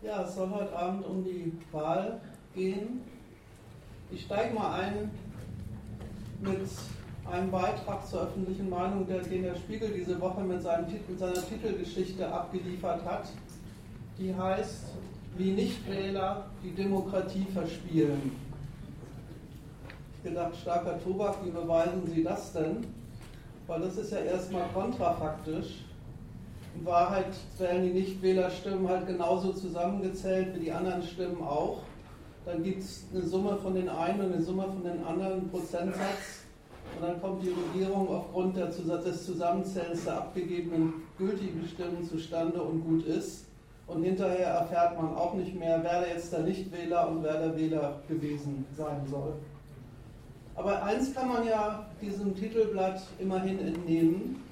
Ja, es soll heute Abend um die Wahl gehen. Ich steige mal ein mit einem Beitrag zur öffentlichen Meinung, den der Spiegel diese Woche mit, mit seiner Titelgeschichte abgeliefert hat. Die heißt, wie Nichtwähler die Demokratie verspielen. Ich gedacht, starker Tobak, wie beweisen Sie das denn? Weil das ist ja erstmal kontrafaktisch. In Wahrheit werden die Nichtwählerstimmen halt genauso zusammengezählt wie die anderen Stimmen auch. Dann gibt es eine Summe von den einen und eine Summe von den anderen Prozentsatz. Und dann kommt die Regierung aufgrund des Zusammenzählens der abgegebenen gültigen Stimmen zustande und gut ist. Und hinterher erfährt man auch nicht mehr, wer jetzt der Nichtwähler und wer der Wähler gewesen sein soll. Aber eins kann man ja diesem Titelblatt immerhin entnehmen,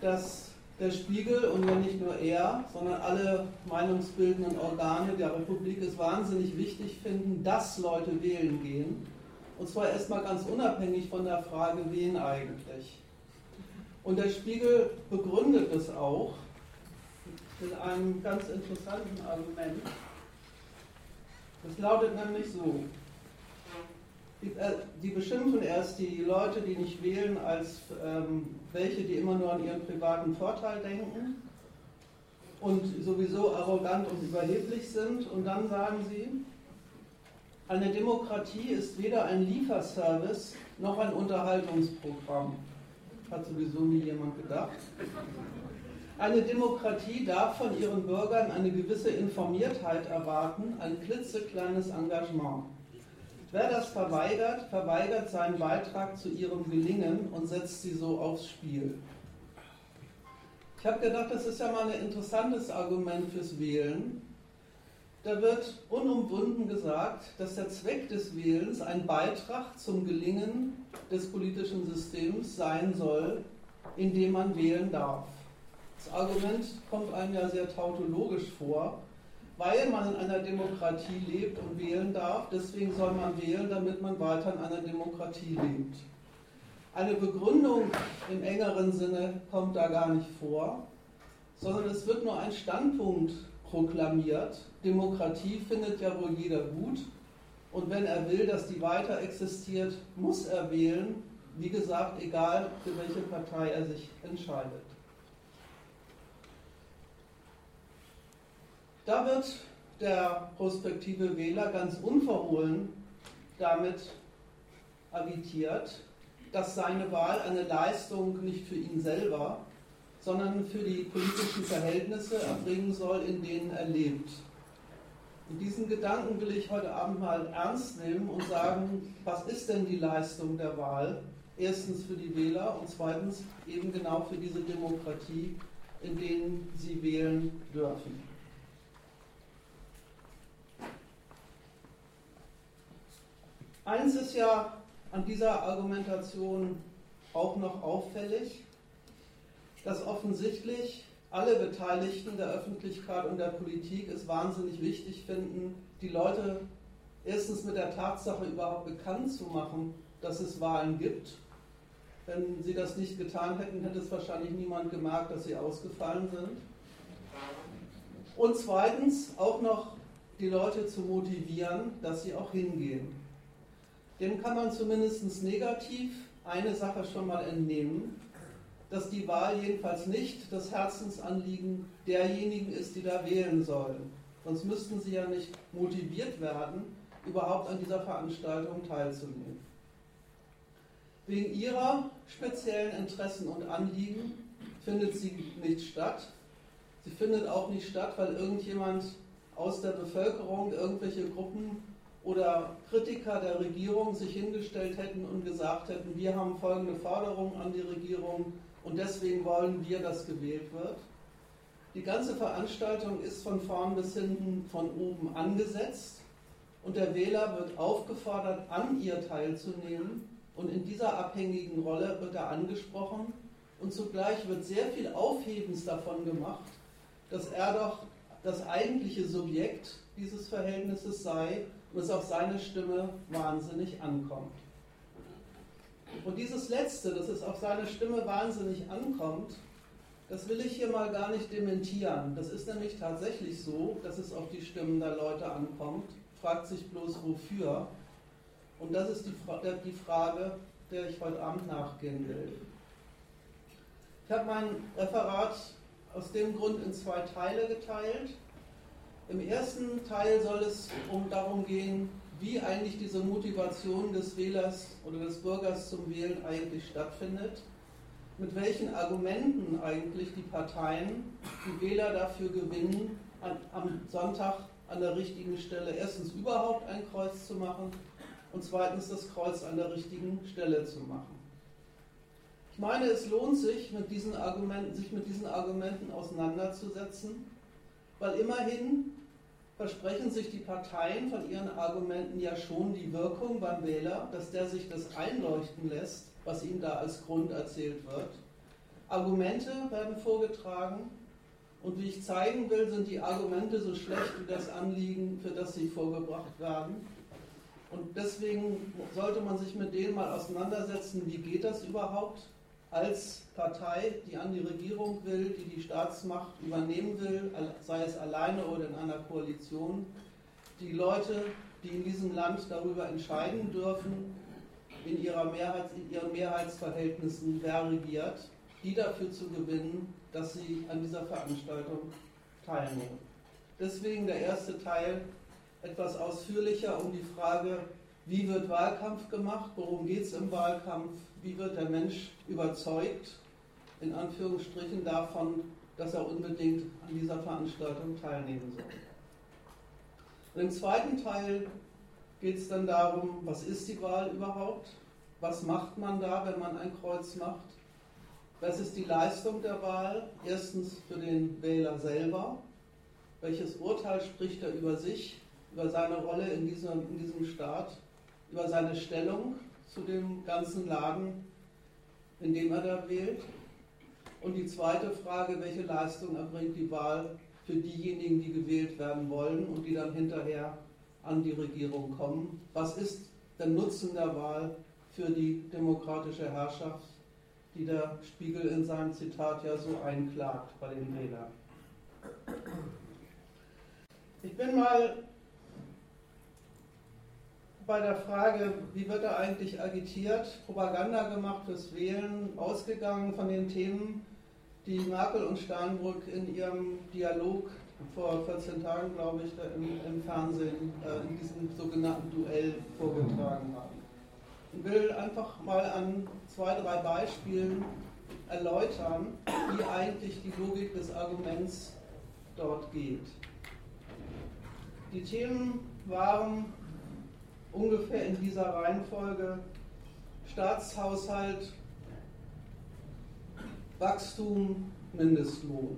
dass der Spiegel und ja nicht nur er, sondern alle meinungsbildenden Organe der Republik es wahnsinnig wichtig finden, dass Leute wählen gehen. Und zwar erstmal ganz unabhängig von der Frage, wen eigentlich. Und der Spiegel begründet es auch mit einem ganz interessanten Argument. Das lautet nämlich so. Die, äh, beschimpfen erst die Leute, die nicht wählen, als ähm, welche, die immer nur an ihren privaten Vorteil denken und sowieso arrogant und überheblich sind. Und dann sagen sie, eine Demokratie ist weder ein Lieferservice noch ein Unterhaltungsprogramm. Hat sowieso nie jemand gedacht. Eine Demokratie darf von ihren Bürgern eine gewisse Informiertheit erwarten, ein klitzekleines Engagement. Wer das verweigert, verweigert seinen Beitrag zu ihrem Gelingen und setzt sie so aufs Spiel. Ich habe gedacht, das ist ja mal ein interessantes Argument fürs Wählen. Da wird unumwunden gesagt, dass der Zweck des Wählens ein Beitrag zum Gelingen des politischen Systems sein soll, in dem man wählen darf. Das Argument kommt einem ja sehr tautologisch vor, weil man in einer Demokratie lebt und wählen darf. Deswegen soll man wählen, damit man weiter in einer Demokratie lebt. Eine Begründung im engeren Sinne kommt da gar nicht vor, sondern es wird nur ein Standpunkt proklamiert. Demokratie findet ja wohl jeder gut. Und wenn er will, dass die weiter existiert, muss er wählen. Wie gesagt, egal für welche Partei er sich entscheidet. Da wird der prospektive Wähler ganz unverhohlen damit agitiert, dass seine Wahl eine Leistung nicht für ihn selber, sondern für die politischen Verhältnisse erbringen soll, in denen er lebt. Und diesen Gedanken will ich heute Abend mal ernst nehmen und sagen, was ist denn die Leistung der Wahl? Erstens für die Wähler und zweitens eben genau für diese Demokratie, in denen sie wählen dürfen. Eins ist ja an dieser Argumentation auch noch auffällig, dass offensichtlich alle Beteiligten der Öffentlichkeit und der Politik es wahnsinnig wichtig finden, die Leute erstens mit der Tatsache überhaupt bekannt zu machen, dass es Wahlen gibt. Wenn sie das nicht getan hätten, hätte es wahrscheinlich niemand gemerkt, dass sie ausgefallen sind. Und zweitens auch noch die Leute zu motivieren, dass sie auch hingehen dem kann man zumindest negativ eine Sache schon mal entnehmen, dass die Wahl jedenfalls nicht das Herzensanliegen derjenigen ist, die da wählen sollen. Sonst müssten sie ja nicht motiviert werden, überhaupt an dieser Veranstaltung teilzunehmen. Wegen ihrer speziellen Interessen und Anliegen findet sie nicht statt. Sie findet auch nicht statt, weil irgendjemand aus der Bevölkerung, irgendwelche Gruppen oder Kritiker der Regierung sich hingestellt hätten und gesagt hätten, wir haben folgende Forderung an die Regierung und deswegen wollen wir, dass gewählt wird. Die ganze Veranstaltung ist von vorn bis hinten von oben angesetzt und der Wähler wird aufgefordert, an ihr teilzunehmen und in dieser abhängigen Rolle wird er angesprochen und zugleich wird sehr viel Aufhebens davon gemacht, dass er doch das eigentliche Subjekt dieses Verhältnisses sei und es auf seine Stimme wahnsinnig ankommt. Und dieses Letzte, dass es auf seine Stimme wahnsinnig ankommt, Das will ich hier mal gar nicht dementieren. Das ist nämlich tatsächlich so, dass es auf die Stimmen der Leute ankommt. Fragt sich bloß wofür. Und das ist die, Fra die Frage, der ich heute Abend nachgehen will. Ich habe mein Referat aus dem Grund in zwei Teile geteilt. Im ersten Teil soll es um darum gehen, wie eigentlich diese Motivation des Wählers oder des Bürgers zum Wählen eigentlich stattfindet, mit welchen Argumenten eigentlich die Parteien die Wähler dafür gewinnen, an, am Sonntag an der richtigen Stelle erstens überhaupt ein Kreuz zu machen und zweitens das Kreuz an der richtigen Stelle zu machen. Ich meine, es lohnt sich, mit diesen Argumenten, sich mit diesen Argumenten auseinanderzusetzen, weil immerhin versprechen sich die Parteien von ihren Argumenten ja schon die Wirkung beim Wähler, dass der sich das einleuchten lässt, was ihm da als Grund erzählt wird. Argumente werden vorgetragen und wie ich zeigen will, sind die Argumente so schlecht wie das Anliegen, für das sie vorgebracht werden. Und deswegen sollte man sich mit denen mal auseinandersetzen, wie geht das überhaupt als Partei, die an die Regierung will, die die Staatsmacht übernehmen will, sei es alleine oder in einer Koalition, die Leute, die in diesem Land darüber entscheiden dürfen, in, ihrer Mehrheit, in ihren Mehrheitsverhältnissen, wer regiert, die dafür zu gewinnen, dass sie an dieser Veranstaltung teilnehmen. Deswegen der erste Teil etwas ausführlicher um die Frage, wie wird Wahlkampf gemacht, worum geht es im Wahlkampf, wie wird der Mensch überzeugt, in Anführungsstrichen davon, dass er unbedingt an dieser Veranstaltung teilnehmen soll. Und im zweiten Teil geht es dann darum, was ist die Wahl überhaupt, was macht man da, wenn man ein Kreuz macht, was ist die Leistung der Wahl, erstens für den Wähler selber, welches Urteil spricht er über sich, über seine Rolle in diesem, in diesem Staat, über seine Stellung zu dem ganzen Laden, in dem er da wählt. Und die zweite Frage, welche Leistung erbringt die Wahl für diejenigen, die gewählt werden wollen und die dann hinterher an die Regierung kommen. Was ist der Nutzen der Wahl für die demokratische Herrschaft, die der Spiegel in seinem Zitat ja so einklagt bei den Wählern? Ich bin mal bei der Frage, wie wird da eigentlich agitiert, Propaganda gemacht fürs Wählen, ausgegangen von den Themen, die Merkel und Steinbrück in ihrem Dialog vor 14 Tagen, glaube ich, im, im, Fernsehen äh, in diesem sogenannten Duell vorgetragen haben. Ich will einfach mal an zwei, drei Beispielen erläutern, wie eigentlich die Logik des Arguments dort geht. Die Themen waren ungefähr in dieser Reihenfolge Staatshaushalt, Wachstum, Mindestlohn.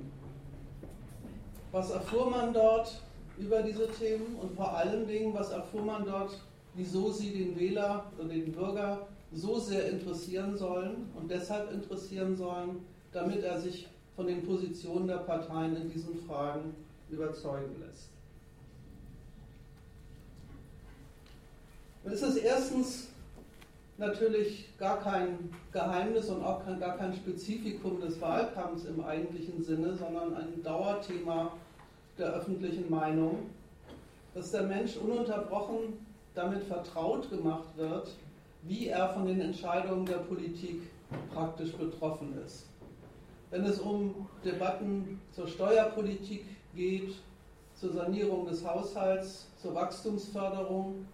Was erfuhr man dort über diese Themen und vor allen Dingen, was erfuhr man dort, wieso sie den Wähler oder den Bürger so sehr interessieren sollen und deshalb interessieren sollen, damit er sich von den Positionen der Parteien in diesen Fragen überzeugen lässt. Es ist erstens natürlich gar kein Geheimnis und auch kein, gar kein Spezifikum des Wahlkampfs im eigentlichen Sinne, sondern ein Dauerthema der öffentlichen Meinung, dass der Mensch ununterbrochen damit vertraut gemacht wird, wie er von den Entscheidungen der Politik praktisch betroffen ist. Wenn es um Debatten zur Steuerpolitik geht, zur Sanierung des Haushalts, zur Wachstumsförderung,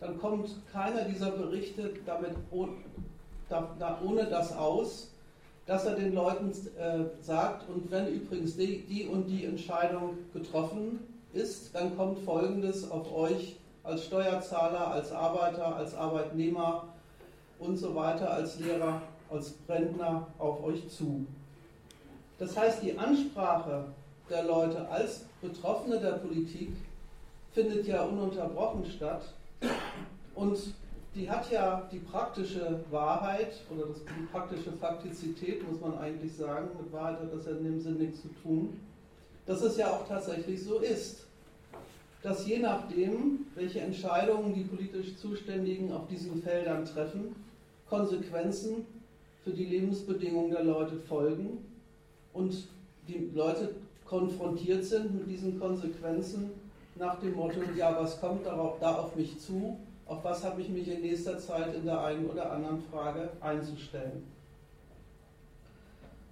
dann kommt keiner dieser Berichte damit ohne das aus, dass er den Leuten äh, sagt, und wenn übrigens die, die und die Entscheidung getroffen ist, dann kommt Folgendes auf euch als Steuerzahler, als Arbeiter, als Arbeitnehmer und so weiter, als Lehrer, als Rentner auf euch zu. Das heißt, die Ansprache der Leute als Betroffene der Politik findet ja ununterbrochen statt und die hat ja die praktische Wahrheit oder das, die praktische Faktizität, muss man eigentlich sagen, mit Wahrheit hat das ja in dem Sinn nichts zu tun, dass es ja auch tatsächlich so ist, dass je nachdem, welche Entscheidungen die politisch Zuständigen auf diesen Feldern treffen, Konsequenzen für die Lebensbedingungen der Leute folgen und die Leute konfrontiert sind mit diesen Konsequenzen nach dem Motto, ja, was kommt darauf, da auf mich zu, auf was habe ich mich in nächster Zeit in der einen oder anderen Frage einzustellen.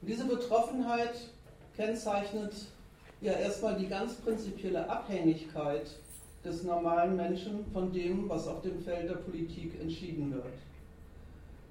Und diese Betroffenheit kennzeichnet ja erstmal die ganz prinzipielle Abhängigkeit des normalen Menschen von dem, was auf dem Feld der Politik entschieden wird.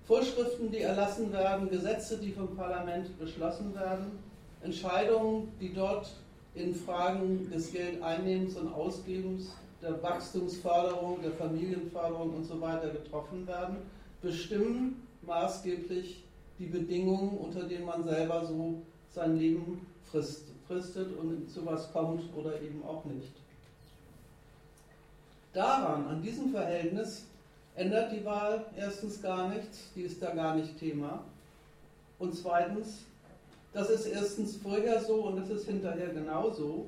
Vorschriften, die erlassen werden, Gesetze, die vom Parlament beschlossen werden, Entscheidungen, die dort in Fragen des Geldeinnehmens und Ausgebens, der Wachstumsförderung, der Familienförderung und so weiter getroffen werden, bestimmen maßgeblich die Bedingungen, unter denen man selber so sein Leben fristet und zu was kommt oder eben auch nicht. Daran, an diesem Verhältnis, ändert die Wahl erstens gar nichts, die ist da gar nicht Thema. Und zweitens, das ist erstens vorher so und das ist hinterher genauso.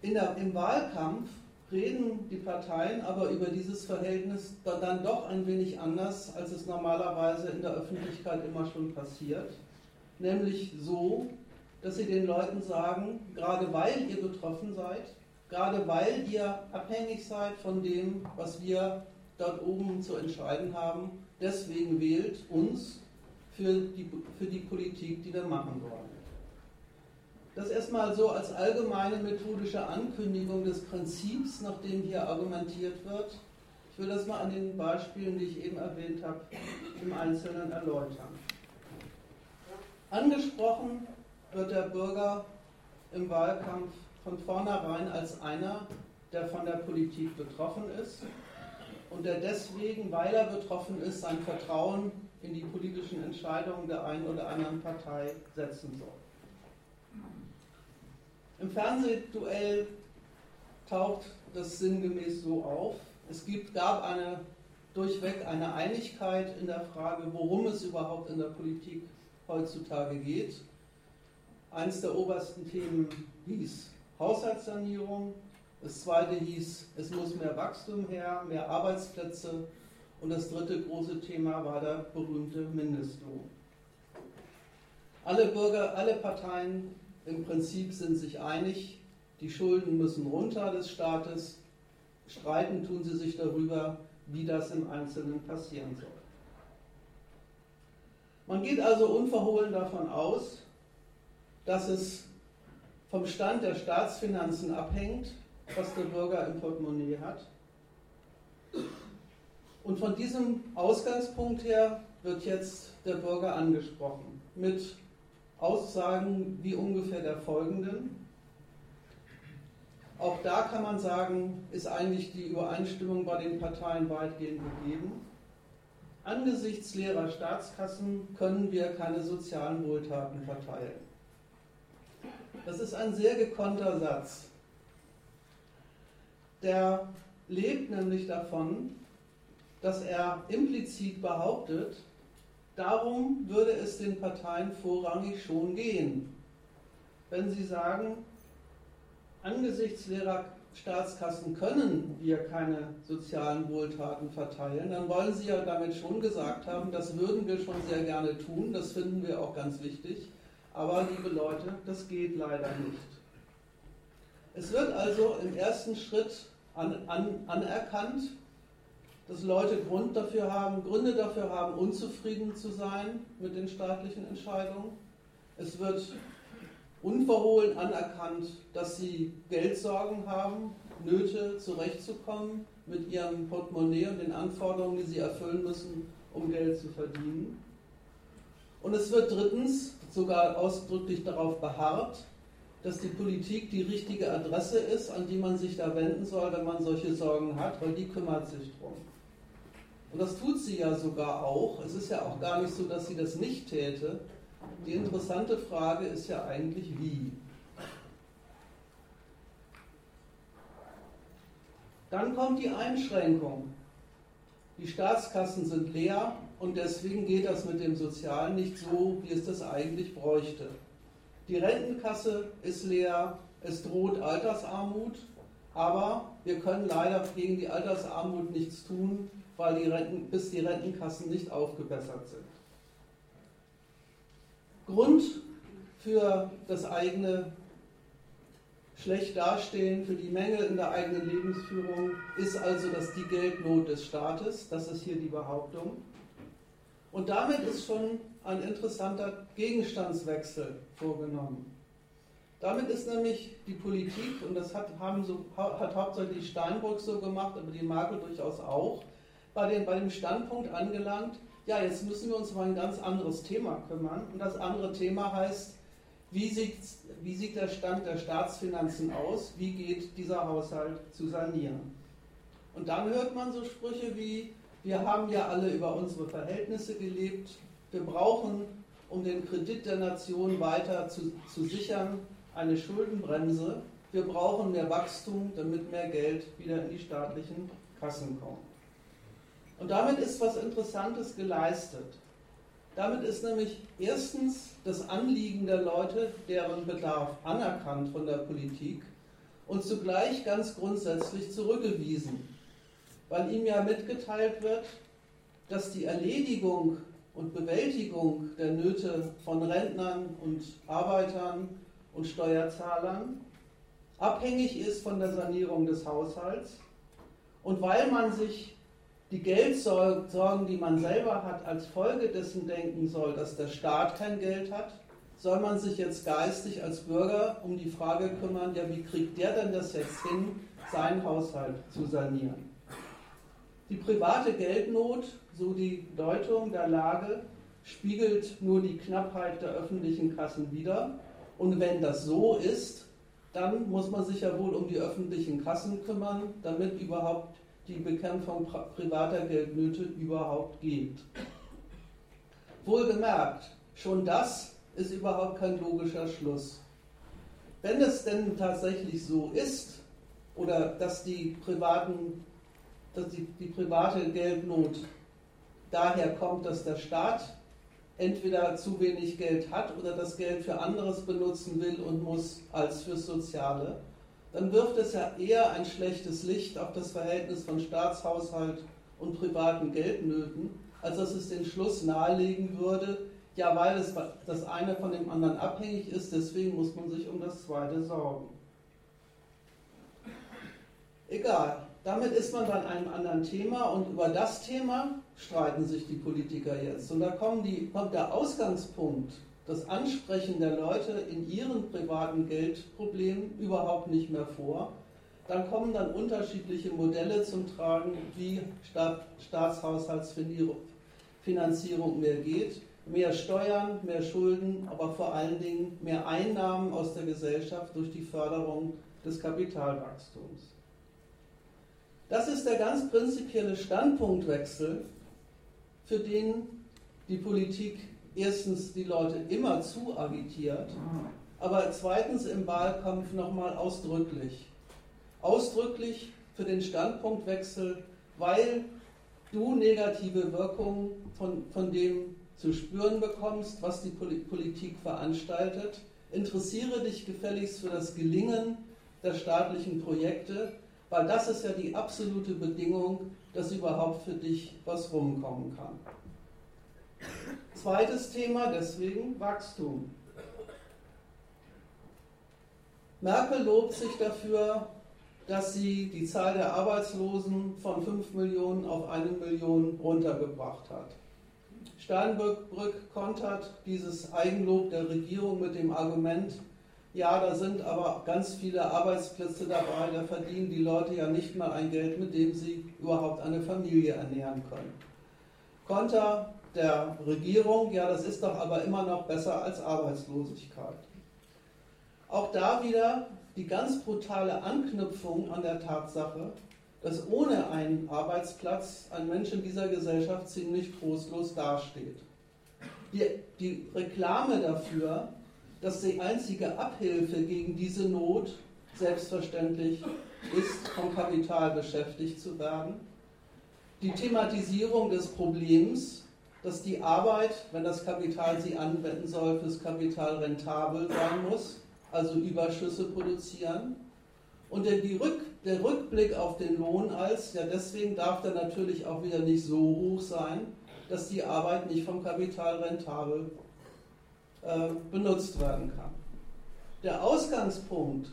In der, Im Wahlkampf reden die Parteien aber über dieses Verhältnis dann doch ein wenig anders, als es normalerweise in der Öffentlichkeit immer schon passiert. Nämlich so, dass sie den Leuten sagen, gerade weil ihr betroffen seid, gerade weil ihr abhängig seid von dem, was wir dort oben zu entscheiden haben, deswegen wählt uns für die, für die Politik, die wir machen wollen. Das erstmal so als allgemeine methodische Ankündigung des Prinzips, nach dem hier argumentiert wird. Ich will das mal an den Beispielen, die ich eben erwähnt habe, im Einzelnen erläutern. Angesprochen wird der Bürger im Wahlkampf von vornherein als einer, der von der Politik betroffen ist und der deswegen, weil er betroffen ist, sein Vertrauen in die politischen Entscheidungen der einen oder anderen Partei setzen soll. Im Fernsehduell taucht das sinngemäß so auf. Es gibt, gab eine, durchweg eine Einigkeit in der Frage, worum es überhaupt in der Politik heutzutage geht. Eins der obersten Themen hieß Haushaltssanierung. Das zweite hieß, es muss mehr Wachstum her, mehr Arbeitsplätze. Und das dritte große Thema war der berühmte Mindestlohn. Alle Bürger, alle Parteien im Prinzip sind sich einig, die Schulden müssen runter des Staates. Streiten tun sie sich darüber, wie das im Einzelnen passieren soll. Man geht also unverhohlen davon aus, dass es vom Stand der Staatsfinanzen abhängt, was der Bürger im Portemonnaie hat. Und von diesem Ausgangspunkt her wird jetzt der Bürger angesprochen mit Aussagen wie ungefähr der folgenden. Auch da kann man sagen, ist eigentlich die Übereinstimmung bei den Parteien weitgehend gegeben. Angesichts leerer Staatskassen können wir keine sozialen Wohltaten verteilen. Das ist ein sehr gekonnter Satz. Der lebt nämlich davon, dass er implizit behauptet, darum würde es den Parteien vorrangig schon gehen. Wenn sie sagen, angesichts leerer Staatskassen können wir keine sozialen Wohltaten verteilen, dann wollen sie ja damit schon gesagt haben, das würden wir schon sehr gerne tun, das finden wir auch ganz wichtig. Aber liebe Leute, das geht leider nicht. Es wird also im ersten Schritt an, an, anerkannt, dass Leute Grund dafür haben, Gründe dafür haben, unzufrieden zu sein mit den staatlichen Entscheidungen. Es wird unverhohlen anerkannt, dass sie Geldsorgen haben, Nöte zurechtzukommen mit ihrem Portemonnaie und den Anforderungen, die sie erfüllen müssen, um Geld zu verdienen. Und es wird drittens sogar ausdrücklich darauf beharrt, dass die Politik die richtige Adresse ist, an die man sich da wenden soll, wenn man solche Sorgen hat, weil die kümmert sich drum. Und das tut sie ja sogar auch. Es ist ja auch gar nicht so, dass sie das nicht täte. Die interessante Frage ist ja eigentlich, wie. Dann kommt die Einschränkung. Die Staatskassen sind leer und deswegen geht das mit dem Sozialen nicht so, wie es das eigentlich bräuchte. Die Rentenkasse ist leer, es droht Altersarmut, aber wir können leider gegen die Altersarmut nichts tun, weil die Renten, bis die Rentenkassen nicht aufgebessert sind. Grund für das eigene schlecht dastehen, für die Mängel in der eigenen Lebensführung ist also das die Geldnot des Staates. Das ist hier die Behauptung. Und damit ist schon ein interessanter Gegenstandswechsel vorgenommen. Damit ist nämlich die Politik, und das hat, haben so, hat hauptsächlich Steinbrück so gemacht, aber die Merkel durchaus auch, bei, den, bei dem Standpunkt angelangt, ja, jetzt müssen wir uns um ein ganz anderes Thema kümmern. Und das andere Thema heißt, wie sieht, wie sieht der Stand der Staatsfinanzen aus? Wie geht dieser Haushalt zu sanieren? Und dann hört man so Sprüche wie, wir haben ja alle über unsere Verhältnisse gelebt, wir brauchen, um den Kredit der Nation weiter zu, zu sichern, eine Schuldenbremse. Wir brauchen mehr Wachstum, damit mehr Geld wieder in die staatlichen Kassen kommt. Und damit ist was Interessantes geleistet. Damit ist nämlich erstens das Anliegen der Leute, deren Bedarf anerkannt von der Politik und zugleich ganz grundsätzlich zurückgewiesen, weil ihm ja mitgeteilt wird, dass die Erledigung und Bewältigung der Nöte von Rentnern und Arbeitern und Steuerzahlern abhängig ist von der Sanierung des Haushalts und weil man sich die Geldsorgen, die man selber hat, als Folge dessen denken soll, dass der Staat kein Geld hat, soll man sich jetzt geistig als Bürger um die Frage kümmern, ja, wie kriegt der denn das jetzt hin, seinen Haushalt zu sanieren? Die private Geldnot, so die Deutung der Lage, spiegelt nur die Knappheit der öffentlichen Kassen wider. Und wenn das so ist, dann muss man sich ja wohl um die öffentlichen Kassen kümmern, damit überhaupt die Bekämpfung privater Geldnöte überhaupt geht. Wohlgemerkt, schon das ist überhaupt kein logischer Schluss. Wenn es denn tatsächlich so ist, oder dass die, privaten, dass die, die private Geldnot daher kommt, dass der Staat entweder zu wenig Geld hat oder das Geld für anderes benutzen will und muss als fürs Soziale, dann wirft es ja eher ein schlechtes Licht auf das Verhältnis von Staatshaushalt und privaten Geldnöten, als dass es den Schluss nahelegen würde, ja, weil es das eine von dem anderen abhängig ist, deswegen muss man sich um das zweite sorgen. Egal, damit ist man bei einem anderen Thema und über das Thema streiten sich die Politiker jetzt. Und da die, kommt der Ausgangspunkt das Ansprechen der Leute in ihren privaten Geldproblemen überhaupt nicht mehr vor. Dann kommen dann unterschiedliche Modelle zum Tragen, wie Staat, Staatshaushaltsfinanzierung mehr geht. Mehr Steuern, mehr Schulden, aber vor allen Dingen mehr Einnahmen aus der Gesellschaft durch die Förderung des Kapitalwachstums. Das ist der ganz prinzipielle Standpunktwechsel, für den die Politik erstens die Leute immer zu agitiert, aber zweitens im Wahlkampf nochmal ausdrücklich. Ausdrücklich für den Standpunktwechsel, weil du negative Wirkungen von, von dem zu spüren bekommst, was die Politik veranstaltet. Interessiere dich gefälligst für das Gelingen der staatlichen Projekte, weil das ist ja die absolute Bedingung, dass überhaupt für dich was rumkommen kann. Zweites Thema deswegen Wachstum. Merkel lobt sich dafür, dass sie die Zahl der Arbeitslosen von 5 Millionen auf 1 Million runtergebracht hat. Steinbrück kontert dieses Eigenlob der Regierung mit dem Argument, ja, da sind aber ganz viele Arbeitsplätze dabei, da verdienen die Leute ja nicht mal ein Geld, mit dem sie überhaupt eine Familie ernähren können. Konter der Regierung, ja, das ist doch aber immer noch besser als Arbeitslosigkeit. Auch da wieder die ganz brutale Anknüpfung an der Tatsache, dass ohne einen Arbeitsplatz ein Mensch in dieser Gesellschaft ziemlich trostlos dasteht. Die, die Reklame dafür, dass die einzige Abhilfe gegen diese Not selbstverständlich ist, vom Kapital beschäftigt zu werden. Die Thematisierung des Problems, dass die Arbeit, wenn das Kapital sie anwenden soll, fürs Kapital rentabel sein muss, also Überschüsse produzieren. Und der, Rück, der Rückblick auf den Lohn als, ja deswegen darf der natürlich auch wieder nicht so hoch sein, dass die Arbeit nicht vom Kapital rentabel äh, benutzt werden kann. Der Ausgangspunkt,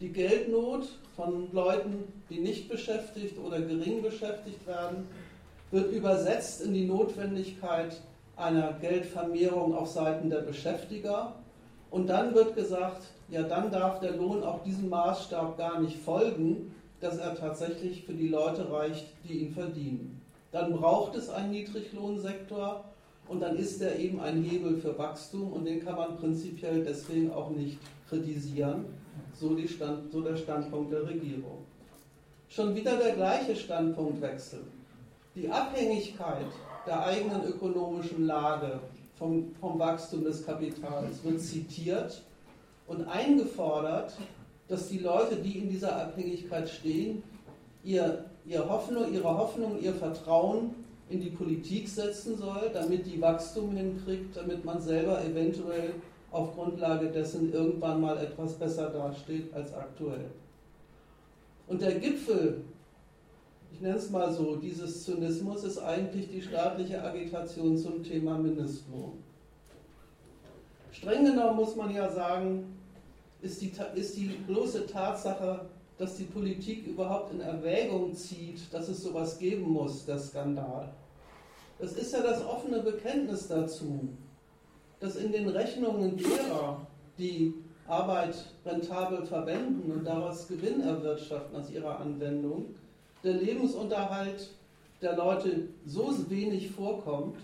die Geldnot von Leuten, die nicht beschäftigt oder gering beschäftigt werden, wird übersetzt in die Notwendigkeit einer Geldvermehrung auf Seiten der Beschäftiger. Und dann wird gesagt, ja, dann darf der Lohn auch diesem Maßstab gar nicht folgen, dass er tatsächlich für die Leute reicht, die ihn verdienen. Dann braucht es einen Niedriglohnsektor und dann ist er eben ein Hebel für Wachstum und den kann man prinzipiell deswegen auch nicht kritisieren, so, Stand, so der Standpunkt der Regierung. Schon wieder der gleiche Standpunktwechsel. Die Abhängigkeit der eigenen ökonomischen Lage vom, vom Wachstum des Kapitals wird zitiert und eingefordert, dass die Leute, die in dieser Abhängigkeit stehen, ihr, ihr Hoffnung, ihre Hoffnung, ihr Vertrauen in die Politik setzen soll, damit die Wachstum hinkriegt, damit man selber eventuell auf Grundlage dessen irgendwann mal etwas besser dasteht als aktuell. Und der Gipfel, ich nenne es mal so, dieses Zynismus ist eigentlich die staatliche Agitation zum Thema Mindestlohn. Streng genommen muss man ja sagen, ist die, ist die bloße Tatsache, dass die Politik überhaupt in Erwägung zieht, dass es sowas geben muss, der Skandal. Das ist ja das offene Bekenntnis dazu, dass in den Rechnungen derer, die Arbeit rentabel verwenden und daraus Gewinn erwirtschaften aus ihrer Anwendung, der Lebensunterhalt der Leute so wenig vorkommt,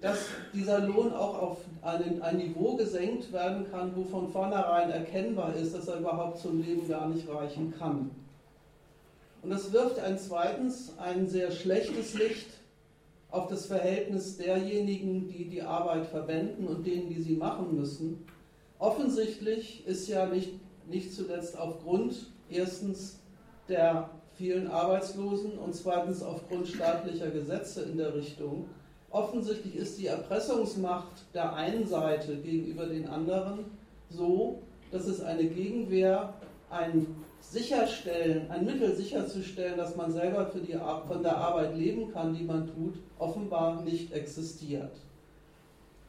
dass dieser Lohn auch auf ein, ein Niveau gesenkt werden kann, wo von vornherein erkennbar ist, dass er überhaupt zum Leben gar nicht reichen kann. Und das wirft ein zweitens ein sehr schlechtes Licht auf das Verhältnis derjenigen, die die Arbeit verwenden und denen, die sie machen müssen. Offensichtlich ist ja nicht, nicht zuletzt aufgrund erstens der vielen Arbeitslosen und zweitens aufgrund staatlicher Gesetze in der Richtung offensichtlich ist die Erpressungsmacht der einen Seite gegenüber den anderen so, dass es eine Gegenwehr, ein Sicherstellen, ein Mittel sicherzustellen, dass man selber die, von der Arbeit leben kann, die man tut, offenbar nicht existiert.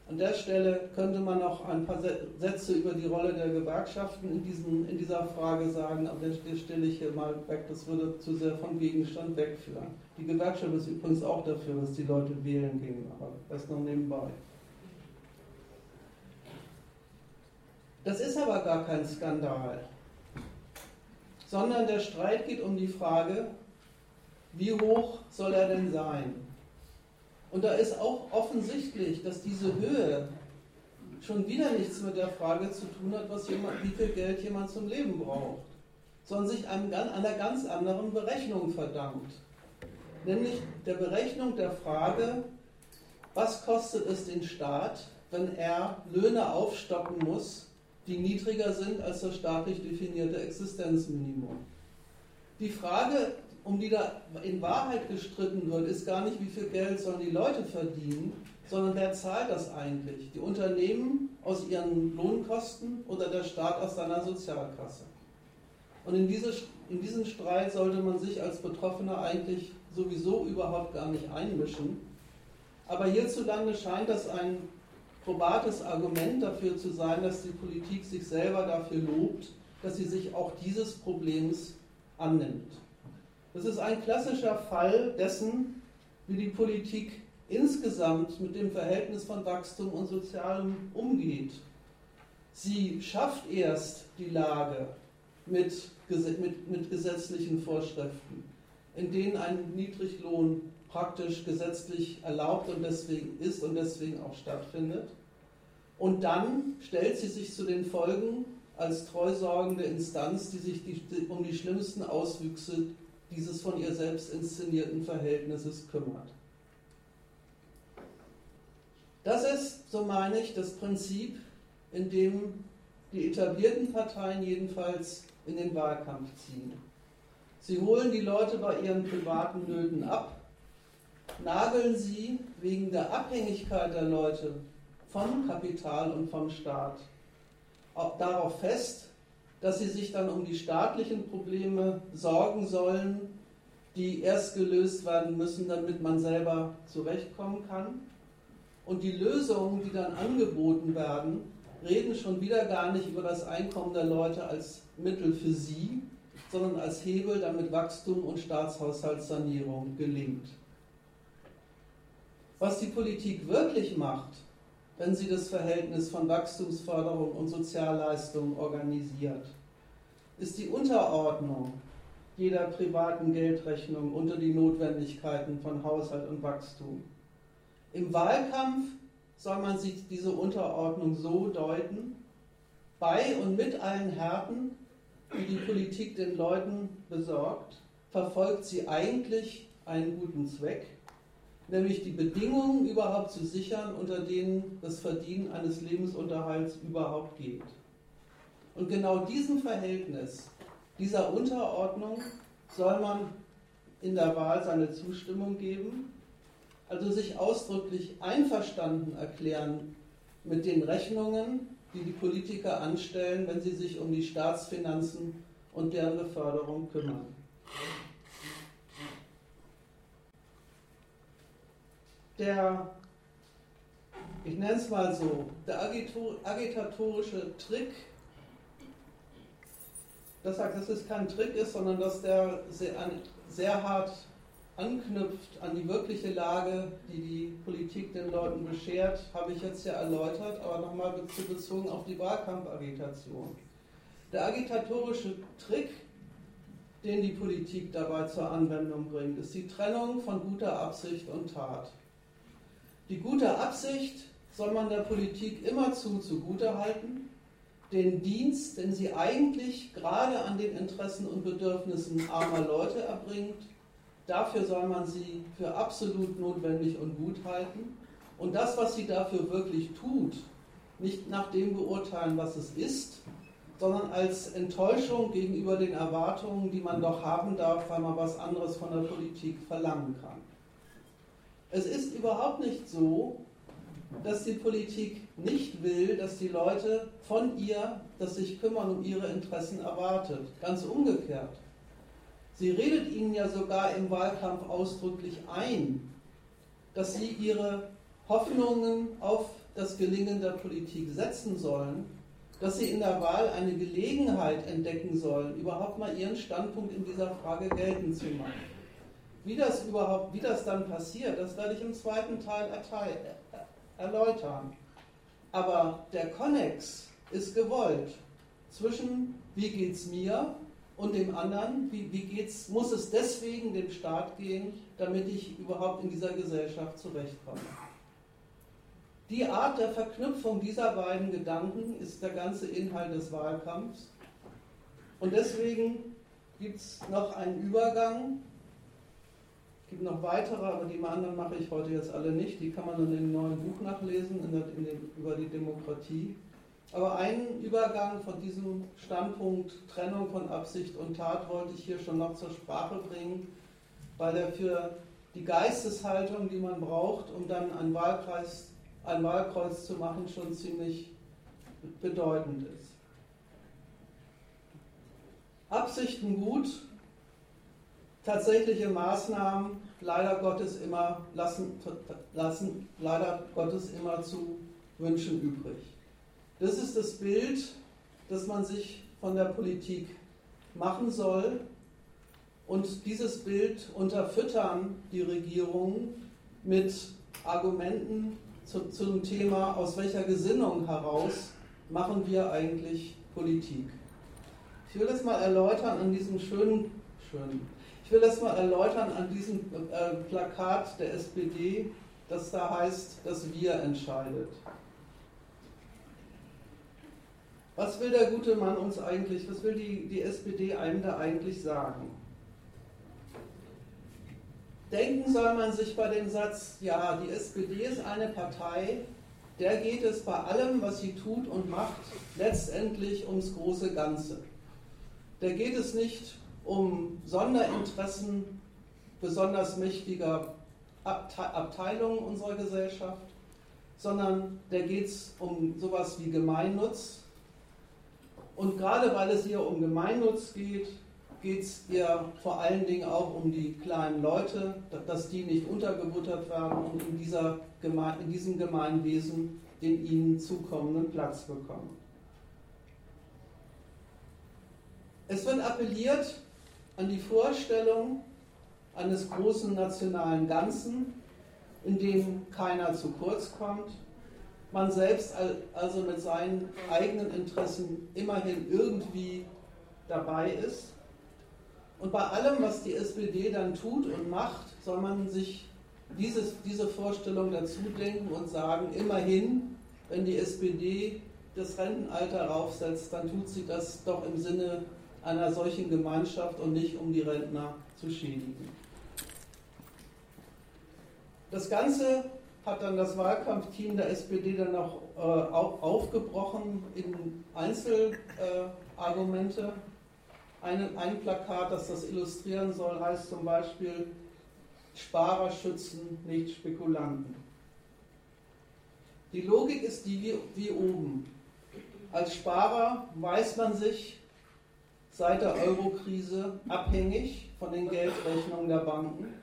An der Stelle könnte man noch ein paar Sätze über die Rolle der Gewerkschaften in, diesen, in dieser Frage sagen, aber das stelle ich hier mal weg, das würde zu sehr vom Gegenstand wegführen. Die Gewerkschaft ist übrigens auch dafür, dass die Leute wählen gehen, aber das noch nebenbei. Das ist aber gar kein Skandal, sondern der Streit geht um die Frage, wie hoch soll er denn sein? Und da ist auch offensichtlich, dass diese Höhe schon wieder nichts mit der Frage zu tun hat, was jemand, wie viel Geld jemand zum Leben braucht, sondern sich einem, einer ganz anderen Berechnung verdankt. Nämlich der Berechnung der Frage, was kostet es den Staat, wenn er Löhne aufstocken muss, die niedriger sind als das staatlich definierte Existenzminimum. Die Frage um die da in Wahrheit gestritten wird, ist gar nicht, wie viel Geld sollen die Leute verdienen, sondern wer zahlt das eigentlich? Die Unternehmen aus ihren Lohnkosten oder der Staat aus seiner Sozialkasse? Und in, diese, in diesen Streit sollte man sich als Betroffener eigentlich sowieso überhaupt gar nicht einmischen. Aber hierzulande scheint das ein probates Argument dafür zu sein, dass die Politik sich selber dafür lobt, dass sie sich auch dieses Problems annimmt. Das ist ein klassischer Fall dessen, wie die Politik insgesamt mit dem Verhältnis von Wachstum und Sozialem umgeht. Sie schafft erst die Lage mit, mit, mit gesetzlichen Vorschriften, in denen ein Niedriglohn praktisch gesetzlich erlaubt und deswegen ist und deswegen auch stattfindet. Und dann stellt sie sich zu den Folgen als treusorgende Instanz, die sich die, um die schlimmsten Auswüchse dieses von ihr selbst inszenierten Verhältnisses kümmert. Das ist, so meine ich, das Prinzip, in dem die etablierten Parteien jedenfalls in den Wahlkampf ziehen. Sie holen die Leute bei ihren privaten Nöten ab, nageln sie wegen der Abhängigkeit der Leute vom Kapital und vom Staat darauf fest, dass sie sich dann um die staatlichen Probleme sorgen sollen, die erst gelöst werden müssen, damit man selber zurechtkommen kann. Und die Lösungen, die dann angeboten werden, reden schon wieder gar nicht über das Einkommen der Leute als Mittel für sie, sondern als Hebel, damit Wachstum und Staatshaushaltssanierung gelingt. Was die Politik wirklich macht, wenn sie das Verhältnis von Wachstumsförderung und Sozialleistung organisiert, ist die Unterordnung jeder privaten Geldrechnung unter die Notwendigkeiten von Haushalt und Wachstum. Im Wahlkampf soll man sich diese Unterordnung so deuten, bei und mit allen Härten, die die Politik den Leuten besorgt, verfolgt sie eigentlich einen guten Zweck, nämlich die Bedingungen überhaupt zu sichern, unter denen das Verdienen eines Lebensunterhalts überhaupt geht. Und genau diesem Verhältnis, dieser Unterordnung soll man in der Wahl seine Zustimmung geben, also sich ausdrücklich einverstanden erklären mit den Rechnungen, die die Politiker anstellen, wenn sie sich um die Staatsfinanzen und deren Beförderung kümmern. Der, ich nenne es mal so, der agitatorische Trick das sagt, dass es kein Trick ist, sondern dass der sehr, sehr hart anknüpft an die wirkliche Lage, die die Politik den Leuten beschert, habe ich jetzt ja erläutert, aber nochmal bezogen auf die Wahlkampfagitation. Der agitatorische Trick, den die Politik dabei zur Anwendung bringt, ist die Trennung von guter Absicht und Tat. Die gute Absicht soll man der Politik immerzu zugute halten den Dienst, den sie eigentlich gerade an den Interessen und Bedürfnissen armer Leute erbringt, dafür soll man sie für absolut notwendig und gut halten. Und das, was sie dafür wirklich tut, nicht nach dem beurteilen, was es ist, sondern als Enttäuschung gegenüber den Erwartungen, die man doch haben darf, weil man was anderes von der Politik verlangen kann. Es ist überhaupt nicht so, dass die Politik nicht will, dass die Leute von ihr das sich kümmern um ihre Interessen erwartet. Ganz umgekehrt. Sie redet ihnen ja sogar im Wahlkampf ausdrücklich ein, dass sie ihre Hoffnungen auf das Gelingen der Politik setzen sollen, dass sie in der Wahl eine Gelegenheit entdecken sollen, überhaupt mal ihren Standpunkt in dieser Frage geltend zu machen. Wie das überhaupt, wie das dann passiert, das werde ich im zweiten Teil erläutern. Aber der Konnex ist gewollt zwischen wie geht's mir und dem anderen, wie, wie geht's, muss es deswegen dem Staat gehen, damit ich überhaupt in dieser Gesellschaft zurechtkomme. Die Art der Verknüpfung dieser beiden Gedanken ist der ganze Inhalt des Wahlkampfs. Und deswegen gibt es noch einen Übergang es gibt noch weitere, aber die anderen mache ich heute jetzt alle nicht. Die kann man in dem neuen Buch nachlesen, in der, in dem, über die Demokratie. Aber einen Übergang von diesem Standpunkt Trennung von Absicht und Tat wollte ich hier schon noch zur Sprache bringen, weil er für die Geisteshaltung, die man braucht, um dann ein, Wahlkreis, ein Wahlkreuz zu machen, schon ziemlich bedeutend ist. Absichten gut, tatsächliche Maßnahmen leider Gottes immer lassen, lassen leider Gottes immer zu wünschen übrig. Das ist das Bild, das man sich von der Politik machen soll. Und dieses Bild unterfüttern die Regierungen mit Argumenten zu, zum Thema, aus welcher Gesinnung heraus machen wir eigentlich Politik. Ich will das mal erläutern an diesem schönen, schönen ich will das mal erläutern an diesem äh, Plakat der SPD, das da heißt, dass wir entscheidet. Was will der gute Mann uns eigentlich, was will die, die SPD einem da eigentlich sagen? Denken soll man sich bei dem Satz, ja, die SPD ist eine Partei, der geht es bei allem, was sie tut und macht, letztendlich ums große Ganze. Der geht es nicht um Sonderinteressen besonders mächtiger Abteilungen unserer Gesellschaft, sondern da geht es um sowas wie Gemeinnutz. Und gerade weil es hier um Gemeinnutz geht, geht es ihr vor allen Dingen auch um die kleinen Leute, dass die nicht untergebuttert werden und in, dieser Geme in diesem Gemeinwesen den ihnen zukommenden Platz bekommen. Es wird appelliert an die Vorstellung eines großen nationalen Ganzen, in dem keiner zu kurz kommt, man selbst also mit seinen eigenen Interessen immerhin irgendwie dabei ist. Und bei allem, was die SPD dann tut und macht, soll man sich dieses, diese Vorstellung dazu denken und sagen, immerhin, wenn die SPD das Rentenalter raufsetzt, dann tut sie das doch im Sinne einer solchen Gemeinschaft und nicht um die Rentner zu schädigen. Das Ganze hat dann das Wahlkampfteam der SPD dann noch äh, auch aufgebrochen in Einzelargumente. Äh, ein, ein Plakat, das das illustrieren soll, heißt zum Beispiel Sparer schützen, nicht Spekulanten. Die Logik ist die wie, wie oben. Als Sparer weiß man sich seit der Eurokrise abhängig von den Geldrechnungen der Banken.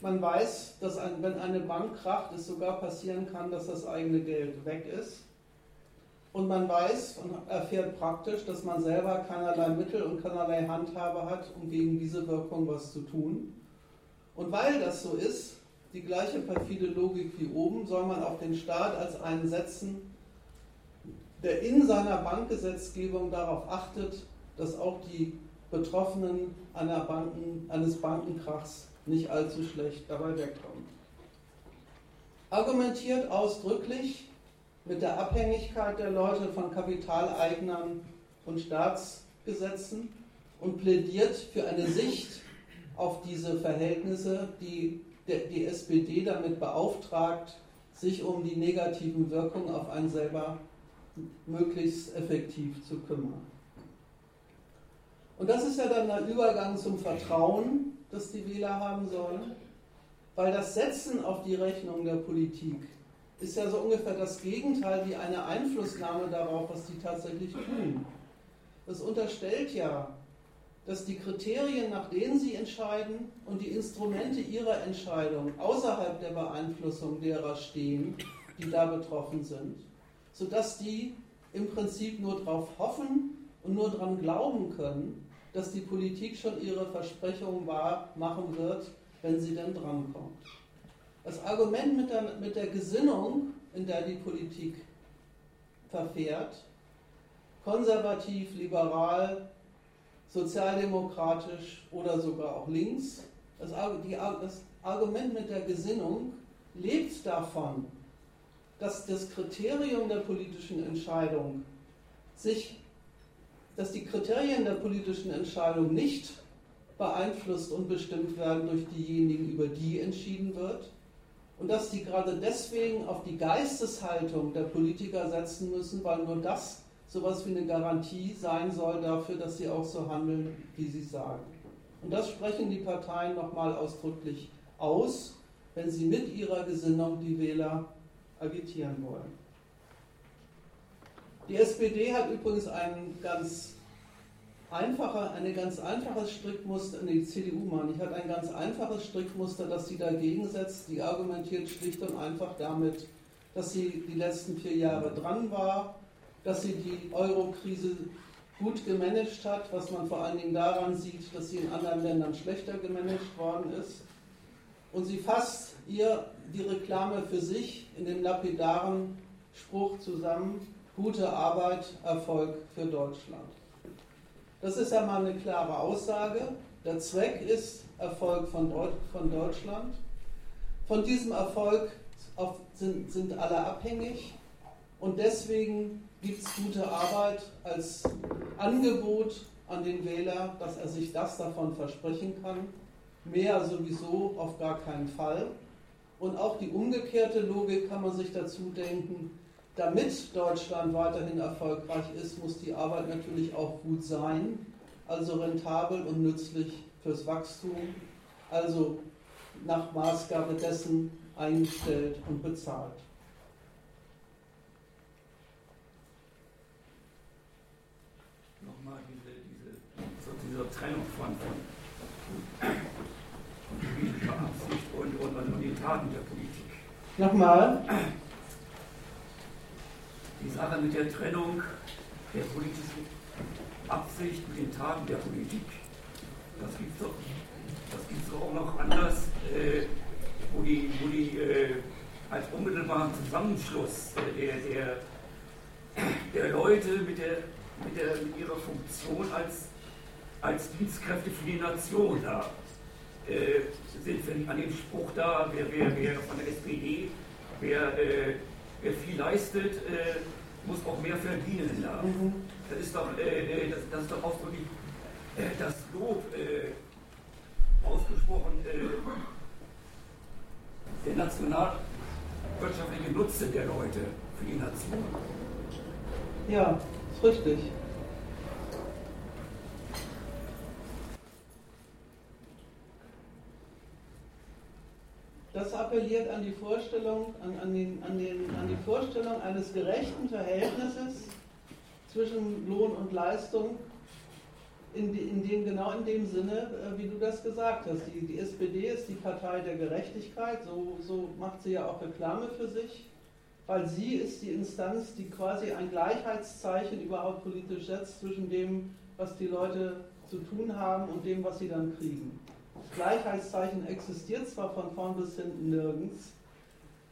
Man weiß, dass ein, wenn eine Bank kracht, es sogar passieren kann, dass das eigene Geld weg ist. Und man weiß und erfährt praktisch, dass man selber keinerlei Mittel und keinerlei Handhabe hat, um gegen diese Wirkung was zu tun. Und weil das so ist, die gleiche perfide Logik wie oben, soll man auch den Staat als einen setzen, der in seiner Bankgesetzgebung darauf achtet, dass auch die Betroffenen Banken, eines Bankenkrachs nicht allzu schlecht dabei wegkommen. Argumentiert ausdrücklich mit der Abhängigkeit der Leute von Kapitaleignern und Staatsgesetzen und plädiert für eine Sicht auf diese Verhältnisse, die die SPD damit beauftragt, sich um die negativen Wirkungen auf einen selber möglichst effektiv zu kümmern. Und das ist ja dann der Übergang zum Vertrauen, das die Wähler haben sollen, weil das Setzen auf die Rechnung der Politik ist ja so ungefähr das Gegenteil wie eine Einflussnahme darauf, was die tatsächlich tun. Das unterstellt ja, dass die Kriterien, nach denen sie entscheiden und die Instrumente ihrer Entscheidung außerhalb der Beeinflussung derer stehen, die da betroffen sind, sodass die im Prinzip nur darauf hoffen und nur daran glauben können, dass die Politik schon ihre Versprechungen wahr machen wird, wenn sie denn drankommt. Das Argument mit der, mit der Gesinnung, in der die Politik verfährt, konservativ, liberal, sozialdemokratisch oder sogar auch links, das, die, das Argument mit der Gesinnung lebt davon, dass das Kriterium der politischen Entscheidung sich dass die Kriterien der politischen Entscheidung nicht beeinflusst und bestimmt werden durch diejenigen, über die entschieden wird. Und dass die gerade deswegen auf die Geisteshaltung der Politiker setzen müssen, weil nur das sowas wie eine Garantie sein soll dafür, dass sie auch so handeln, wie sie sagen. Und das sprechen die Parteien nochmal ausdrücklich aus, wenn sie mit ihrer Gesinnung die Wähler agitieren wollen. Die SPD hat übrigens ein ganz einfacher, eine ganz einfaches Strickmuster, nee, die CDU meine ich, hat ein ganz einfaches Strickmuster, das sie dagegen setzt. Die argumentiert schlicht und einfach damit, dass sie die letzten vier Jahre dran war, dass sie die Euro-Krise gut gemanagt hat, was man vor allen Dingen daran sieht, dass sie in anderen Ländern schlechter gemanagt worden ist. Und sie fasst ihr die Reklame für sich in dem lapidaren Spruch zusammen, Gute Arbeit, Erfolg für Deutschland. Das ist ja mal eine klare Aussage. Der Zweck ist Erfolg von, von Deutschland. Von diesem Erfolg sind, sind alle abhängig und deswegen gibt es gute Arbeit als Angebot an den Wähler, dass er sich das davon versprechen kann. Mehr sowieso auf gar keinen Fall. Und auch die umgekehrte Logik kann man sich dazu denken, damit Deutschland weiterhin erfolgreich ist, muss die Arbeit natürlich auch gut sein, also rentabel und nützlich fürs Wachstum, also nach Maßgabe dessen eingestellt und bezahlt. Nochmal diese, diese, zur Trennung von, von politischer Absicht und, und, und, den Taten der Politik. Nochmal. Die Sache mit der Trennung der politischen Absicht mit den Taten der Politik, das gibt es doch, doch auch noch anders, äh, wo die, wo die äh, als unmittelbaren Zusammenschluss der, der, der Leute mit, der, mit, der, mit ihrer Funktion als, als Dienstkräfte für die Nation da äh, sind an dem Spruch da, wer, wer, wer von der SPD, wer, äh, wer viel leistet, äh, muss auch mehr verdienen. Da. Mhm. Das ist doch, äh, äh, das, das, ist doch auch wirklich äh, das Lob ausgesprochen der nationalwirtschaftliche Nutzen der Leute für die Nation. Ja, ist richtig. Das appelliert an die Vorstellung, an, an, den, an, den, an die Vorstellung eines gerechten Verhältnisses zwischen Lohn und Leistung, in, in dem, genau in dem Sinne, äh, wie du das gesagt hast. Die, die SPD ist die Partei der Gerechtigkeit, so, so macht sie ja auch Reklame für sich, weil sie ist die Instanz, die quasi ein Gleichheitszeichen überhaupt politisch setzt zwischen dem, was die Leute zu tun haben und dem, was sie dann kriegen. Gleichheitszeichen existiert zwar von vorn bis hinten nirgends,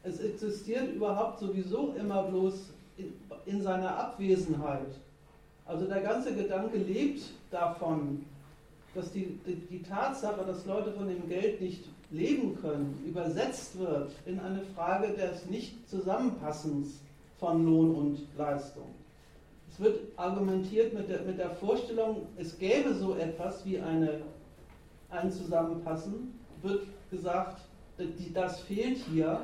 es existiert überhaupt sowieso immer bloß in, in seiner Abwesenheit. Also der ganze Gedanke lebt davon, dass die, die, die, Tatsache, dass Leute von dem Geld nicht leben können, übersetzt wird in eine Frage des Nicht-Zusammenpassens von Lohn und Leistung. Es wird argumentiert mit der, mit der Vorstellung, es gäbe so etwas wie eine ein Zusammenpassen, wird gesagt, das fehlt hier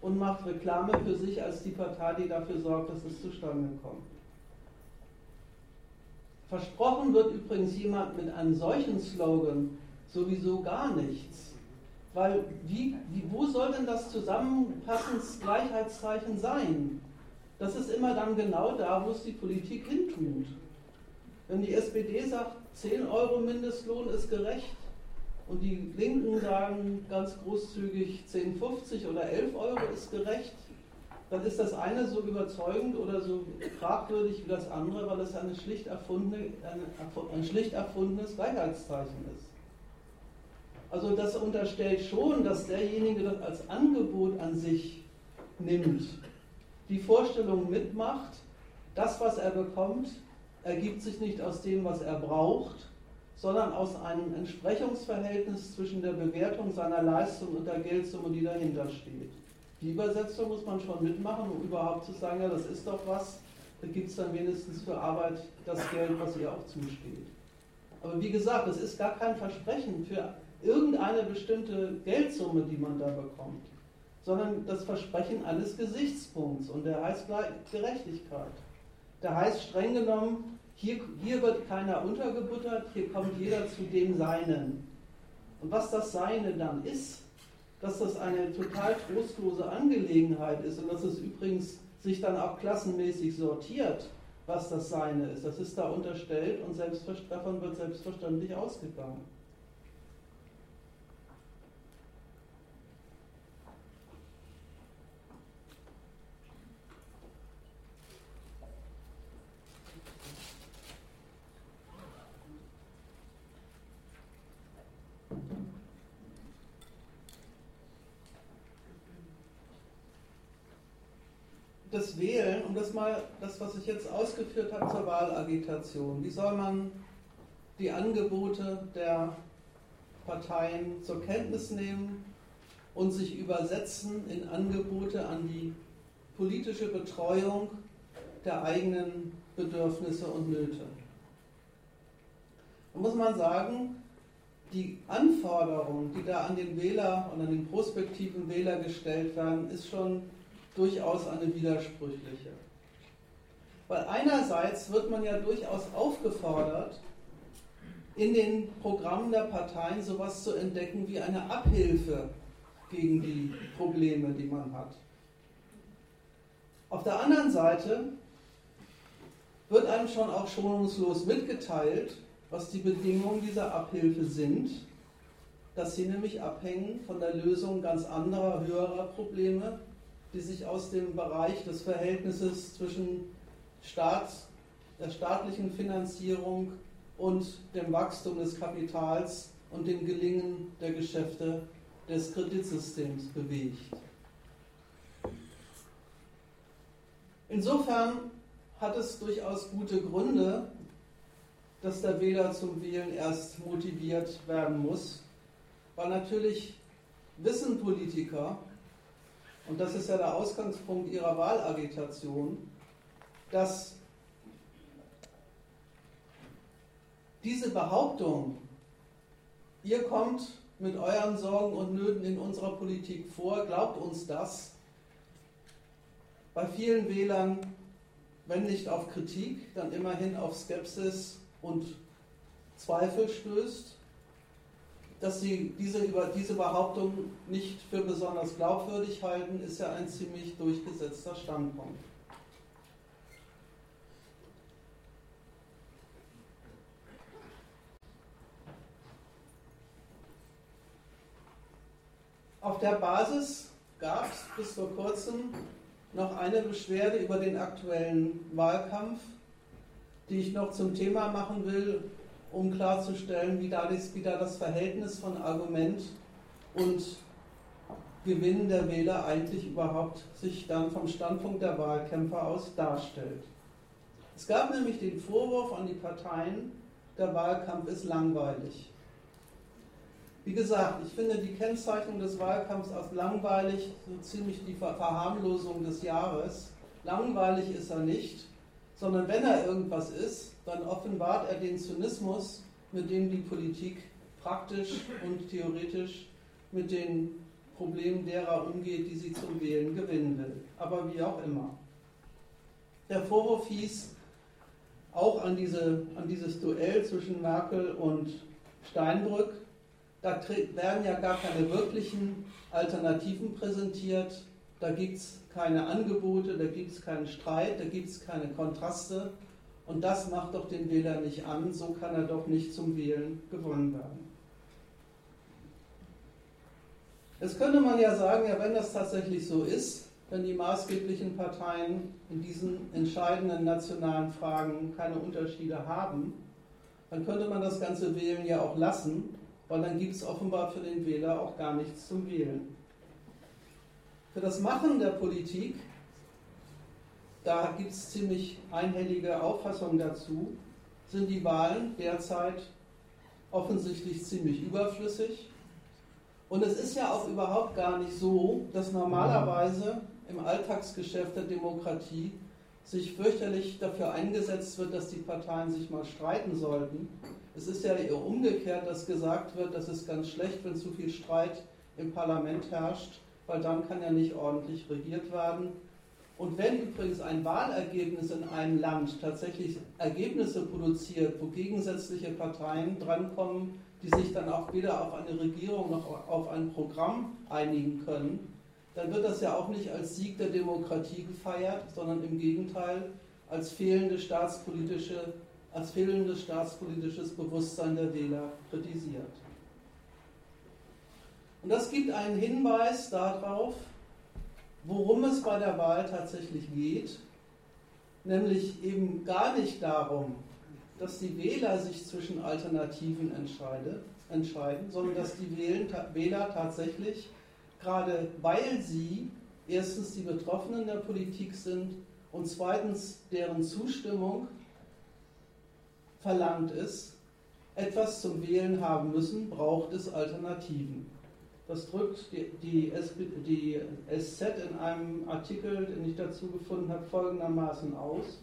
und macht Reklame für sich als die Partei, die dafür sorgt, dass es zustande kommt. Versprochen wird übrigens jemand mit einem solchen Slogan sowieso gar nichts. Weil wie, wie, wo soll denn das Zusammenpassensgleichheitszeichen sein? Das ist immer dann genau da, wo es die Politik hintut. Wenn die SPD sagt, 10 Euro Mindestlohn ist gerecht, und die Linken sagen ganz großzügig 10,50 oder 11 Euro ist gerecht, dann ist das eine so überzeugend oder so fragwürdig wie das andere, weil es eine schlicht erfundene, eine, ein schlicht erfundenes Gleichheitszeichen ist. Also das unterstellt schon, dass derjenige das als Angebot an sich nimmt, die Vorstellung mitmacht, das, was er bekommt, ergibt sich nicht aus dem, was er braucht, sondern aus einem Entsprechungsverhältnis zwischen der Bewertung seiner Leistung und der Geldsumme, die dahinter steht. Die Übersetzung muss man schon mitmachen, um überhaupt zu sagen, ja, das ist doch was, da gibt es dann wenigstens für Arbeit das Geld, was ihr auch zusteht. Aber wie gesagt, es ist gar kein Versprechen für irgendeine bestimmte Geldsumme, die man da bekommt, sondern das Versprechen eines Gesichtspunkts und der heißt Gerechtigkeit. Der heißt streng genommen, hier, hier wird keiner untergebuttert, hier kommt jeder zu dem Seinen. Und was das Seine dann ist, dass das eine total trostlose Angelegenheit ist und dass es übrigens sich dann auch klassenmäßig sortiert, was das Seine ist, das ist da unterstellt und davon wird selbstverständlich ausgegangen. das Wählen, um das mal, das, was ich jetzt ausgeführt habe zur Wahlagitation, wie soll man die Angebote der Parteien zur Kenntnis nehmen und sich übersetzen in Angebote an die politische Betreuung der eigenen Bedürfnisse und Nöte. Da muss man sagen, die Anforderungen, die da an den Wähler und an den prospektiven Wähler gestellt werden, ist schon durchaus eine widersprüchliche. Weil einerseits wird man ja durchaus aufgefordert, in den Programmen der Parteien sowas zu entdecken wie eine Abhilfe gegen die Probleme, die man hat. Auf der anderen Seite wird einem schon auch schonungslos mitgeteilt, was die Bedingungen dieser Abhilfe sind, dass sie nämlich abhängen von der Lösung ganz anderer, höherer Probleme, die sich aus dem Bereich des Verhältnisses zwischen Staat, der staatlichen Finanzierung und dem Wachstum des Kapitals und dem Gelingen der Geschäfte des Kreditsystems bewegt. Insofern hat es durchaus gute Gründe, dass der Wähler zum Wählen erst motiviert werden muss, weil natürlich wissen Politiker, und das ist ja der Ausgangspunkt ihrer Wahlagitation, dass diese Behauptung, ihr kommt mit euren Sorgen und Nöten in unserer Politik vor, glaubt uns das, bei vielen Wählern, wenn nicht auf Kritik, dann immerhin auf Skepsis und Zweifel stößt, dass sie diese, diese Behauptung nicht für besonders glaubwürdig halten, ist ja ein ziemlich durchgesetzter Standpunkt. Auf der Basis gab es bis vor kurzem noch eine Beschwerde über den aktuellen Wahlkampf, die ich noch zum Thema machen will, um klarzustellen, wie da, das, wie da das Verhältnis von Argument und Gewinn der Wähler eigentlich überhaupt sich dann vom Standpunkt der Wahlkämpfer aus darstellt. Es gab nämlich den Vorwurf an die Parteien, der Wahlkampf ist langweilig. Wie gesagt, ich finde die Kennzeichnung des Wahlkampfs als langweilig so ziemlich die Verharmlosung des Jahres. Langweilig ist er nicht, sondern wenn er irgendwas ist, dann offenbart er den Zynismus, mit dem die Politik praktisch und theoretisch mit den Problemen derer umgeht, die sie zum Wählen gewinnen will. Aber wie auch immer. Der Vorwurf hieß auch an, diese, an dieses Duell zwischen Merkel und Steinbrück, da werden ja gar keine wirklichen Alternativen präsentiert, da gibt es keine Angebote, da gibt es keinen Streit, da gibt es keine Kontraste. Und das macht doch den Wähler nicht an, so kann er doch nicht zum Wählen gewonnen werden. Jetzt könnte man ja sagen, ja, wenn das tatsächlich so ist, wenn die maßgeblichen Parteien in diesen entscheidenden nationalen Fragen keine Unterschiede haben, dann könnte man das ganze Wählen ja auch lassen weil dann gibt es offenbar für den Wähler auch gar nichts zum Wählen. Für das Machen der Politik, da gibt es ziemlich einhellige Auffassungen dazu, sind die Wahlen derzeit offensichtlich ziemlich überflüssig. Und es ist ja auch überhaupt gar nicht so, dass normalerweise im Alltagsgeschäft der Demokratie sich fürchterlich dafür eingesetzt wird, dass die Parteien sich mal streiten sollten, es ist ja eher umgekehrt, dass gesagt wird, das ist ganz schlecht, wenn zu viel Streit im Parlament herrscht, weil dann kann ja nicht ordentlich regiert werden. Und wenn übrigens ein Wahlergebnis in einem Land tatsächlich Ergebnisse produziert, wo gegensätzliche Parteien drankommen, die sich dann auch weder auf eine Regierung noch auf ein Programm einigen können, dann wird das ja auch nicht als Sieg der Demokratie gefeiert, sondern im Gegenteil als fehlende staatspolitische als fehlendes staatspolitisches Bewusstsein der Wähler kritisiert. Und das gibt einen Hinweis darauf, worum es bei der Wahl tatsächlich geht, nämlich eben gar nicht darum, dass die Wähler sich zwischen Alternativen entscheiden, sondern dass die Wähler tatsächlich, gerade weil sie erstens die Betroffenen der Politik sind und zweitens deren Zustimmung verlangt ist, etwas zum Wählen haben müssen, braucht es Alternativen. Das drückt die, die, die SZ in einem Artikel, den ich dazu gefunden habe, folgendermaßen aus.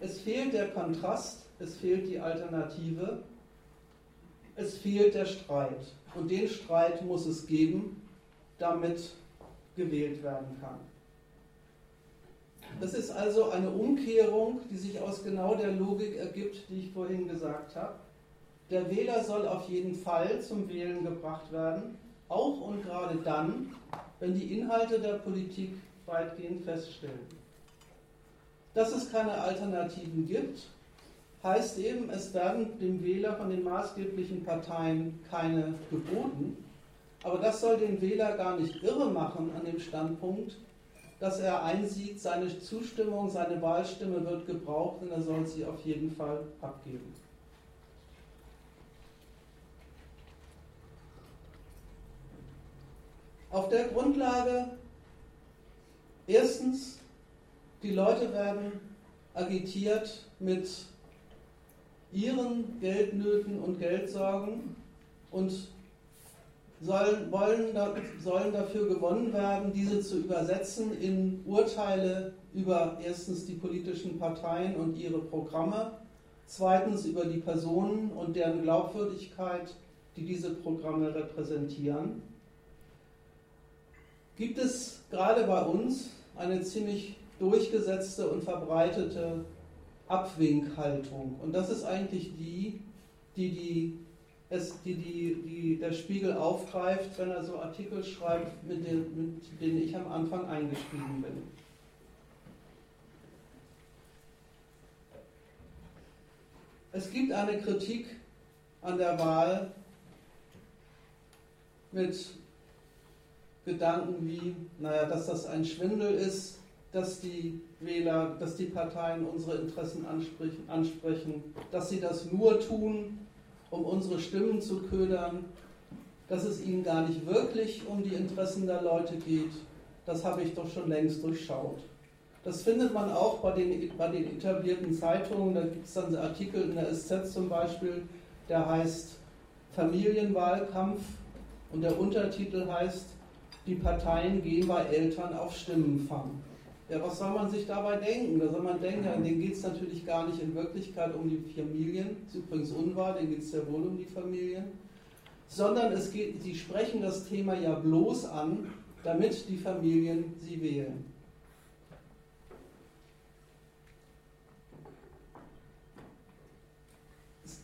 Es fehlt der Kontrast, es fehlt die Alternative, es fehlt der Streit. Und den Streit muss es geben, damit gewählt werden kann. Das ist also eine Umkehrung, die sich aus genau der Logik ergibt, die ich vorhin gesagt habe. Der Wähler soll auf jeden Fall zum Wählen gebracht werden, auch und gerade dann, wenn die Inhalte der Politik weitgehend feststellen. Dass es keine Alternativen gibt, heißt eben, es werden dem Wähler von den maßgeblichen Parteien keine geboten. Aber das soll den Wähler gar nicht irre machen an dem Standpunkt, dass er einsieht, seine Zustimmung, seine Wahlstimme wird gebraucht und er soll sie auf jeden Fall abgeben. Auf der Grundlage, erstens, die Leute werden agitiert mit ihren Geldnöten und Geldsorgen und sollen, wollen, sollen dafür gewonnen werden, diese zu übersetzen in Urteile über erstens die politischen Parteien und ihre Programme, zweitens über die Personen und deren Glaubwürdigkeit, die diese Programme repräsentieren. Gibt es gerade bei uns eine ziemlich durchgesetzte und verbreitete Abwinkhaltung. Und das ist eigentlich die, die, die, es, die, die, die der Spiegel aufgreift, wenn er so Artikel schreibt, mit, den, mit denen ich am Anfang eingestiegen bin. Es gibt eine Kritik an der Wahl mit Gedanken wie, naja, dass das ein Schwindel ist, dass die Wähler, dass die Parteien unsere Interessen ansprechen, dass sie das nur tun, um unsere Stimmen zu ködern, dass es ihnen gar nicht wirklich um die Interessen der Leute geht, das habe ich doch schon längst durchschaut. Das findet man auch bei den, bei den etablierten Zeitungen. Da gibt es dann Artikel in der SZ zum Beispiel, der heißt Familienwahlkampf und der Untertitel heißt Die Parteien gehen bei Eltern auf Stimmenfang. Ja, was soll man sich dabei denken? Da soll man denken, ja, denen geht es natürlich gar nicht in Wirklichkeit um die Familien, ist übrigens unwahr, denen geht es sehr wohl um die Familien, sondern es geht, sie sprechen das Thema ja bloß an, damit die Familien sie wählen.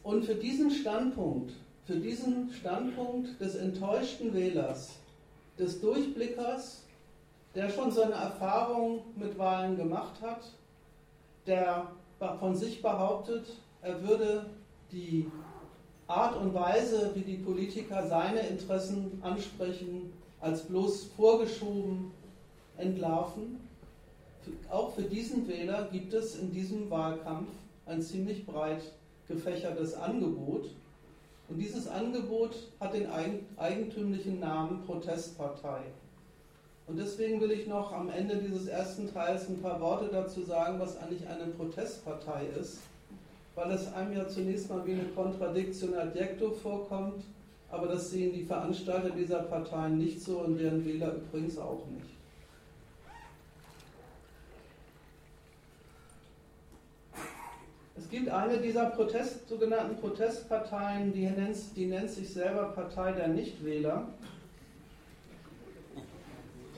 Und für diesen Standpunkt, für diesen Standpunkt des enttäuschten Wählers, des Durchblickers, der schon seine Erfahrung mit Wahlen gemacht hat, der von sich behauptet, er würde die Art und Weise, wie die Politiker seine Interessen ansprechen, als bloß vorgeschoben entlarven. Auch für diesen Wähler gibt es in diesem Wahlkampf ein ziemlich breit gefächertes Angebot. Und dieses Angebot hat den eigentümlichen Namen Protestpartei. Und deswegen will ich noch am Ende dieses ersten Teils ein paar Worte dazu sagen, was eigentlich eine Protestpartei ist, weil es einem ja zunächst mal wie eine Contradiction adjecto vorkommt, aber das sehen die Veranstalter dieser Parteien nicht so und deren Wähler übrigens auch nicht. Es gibt eine dieser Protest, sogenannten Protestparteien, die nennt, die nennt sich selber Partei der Nichtwähler.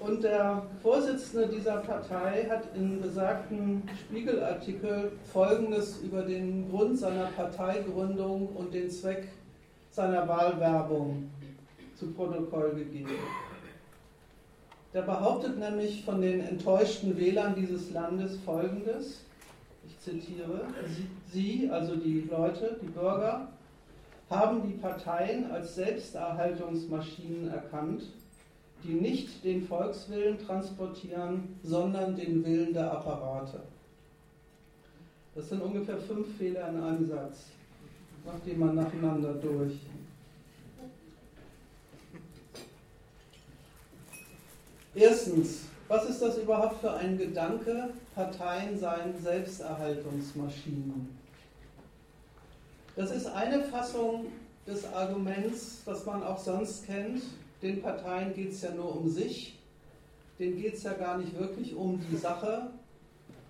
Und der Vorsitzende dieser Partei hat in besagten Spiegelartikel Folgendes über den Grund seiner Parteigründung und den Zweck seiner Wahlwerbung zu Protokoll gegeben. Der behauptet nämlich von den enttäuschten Wählern dieses Landes Folgendes, zitiere, Sie, also die Leute, die Bürger, haben die Parteien als Selbsterhaltungsmaschinen erkannt, die nicht den Volkswillen transportieren, sondern den Willen der Apparate. Das sind ungefähr fünf Fehler in einem Satz. Macht die mal nacheinander durch. Erstens, was ist das überhaupt für ein Gedanke? Parteien seien Selbsterhaltungsmaschinen. Das ist eine Fassung des Arguments, das man auch sonst kennt, den Parteien geht es ja nur um sich, denen geht es ja gar nicht wirklich um die Sache,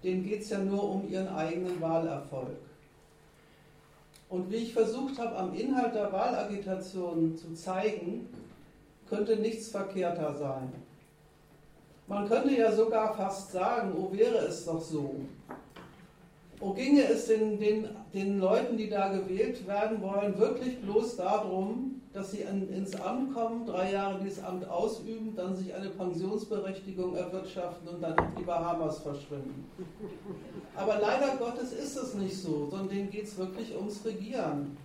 denen geht es ja nur um ihren eigenen Wahlerfolg. Und wie ich versucht habe, am Inhalt der Wahlagitation zu zeigen, könnte nichts verkehrter sein. Man könnte ja sogar fast sagen, oh wäre es doch so. Oh ginge es den, den, den Leuten, die da gewählt werden wollen, wirklich bloß darum, dass sie an, ins Amt kommen, drei Jahre dieses Amt ausüben, dann sich eine Pensionsberechtigung erwirtschaften und dann auf die Bahamas verschwinden. Aber leider Gottes ist es nicht so, sondern denen geht es wirklich ums Regieren.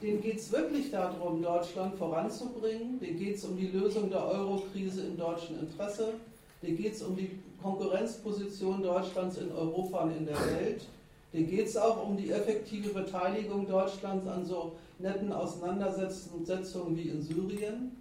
Denen geht es wirklich darum, Deutschland voranzubringen. Denen geht es um die Lösung der Euro-Krise im deutschen Interesse. Denen geht es um die Konkurrenzposition Deutschlands in Europa und in der Welt. Denen geht es auch um die effektive Beteiligung Deutschlands an so netten Auseinandersetzungen wie in Syrien.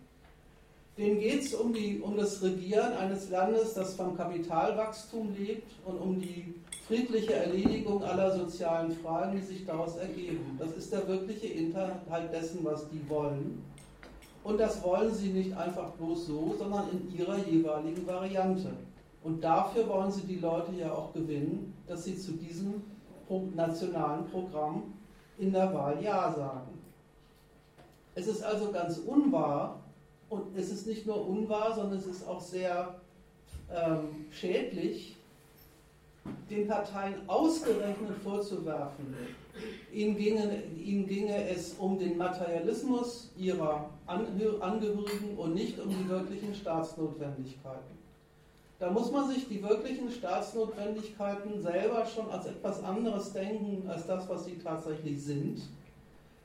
Denen geht es um, um das Regieren eines Landes, das vom Kapitalwachstum lebt und um die friedliche Erledigung aller sozialen Fragen, die sich daraus ergeben. Das ist der wirkliche Inhalt dessen, was die wollen. Und das wollen sie nicht einfach bloß so, sondern in ihrer jeweiligen Variante. Und dafür wollen sie die Leute ja auch gewinnen, dass sie zu diesem nationalen Programm in der Wahl Ja sagen. Es ist also ganz unwahr, und es ist nicht nur unwahr, sondern es ist auch sehr ähm, schädlich, den Parteien ausgerechnet vorzuwerfen, ihnen ginge, ihnen ginge es um den Materialismus ihrer Angehörigen und nicht um die wirklichen Staatsnotwendigkeiten. Da muss man sich die wirklichen Staatsnotwendigkeiten selber schon als etwas anderes denken, als das, was sie tatsächlich sind,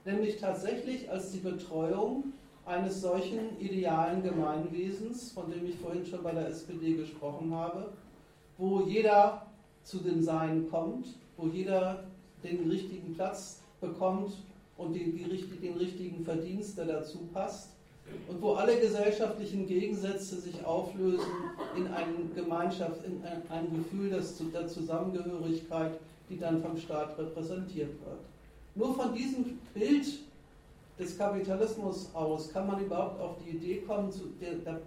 nämlich tatsächlich als die Betreuung eines solchen idealen Gemeinwesens, von dem ich vorhin schon bei der SPD gesprochen habe, wo jeder zu den Seinen kommt, wo jeder den richtigen Platz bekommt und die, die, den richtigen Verdienst, der dazu passt, und wo alle gesellschaftlichen Gegensätze sich auflösen in eine Gemeinschaft, in ein, Gefühl der Zusammengehörigkeit, die dann vom Staat repräsentiert wird. Nur von diesem Bild des Kapitalismus aus kann man überhaupt auf die Idee kommen,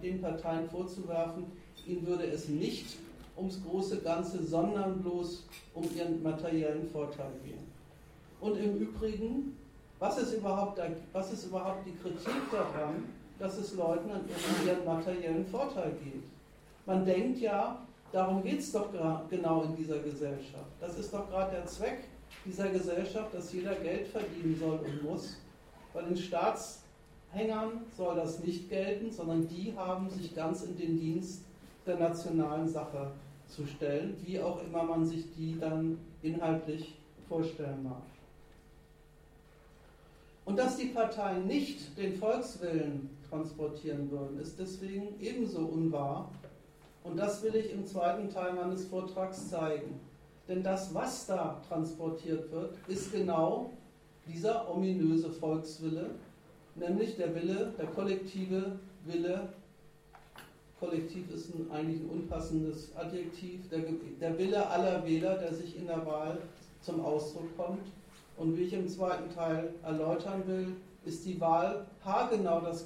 den Parteien vorzuwerfen, ihnen würde es nicht ums große Ganze, sondern bloß um ihren materiellen Vorteil gehen. Und im Übrigen, was ist überhaupt, was ist überhaupt die Kritik daran, dass es Leuten an ihren materiellen Vorteil geht? Man denkt ja, darum geht es doch genau in dieser Gesellschaft. Das ist doch gerade der Zweck dieser Gesellschaft, dass jeder Geld verdienen soll und muss. Bei den Staatshängern soll das nicht gelten, sondern die haben sich ganz in den Dienst der nationalen Sache zu stellen, wie auch immer man sich die dann inhaltlich vorstellen mag. Und dass die Parteien nicht den Volkswillen transportieren würden, ist deswegen ebenso unwahr. Und das will ich im zweiten Teil meines Vortrags zeigen. Denn das, was da transportiert wird, ist genau dieser ominöse Volkswille, nämlich der Wille, der kollektive Wille, kollektiv ist ein, eigentlich ein unpassendes Adjektiv, der, der Wille aller Wähler, der sich in der Wahl zum Ausdruck kommt. Und wie ich im zweiten Teil erläutern will, ist die Wahl haargenau das,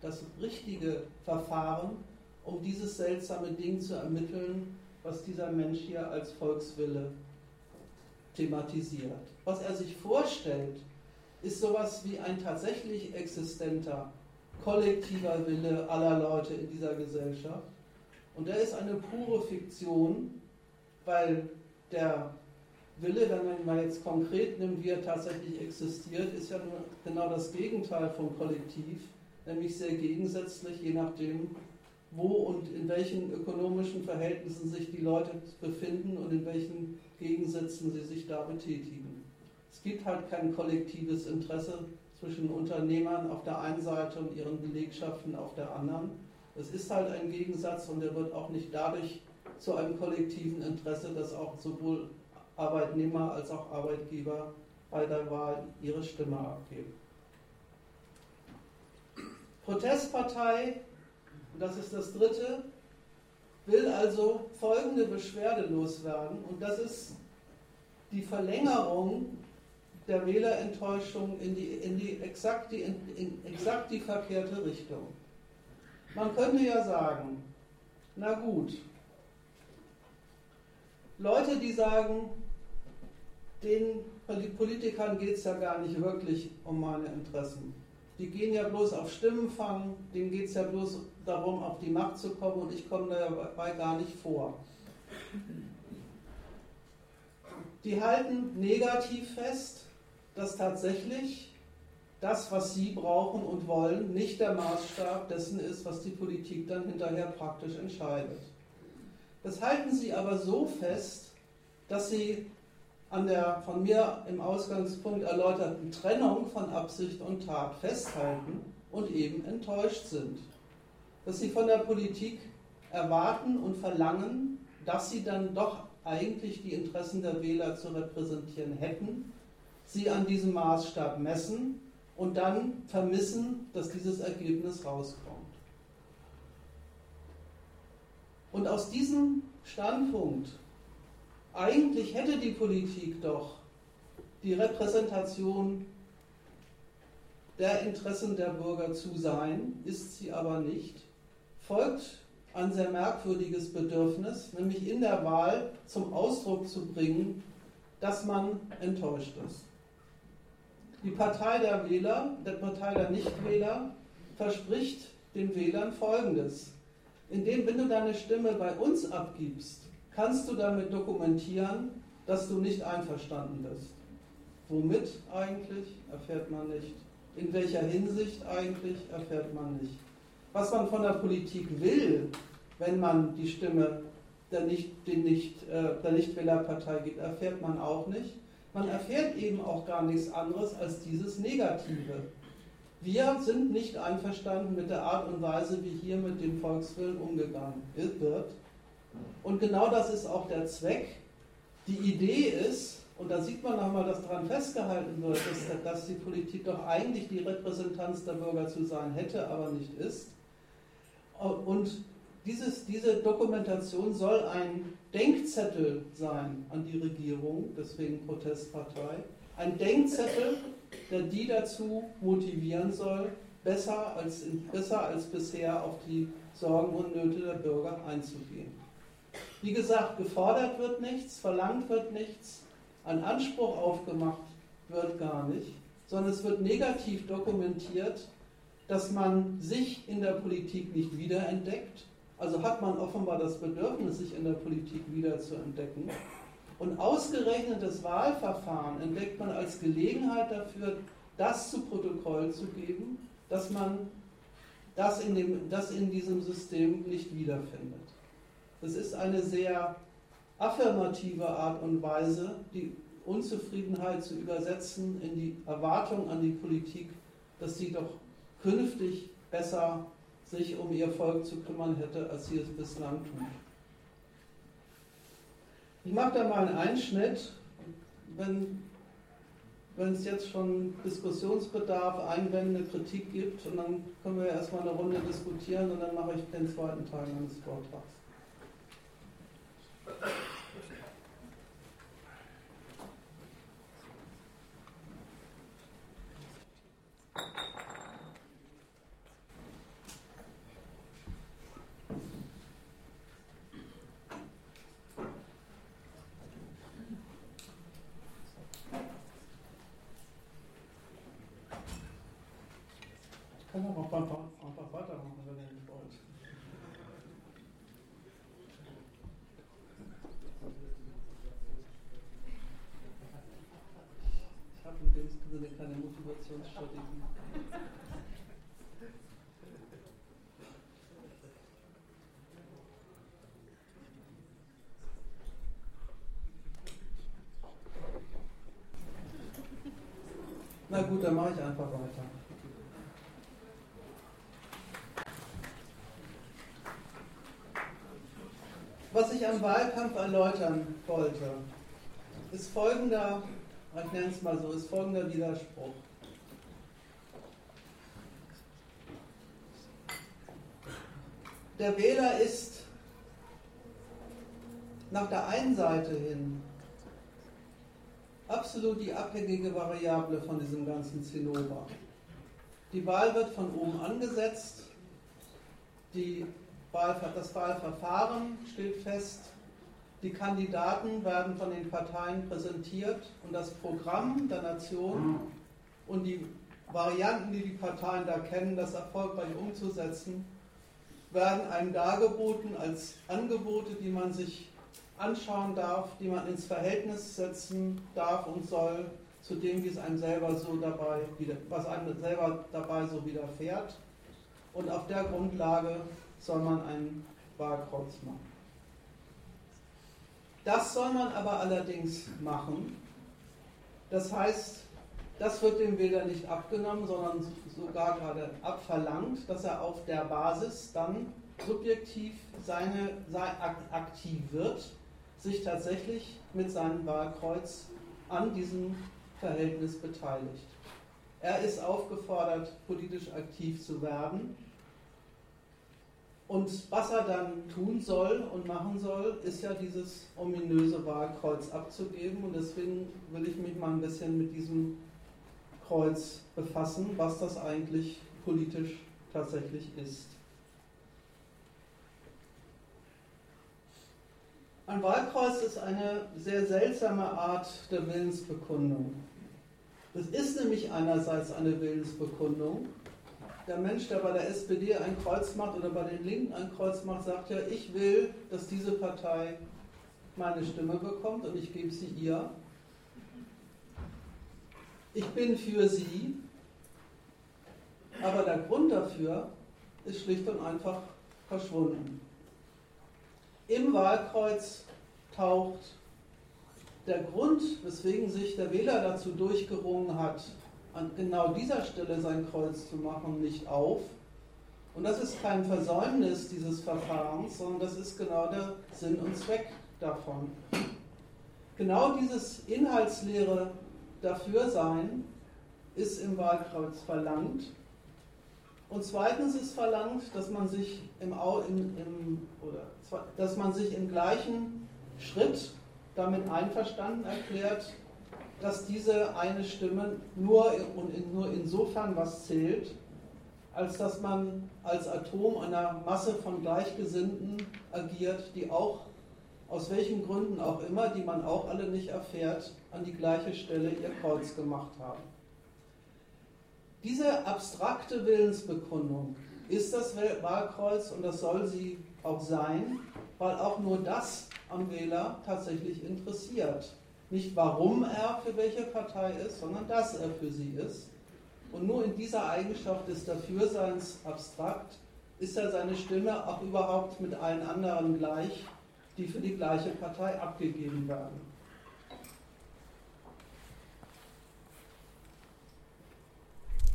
das richtige Verfahren, um dieses seltsame Ding zu ermitteln, was dieser Mensch hier als Volkswille thematisiert. Was er sich vorstellt, ist sowas wie ein tatsächlich existenter, kollektiver Wille aller Leute in dieser Gesellschaft. Und der ist eine pure Fiktion, weil der Wille, wenn man ihn mal jetzt konkret nimmt, wie er tatsächlich existiert, ist ja genau das Gegenteil vom Kollektiv, nämlich sehr gegensätzlich, je nachdem, wo und in welchen ökonomischen Verhältnissen sich die Leute befinden und in welchen Gegensätzen sie sich da betätigen. Es gibt halt kein kollektives Interesse zwischen Unternehmern auf der einen Seite und ihren Belegschaften auf der anderen. Es ist halt ein Gegensatz und der wird auch nicht dadurch zu einem kollektiven Interesse, dass auch sowohl Arbeitnehmer als auch Arbeitgeber bei der Wahl ihre Stimme abgeben. Protestpartei das ist das dritte, will also folgende Beschwerde loswerden. Und das ist die Verlängerung der Wählerenttäuschung in die, in die, exakt, die, in exakt die verkehrte Richtung. Man könnte ja sagen, na gut, Leute, die sagen, den Politikern geht es ja gar nicht wirklich um meine Interessen die gehen ja bloß auf Stimmenfang, denen geht es ja bloß darum, auf die Macht zu kommen und ich komme dabei gar nicht vor. Die halten negativ fest, dass tatsächlich das, was sie brauchen und wollen, nicht der Maßstab dessen ist, was die Politik dann hinterher praktisch entscheidet. Das halten sie aber so fest, dass sie an der von mir im Ausgangspunkt erläuterten Trennung von Absicht und Tat festhalten und eben enttäuscht sind. Dass sie von der Politik erwarten und verlangen, dass sie dann doch eigentlich die Interessen der Wähler zu repräsentieren hätten, sie an diesem Maßstab messen und dann vermissen, dass dieses Ergebnis rauskommt. Und aus diesem Standpunkt, eigentlich hätte die Politik doch die Repräsentation der Interessen der Bürger zu sein, ist sie aber nicht, folgt ein sehr merkwürdiges Bedürfnis, nämlich in der Wahl zum Ausdruck zu bringen, dass man enttäuscht ist. Die Partei der Wähler, der Partei der Nichtwähler, verspricht den Wählern Folgendes. Indem, wenn du deine Stimme bei uns abgibst, kannst du damit dokumentieren, dass du nicht einverstanden bist. Womit eigentlich, erfährt man nicht. In welcher Hinsicht eigentlich, erfährt man nicht. Was man von der Politik will, wenn man die Stimme der, nicht, den nicht, äh, Nichtwählerpartei gibt, erfährt man auch nicht. Man erfährt eben auch gar nichts anderes als dieses Negative. Wir sind nicht einverstanden mit der Art und Weise, wie hier mit dem Volkswillen umgegangen wird. Und genau das ist auch der Zweck. Die Idee ist, und da sieht man nochmal, dass daran festgehalten wird, dass, dass die Politik doch eigentlich die Repräsentanz der Bürger zu sein hätte, aber nicht ist. Und dieses, diese Dokumentation soll ein Denkzettel sein an die Regierung, deswegen Protestpartei. Ein Denkzettel, der die dazu motivieren soll, besser als, besser als bisher auf die Sorgen und Nöte der Bürger einzugehen. Wie gesagt, gefordert wird nichts, verlangt wird nichts, ein Anspruch aufgemacht wird gar nicht, sondern es wird negativ dokumentiert, dass man sich in der Politik nicht wiederentdeckt, also hat man offenbar das Bedürfnis, sich in der Politik wieder zu entdecken. Und ausgerechnet das Wahlverfahren entdeckt man als Gelegenheit dafür, das zu Protokoll zu geben, dass man das in, dem, das in diesem System nicht wiederfindet. Das ist eine sehr affirmative Art und Weise, die Unzufriedenheit zu übersetzen in die Erwartung an die Politik, dass sie doch künftig besser sich um ihr Volk zu kümmern hätte, als sie es bislang tut. Ich mache da mal einen Einschnitt, wenn, wenn es jetzt schon Diskussionsbedarf, Einwände, Kritik gibt, und dann können wir erstmal eine Runde diskutieren und dann mache ich den zweiten Teil meines Vortrags. Thank you. Motivationsstrategie. Na gut, dann mache ich einfach weiter. Was ich am Wahlkampf erläutern wollte, ist folgender, ich nenne es mal so, ist folgender Widerspruch. Der Wähler ist nach der einen Seite hin absolut die abhängige Variable von diesem ganzen Zinnober. Die Wahl wird von oben angesetzt, die Wahl, das Wahlverfahren steht fest, die Kandidaten werden von den Parteien präsentiert und das Programm der Nation und die Varianten, die die Parteien da kennen, das erfolgreich umzusetzen, werden einem dargeboten als Angebote, die man sich anschauen darf, die man ins Verhältnis setzen darf und soll zu dem, wie es einem selber so dabei, was einem selber dabei so widerfährt. Und auf der Grundlage soll man ein Wahlkreuz machen. Das soll man aber allerdings machen. Das heißt, das wird dem Wähler nicht abgenommen, sondern sogar gerade abverlangt, dass er auf der Basis dann subjektiv seine, sein, aktiv wird, sich tatsächlich mit seinem Wahlkreuz an diesem Verhältnis beteiligt. Er ist aufgefordert, politisch aktiv zu werden. Und was er dann tun soll und machen soll, ist ja dieses ominöse Wahlkreuz abzugeben. Und deswegen will ich mich mal ein bisschen mit diesem Kreuz befassen, was das eigentlich politisch tatsächlich ist. Ein Wahlkreuz ist eine sehr seltsame Art der Willensbekundung. Es ist nämlich einerseits eine Willensbekundung. Der Mensch, der bei der SPD ein Kreuz macht oder bei den Linken ein Kreuz macht, sagt ja, ich will, dass diese Partei meine Stimme bekommt und ich gebe sie ihr. Ich bin für sie, aber der Grund dafür ist schlicht und einfach verschwunden. Im Wahlkreuz taucht der Grund, weswegen sich der Wähler dazu durchgerungen hat, an genau dieser Stelle sein Kreuz zu machen, nicht auf. Und das ist kein Versäumnis dieses Verfahrens, sondern das ist genau der Sinn und Zweck davon. Genau dieses inhaltsleere Dafürsein ist im Wahlkreuz verlangt und zweitens ist verlangt, dass man sich im, im, im, oder, dass man sich im gleichen Schritt damit einverstanden erklärt, dass diese eine Stimme nur, und nur insofern was zählt, als dass man als Atom einer Masse von Gleichgesinnten agiert, die auch, aus welchen Gründen auch immer, die man auch alle nicht erfährt, an die gleiche Stelle ihr Kreuz gemacht haben. Diese abstrakte Willensbekundung ist das Wahlkreuz und das soll sie auch sein, weil auch nur das am Wähler tatsächlich interessiert. Nicht warum er für welche Partei ist, sondern dass er für sie ist. Und nur in dieser Eigenschaft des Dafürseins abstrakt ist er seine Stimme auch überhaupt mit allen anderen gleich, die für die gleiche Partei abgegeben werden.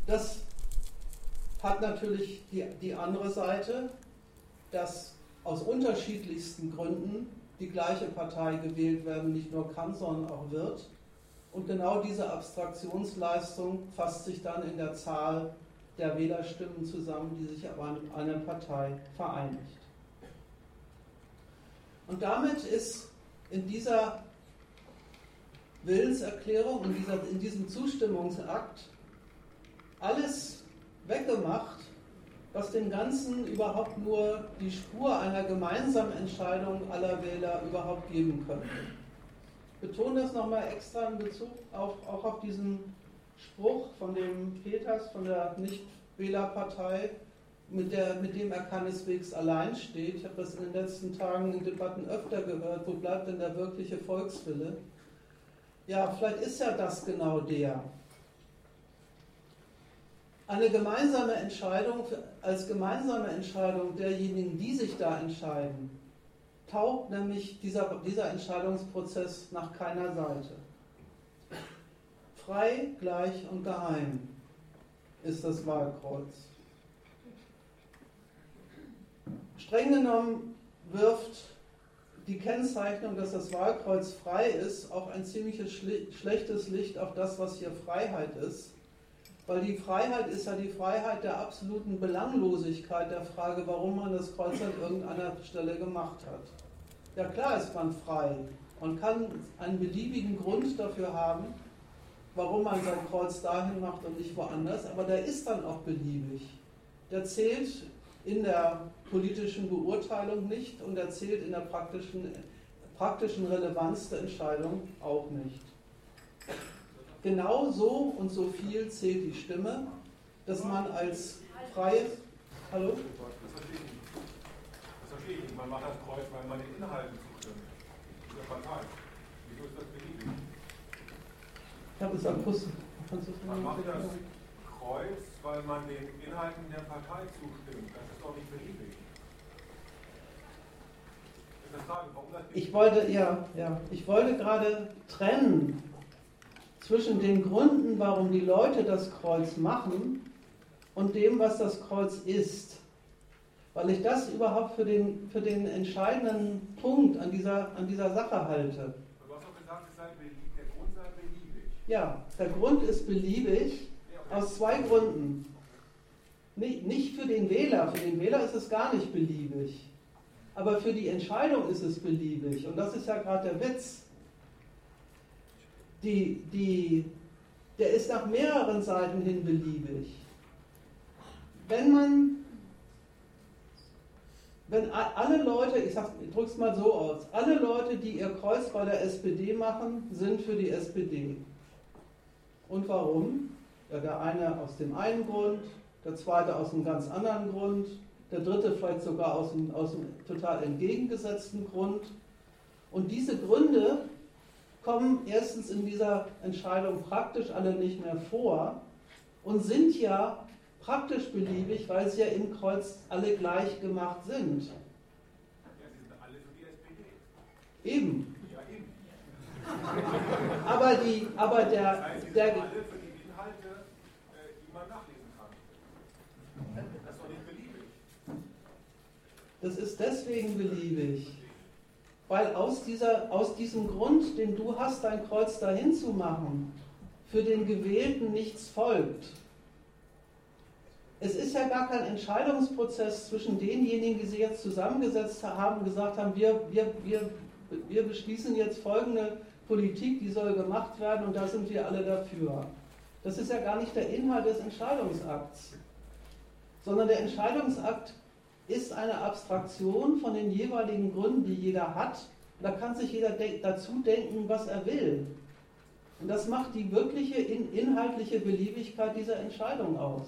Das hat natürlich die, die andere Seite, dass aus unterschiedlichsten Gründen die gleiche Partei gewählt werden nicht nur kann, sondern auch wird. Und genau diese Abstraktionsleistung fasst sich dann in der Zahl der Wählerstimmen zusammen, die sich aber in einer Partei vereinigt. Und damit ist in dieser Willenserklärung, in, dieser, in diesem Zustimmungsakt alles weggemacht, was dem Ganzen überhaupt nur die Spur einer gemeinsamen Entscheidung aller Wähler überhaupt geben könnte. Ich betone das nochmal extra in Bezug auf, auch auf diesen Spruch von dem Peters von der Nichtwählerpartei, mit, der, mit dem er keineswegs allein steht. Ich habe das in den letzten Tagen in Debatten öfter gehört. Wo bleibt denn der wirkliche Volkswille? Ja, vielleicht ist ja das genau der eine gemeinsame Entscheidung, als gemeinsame Entscheidung derjenigen, die sich da entscheiden, taugt nämlich dieser, dieser Entscheidungsprozess nach keiner Seite. Frei, gleich und geheim ist das Wahlkreuz. Streng genommen wirft die Kennzeichnung, dass das Wahlkreuz frei ist, auch ein ziemliches schlechtes Licht auf das, was hier Freiheit ist weil die Freiheit ist ja die Freiheit der absoluten Belanglosigkeit der Frage, warum man das Kreuz an irgendeiner Stelle gemacht hat. Ja klar ist man frei. Man kann einen beliebigen Grund dafür haben, warum man sein Kreuz dahin macht und nicht woanders, aber der ist dann auch beliebig. Der zählt in der politischen Beurteilung nicht und er zählt in der praktischen, praktischen Relevanz der Entscheidung auch nicht. Genau so und so viel zählt die Stimme, dass man als freies. Hallo? Das verstehe ich nicht. Man macht das Kreuz, weil man den Inhalten zustimmt. Dieser Partei. Wieso ist das beliebig? Ich habe es akustisch. Man macht das Kreuz, weil man den Inhalten der Partei zustimmt. Das ist doch nicht beliebig. Ich wollte, ja, ja, ich wollte gerade trennen zwischen den Gründen, warum die Leute das Kreuz machen und dem, was das Kreuz ist. Weil ich das überhaupt für den, für den entscheidenden Punkt an dieser, an dieser Sache halte. Du hast doch gesagt, es sei der Grund sei beliebig. Ja, der Grund ist beliebig aus zwei Gründen. Nicht, nicht für den Wähler, für den Wähler ist es gar nicht beliebig. Aber für die Entscheidung ist es beliebig. Und das ist ja gerade der Witz. Die, die, der ist nach mehreren Seiten hin beliebig. Wenn man, wenn alle Leute, ich, drücke es mal so aus, alle Leute, die ihr Kreuz bei der SPD machen, sind für die SPD. Und warum? Ja, der eine aus dem einen Grund, der zweite aus einem ganz anderen Grund, der dritte vielleicht sogar aus einem, aus einem total entgegengesetzten Grund. Und diese Gründe kommen erstens in dieser Entscheidung praktisch alle nicht mehr vor und sind ja praktisch beliebig, weil sie ja im Kreuz alle gleich gemacht sind. Ja, sie sind alle für die SPD. Eben. Ja, eben. aber, die, aber der, das heißt, sie der, sind alle für die Inhalte, äh, die man nachlesen kann. Das ist doch nicht beliebig. Das ist deswegen beliebig, weil aus, dieser, aus diesem Grund, den du hast, dein Kreuz dahin zu machen, für den Gewählten nichts folgt. Es ist ja gar kein Entscheidungsprozess zwischen denjenigen, die sich jetzt zusammengesetzt haben, gesagt haben, wir, wir, wir, wir beschließen jetzt folgende Politik, die soll gemacht werden und da sind wir alle dafür. Das ist ja gar nicht der Inhalt des Entscheidungsakts, sondern der Entscheidungsakt ist eine Abstraktion von den jeweiligen Gründen, die jeder hat. da kann sich jeder de dazu denken, was er will. Und das macht die wirkliche in inhaltliche Beliebigkeit dieser Entscheidung aus.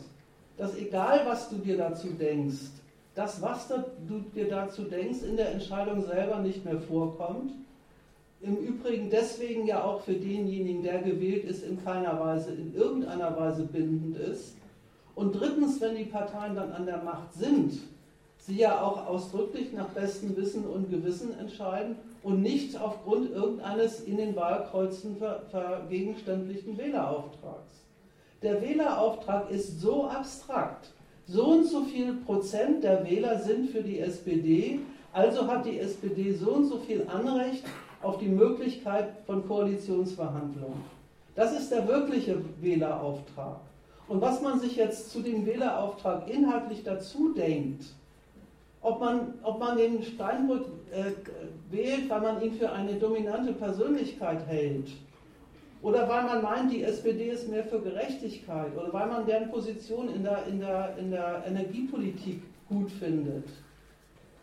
Dass egal, was du dir dazu denkst, das, was du dir dazu denkst, in der Entscheidung selber nicht mehr vorkommt. Im Übrigen deswegen ja auch für denjenigen, der gewählt ist, in keiner Weise, in irgendeiner Weise bindend ist. Und drittens, wenn die Parteien dann an der Macht sind, sie ja auch ausdrücklich nach bestem Wissen und Gewissen entscheiden und nicht aufgrund irgendeines in den Wahlkreuzen ver vergegenständlichten Wählerauftrags. Der Wählerauftrag ist so abstrakt. So und so viel Prozent der Wähler sind für die SPD, also hat die SPD so und so viel Anrecht auf die Möglichkeit von Koalitionsverhandlungen. Das ist der wirkliche Wählerauftrag. Und was man sich jetzt zu dem Wählerauftrag inhaltlich dazu denkt, ob man, ob man den Steinbrück äh, wählt, weil man ihn für eine dominante Persönlichkeit hält, oder weil man meint, die SPD ist mehr für Gerechtigkeit, oder weil man deren Position in der, in der, in der Energiepolitik gut findet,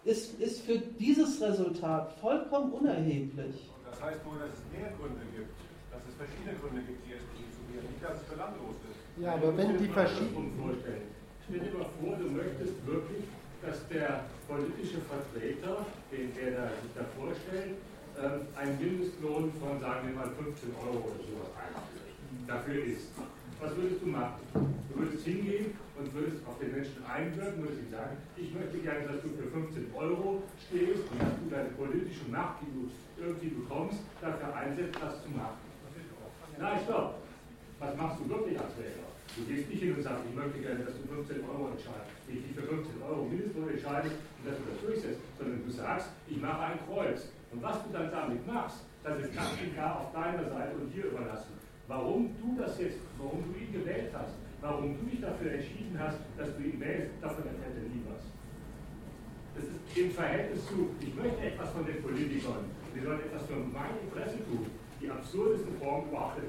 ist, ist für dieses Resultat vollkommen unerheblich. Und das heißt nur, dass es mehr Gründe gibt, dass es verschiedene Gründe gibt, die SPD zu wählen, nicht, dass es belanglos ist. Ja, aber wenn die verschiedenen. Stell dir mal vor, du möchtest wirklich dass der politische Vertreter, den er sich da vorstellt, ähm, einen Mindestlohn von, sagen wir mal, 15 Euro oder sowas einführt. Dafür ist. Was würdest du machen? Du würdest hingehen und würdest auf den Menschen einwirken, würdest ihm sagen, ich möchte gerne, dass du für 15 Euro stehst und dass du deine politische Macht, die du irgendwie bekommst, dafür einsetzt, das zu machen. Na, stopp. Was machst du wirklich als Wähler? Du gehst nicht hin und sagst, ich möchte gerne, dass du 15 Euro entscheidest. Ich dich für 15 Euro Mindestlohn entscheide und dass du das durchsetzt, sondern du sagst, ich mache ein Kreuz. Und was du dann damit machst, das ist ganz und klar auf deiner Seite und dir überlassen. Warum du das jetzt, warum du ihn gewählt hast, warum du dich dafür entschieden hast, dass du ihn wählst, davon erfährt er nie was. Das ist im Verhältnis zu, ich möchte etwas von den Politikern, sie sollen etwas für mein Interesse tun, die absurdeste Form überhaupt der.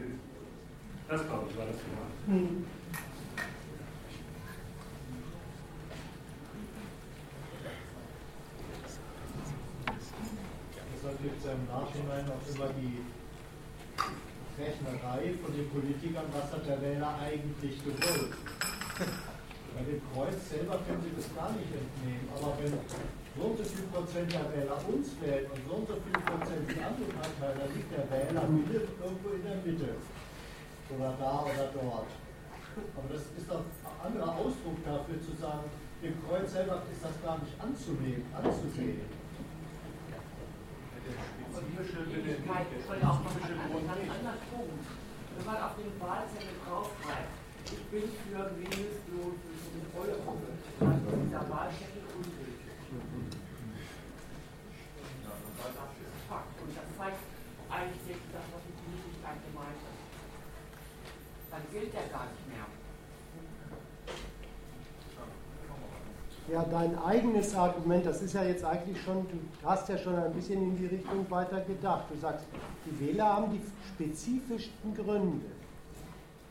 Das glaube ich war das Thema. Hm. Deshalb gibt es ja im Nachhinein auch immer die Rechnerei von den Politikern, was hat der Wähler eigentlich gewollt. Bei dem Kreuz selber können Sie das gar nicht entnehmen, aber wenn so und so viel Prozent der Wähler uns wählen und so und so viel Prozent die andere Partei, dann liegt der Wähler irgendwo in der Mitte oder da oder dort. Aber das ist doch ein anderer Ausdruck dafür zu sagen, dem Kreuz selber ist das gar nicht anzunehmen, anzusehen. Ich wollte auch noch einen ganz anderen Punkt. Wenn man auf den Wahlzettel draufschreibt, ich bin für Mindestlohn für 5 Euro, dann ist dieser Wahlzettel ungültig. Das ist Fakt. Und das zeigt eigentlich das, was die Politiker gemeint hat. Dann gilt der gar nicht mehr. Ja, dein eigenes Argument, das ist ja jetzt eigentlich schon, du hast ja schon ein bisschen in die Richtung weiter gedacht. Du sagst, die Wähler haben die spezifischsten Gründe,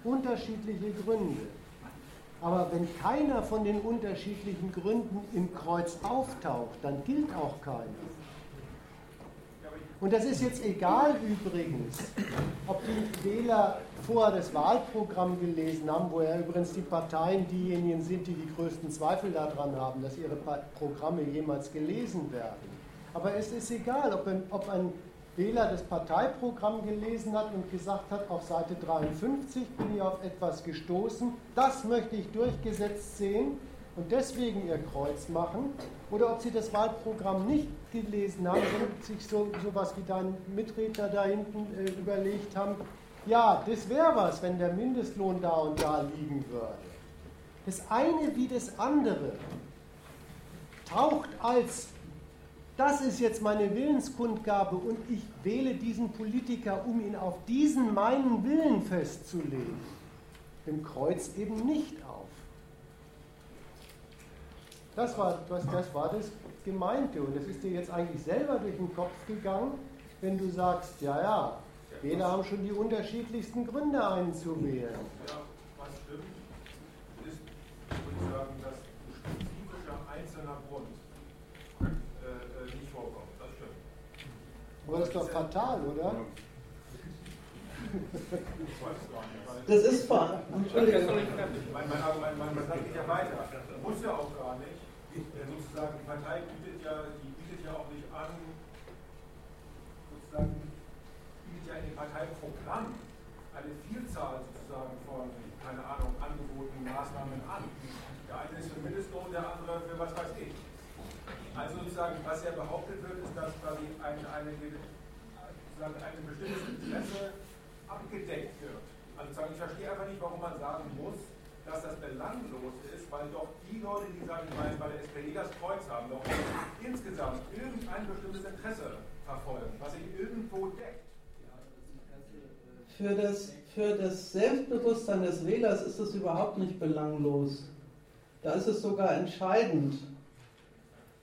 unterschiedliche Gründe. Aber wenn keiner von den unterschiedlichen Gründen im Kreuz auftaucht, dann gilt auch keiner. Und das ist jetzt egal übrigens, ob die Wähler vorher das Wahlprogramm gelesen haben, wo ja übrigens die Parteien diejenigen sind, die die größten Zweifel daran haben, dass ihre Programme jemals gelesen werden. Aber es ist egal, ob ein, ob ein Wähler das Parteiprogramm gelesen hat und gesagt hat, auf Seite 53 bin ich auf etwas gestoßen, das möchte ich durchgesetzt sehen und deswegen ihr Kreuz machen, oder ob sie das Wahlprogramm nicht gelesen haben und sich so was wie dein Mitredner da hinten äh, überlegt haben, ja, das wäre was, wenn der Mindestlohn da und da liegen würde. Das eine wie das andere taucht als, das ist jetzt meine Willenskundgabe und ich wähle diesen Politiker, um ihn auf diesen meinen Willen festzulegen, im Kreuz eben nicht auf. Das war das, das war das Gemeinte und das ist dir jetzt eigentlich selber durch den Kopf gegangen, wenn du sagst, ja, ja, Wähler haben schon die unterschiedlichsten Gründe einzuwählen. Ja, was stimmt, ist, würde ich sagen, dass ein spezifischer einzelner Grund äh, äh, nicht vorkommt. Das stimmt. Aber das ist doch fatal, oder? Das ist vor. Entschuldigung. Mein, mein Argument, mein, mein geht ja weiter. Muss ja auch gar nicht. Sozusagen, die Partei bietet ja, die bietet ja auch nicht an, sozusagen, bietet ja in dem Parteiprogramm eine Vielzahl sozusagen von, keine Ahnung, Angeboten, Maßnahmen an. Der eine ist für Mindestlohn, der andere für was weiß ich. Also sozusagen, was ja behauptet wird, ist, dass quasi ein, eine, sozusagen ein bestimmtes Interesse abgedeckt wird. Also sagen, ich verstehe einfach nicht, warum man sagen muss, dass das belanglos ist, weil doch die Leute, die sagen, ich bei der SPD das Kreuz haben, doch insgesamt irgendein bestimmtes Interesse verfolgen, was sich irgendwo deckt. Für das, für das Selbstbewusstsein des Wählers ist es überhaupt nicht belanglos. Da ist es sogar entscheidend,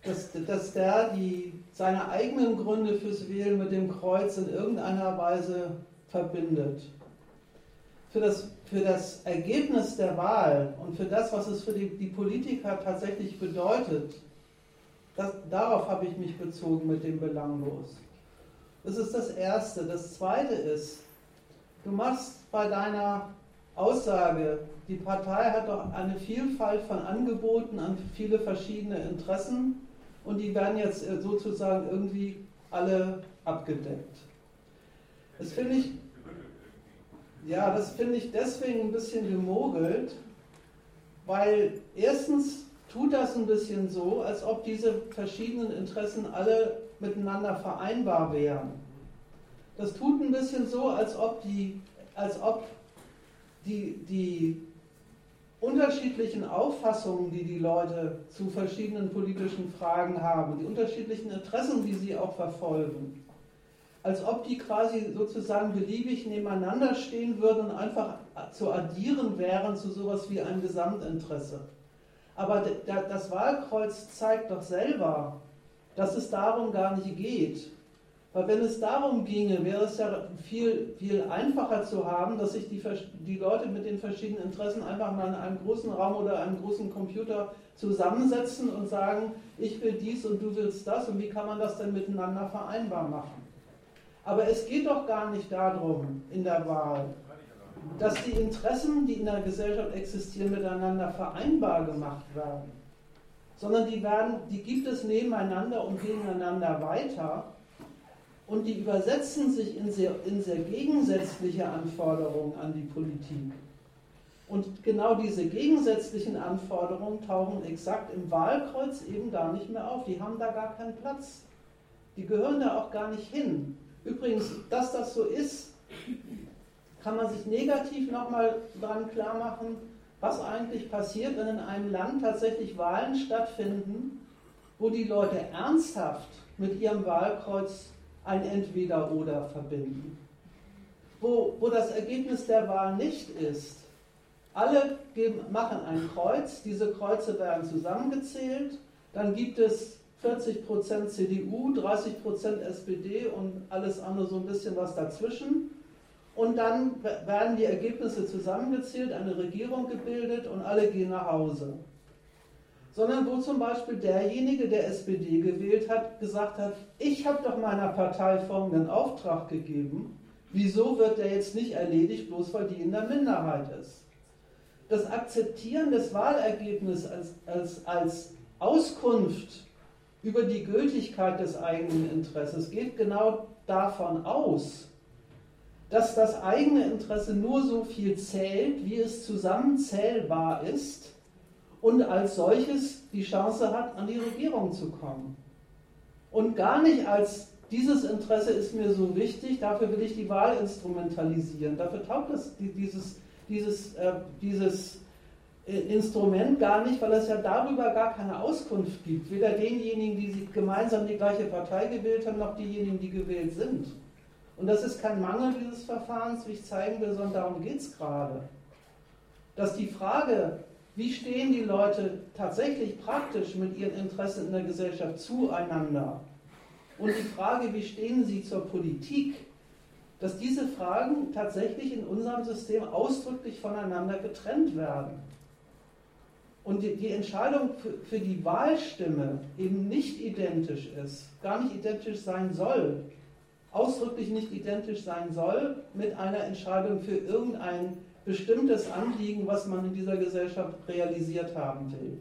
dass, dass der die, seine eigenen Gründe fürs Wählen mit dem Kreuz in irgendeiner Weise verbindet. Für das, für das Ergebnis der Wahl und für das, was es für die, die Politiker tatsächlich bedeutet, das, darauf habe ich mich bezogen mit dem Belanglos. Das ist das Erste. Das Zweite ist, du machst bei deiner Aussage, die Partei hat doch eine Vielfalt von Angeboten an viele verschiedene Interessen und die werden jetzt sozusagen irgendwie alle abgedeckt. Das finde ich, ja, das finde ich deswegen ein bisschen gemogelt, weil erstens tut das ein bisschen so, als ob diese verschiedenen Interessen alle miteinander vereinbar wären. Das tut ein bisschen so, als ob die, als ob die, die unterschiedlichen Auffassungen, die die Leute zu verschiedenen politischen Fragen haben, die unterschiedlichen Interessen, die sie auch verfolgen, als ob die quasi sozusagen beliebig nebeneinander stehen würden und einfach zu addieren wären zu sowas wie einem Gesamtinteresse. Aber das Wahlkreuz zeigt doch selber, dass es darum gar nicht geht. Weil wenn es darum ginge, wäre es ja viel, viel einfacher zu haben, dass sich die, die Leute mit den verschiedenen Interessen einfach mal in einem großen Raum oder einem großen Computer zusammensetzen und sagen, ich will dies und du willst das und wie kann man das denn miteinander vereinbar machen. Aber es geht doch gar nicht darum in der Wahl, dass die Interessen, die in der Gesellschaft existieren, miteinander vereinbar gemacht werden, sondern die, werden, die gibt es nebeneinander und gegeneinander weiter und die übersetzen sich in sehr, in sehr gegensätzliche Anforderungen an die Politik. Und genau diese gegensätzlichen Anforderungen tauchen exakt im Wahlkreuz eben gar nicht mehr auf. Die haben da gar keinen Platz. Die gehören da auch gar nicht hin. Übrigens, dass das so ist, kann man sich negativ nochmal daran klar machen, was eigentlich passiert, wenn in einem Land tatsächlich Wahlen stattfinden, wo die Leute ernsthaft mit ihrem Wahlkreuz ein Entweder-Oder verbinden. Wo, wo das Ergebnis der Wahl nicht ist, alle geben, machen ein Kreuz, diese Kreuze werden zusammengezählt, dann gibt es 40% CDU, 30% SPD und alles andere so ein bisschen was dazwischen. Und dann werden die Ergebnisse zusammengezählt, eine Regierung gebildet und alle gehen nach Hause. Sondern wo zum Beispiel derjenige, der SPD gewählt hat, gesagt hat, ich habe doch meiner Partei folgenden Auftrag gegeben, wieso wird der jetzt nicht erledigt, bloß weil die in der Minderheit ist? Das Akzeptieren des Wahlergebnisses als, als, als Auskunft über die Gültigkeit des eigenen Interesses geht genau davon aus, dass das eigene Interesse nur so viel zählt, wie es zusammenzählbar ist und als solches die Chance hat, an die Regierung zu kommen. Und gar nicht als dieses Interesse ist mir so wichtig, dafür will ich die Wahl instrumentalisieren. Dafür taugt das, dieses, dieses, äh, dieses Instrument gar nicht, weil es ja darüber gar keine Auskunft gibt. Weder denjenigen, die gemeinsam die gleiche Partei gewählt haben, noch diejenigen, die gewählt sind. Und das ist kein Mangel dieses Verfahrens, wie ich zeigen will, sondern darum geht es gerade. Dass die Frage, wie stehen die Leute tatsächlich praktisch mit ihren Interessen in der Gesellschaft zueinander? Und die Frage, wie stehen sie zur Politik? Dass diese Fragen tatsächlich in unserem System ausdrücklich voneinander getrennt werden und die, die Entscheidung für, für, die Wahlstimme eben nicht identisch ist, gar nicht identisch sein soll, ausdrücklich nicht identisch sein soll mit einer Entscheidung für irgendein bestimmtes Anliegen, was man in dieser Gesellschaft realisiert haben will.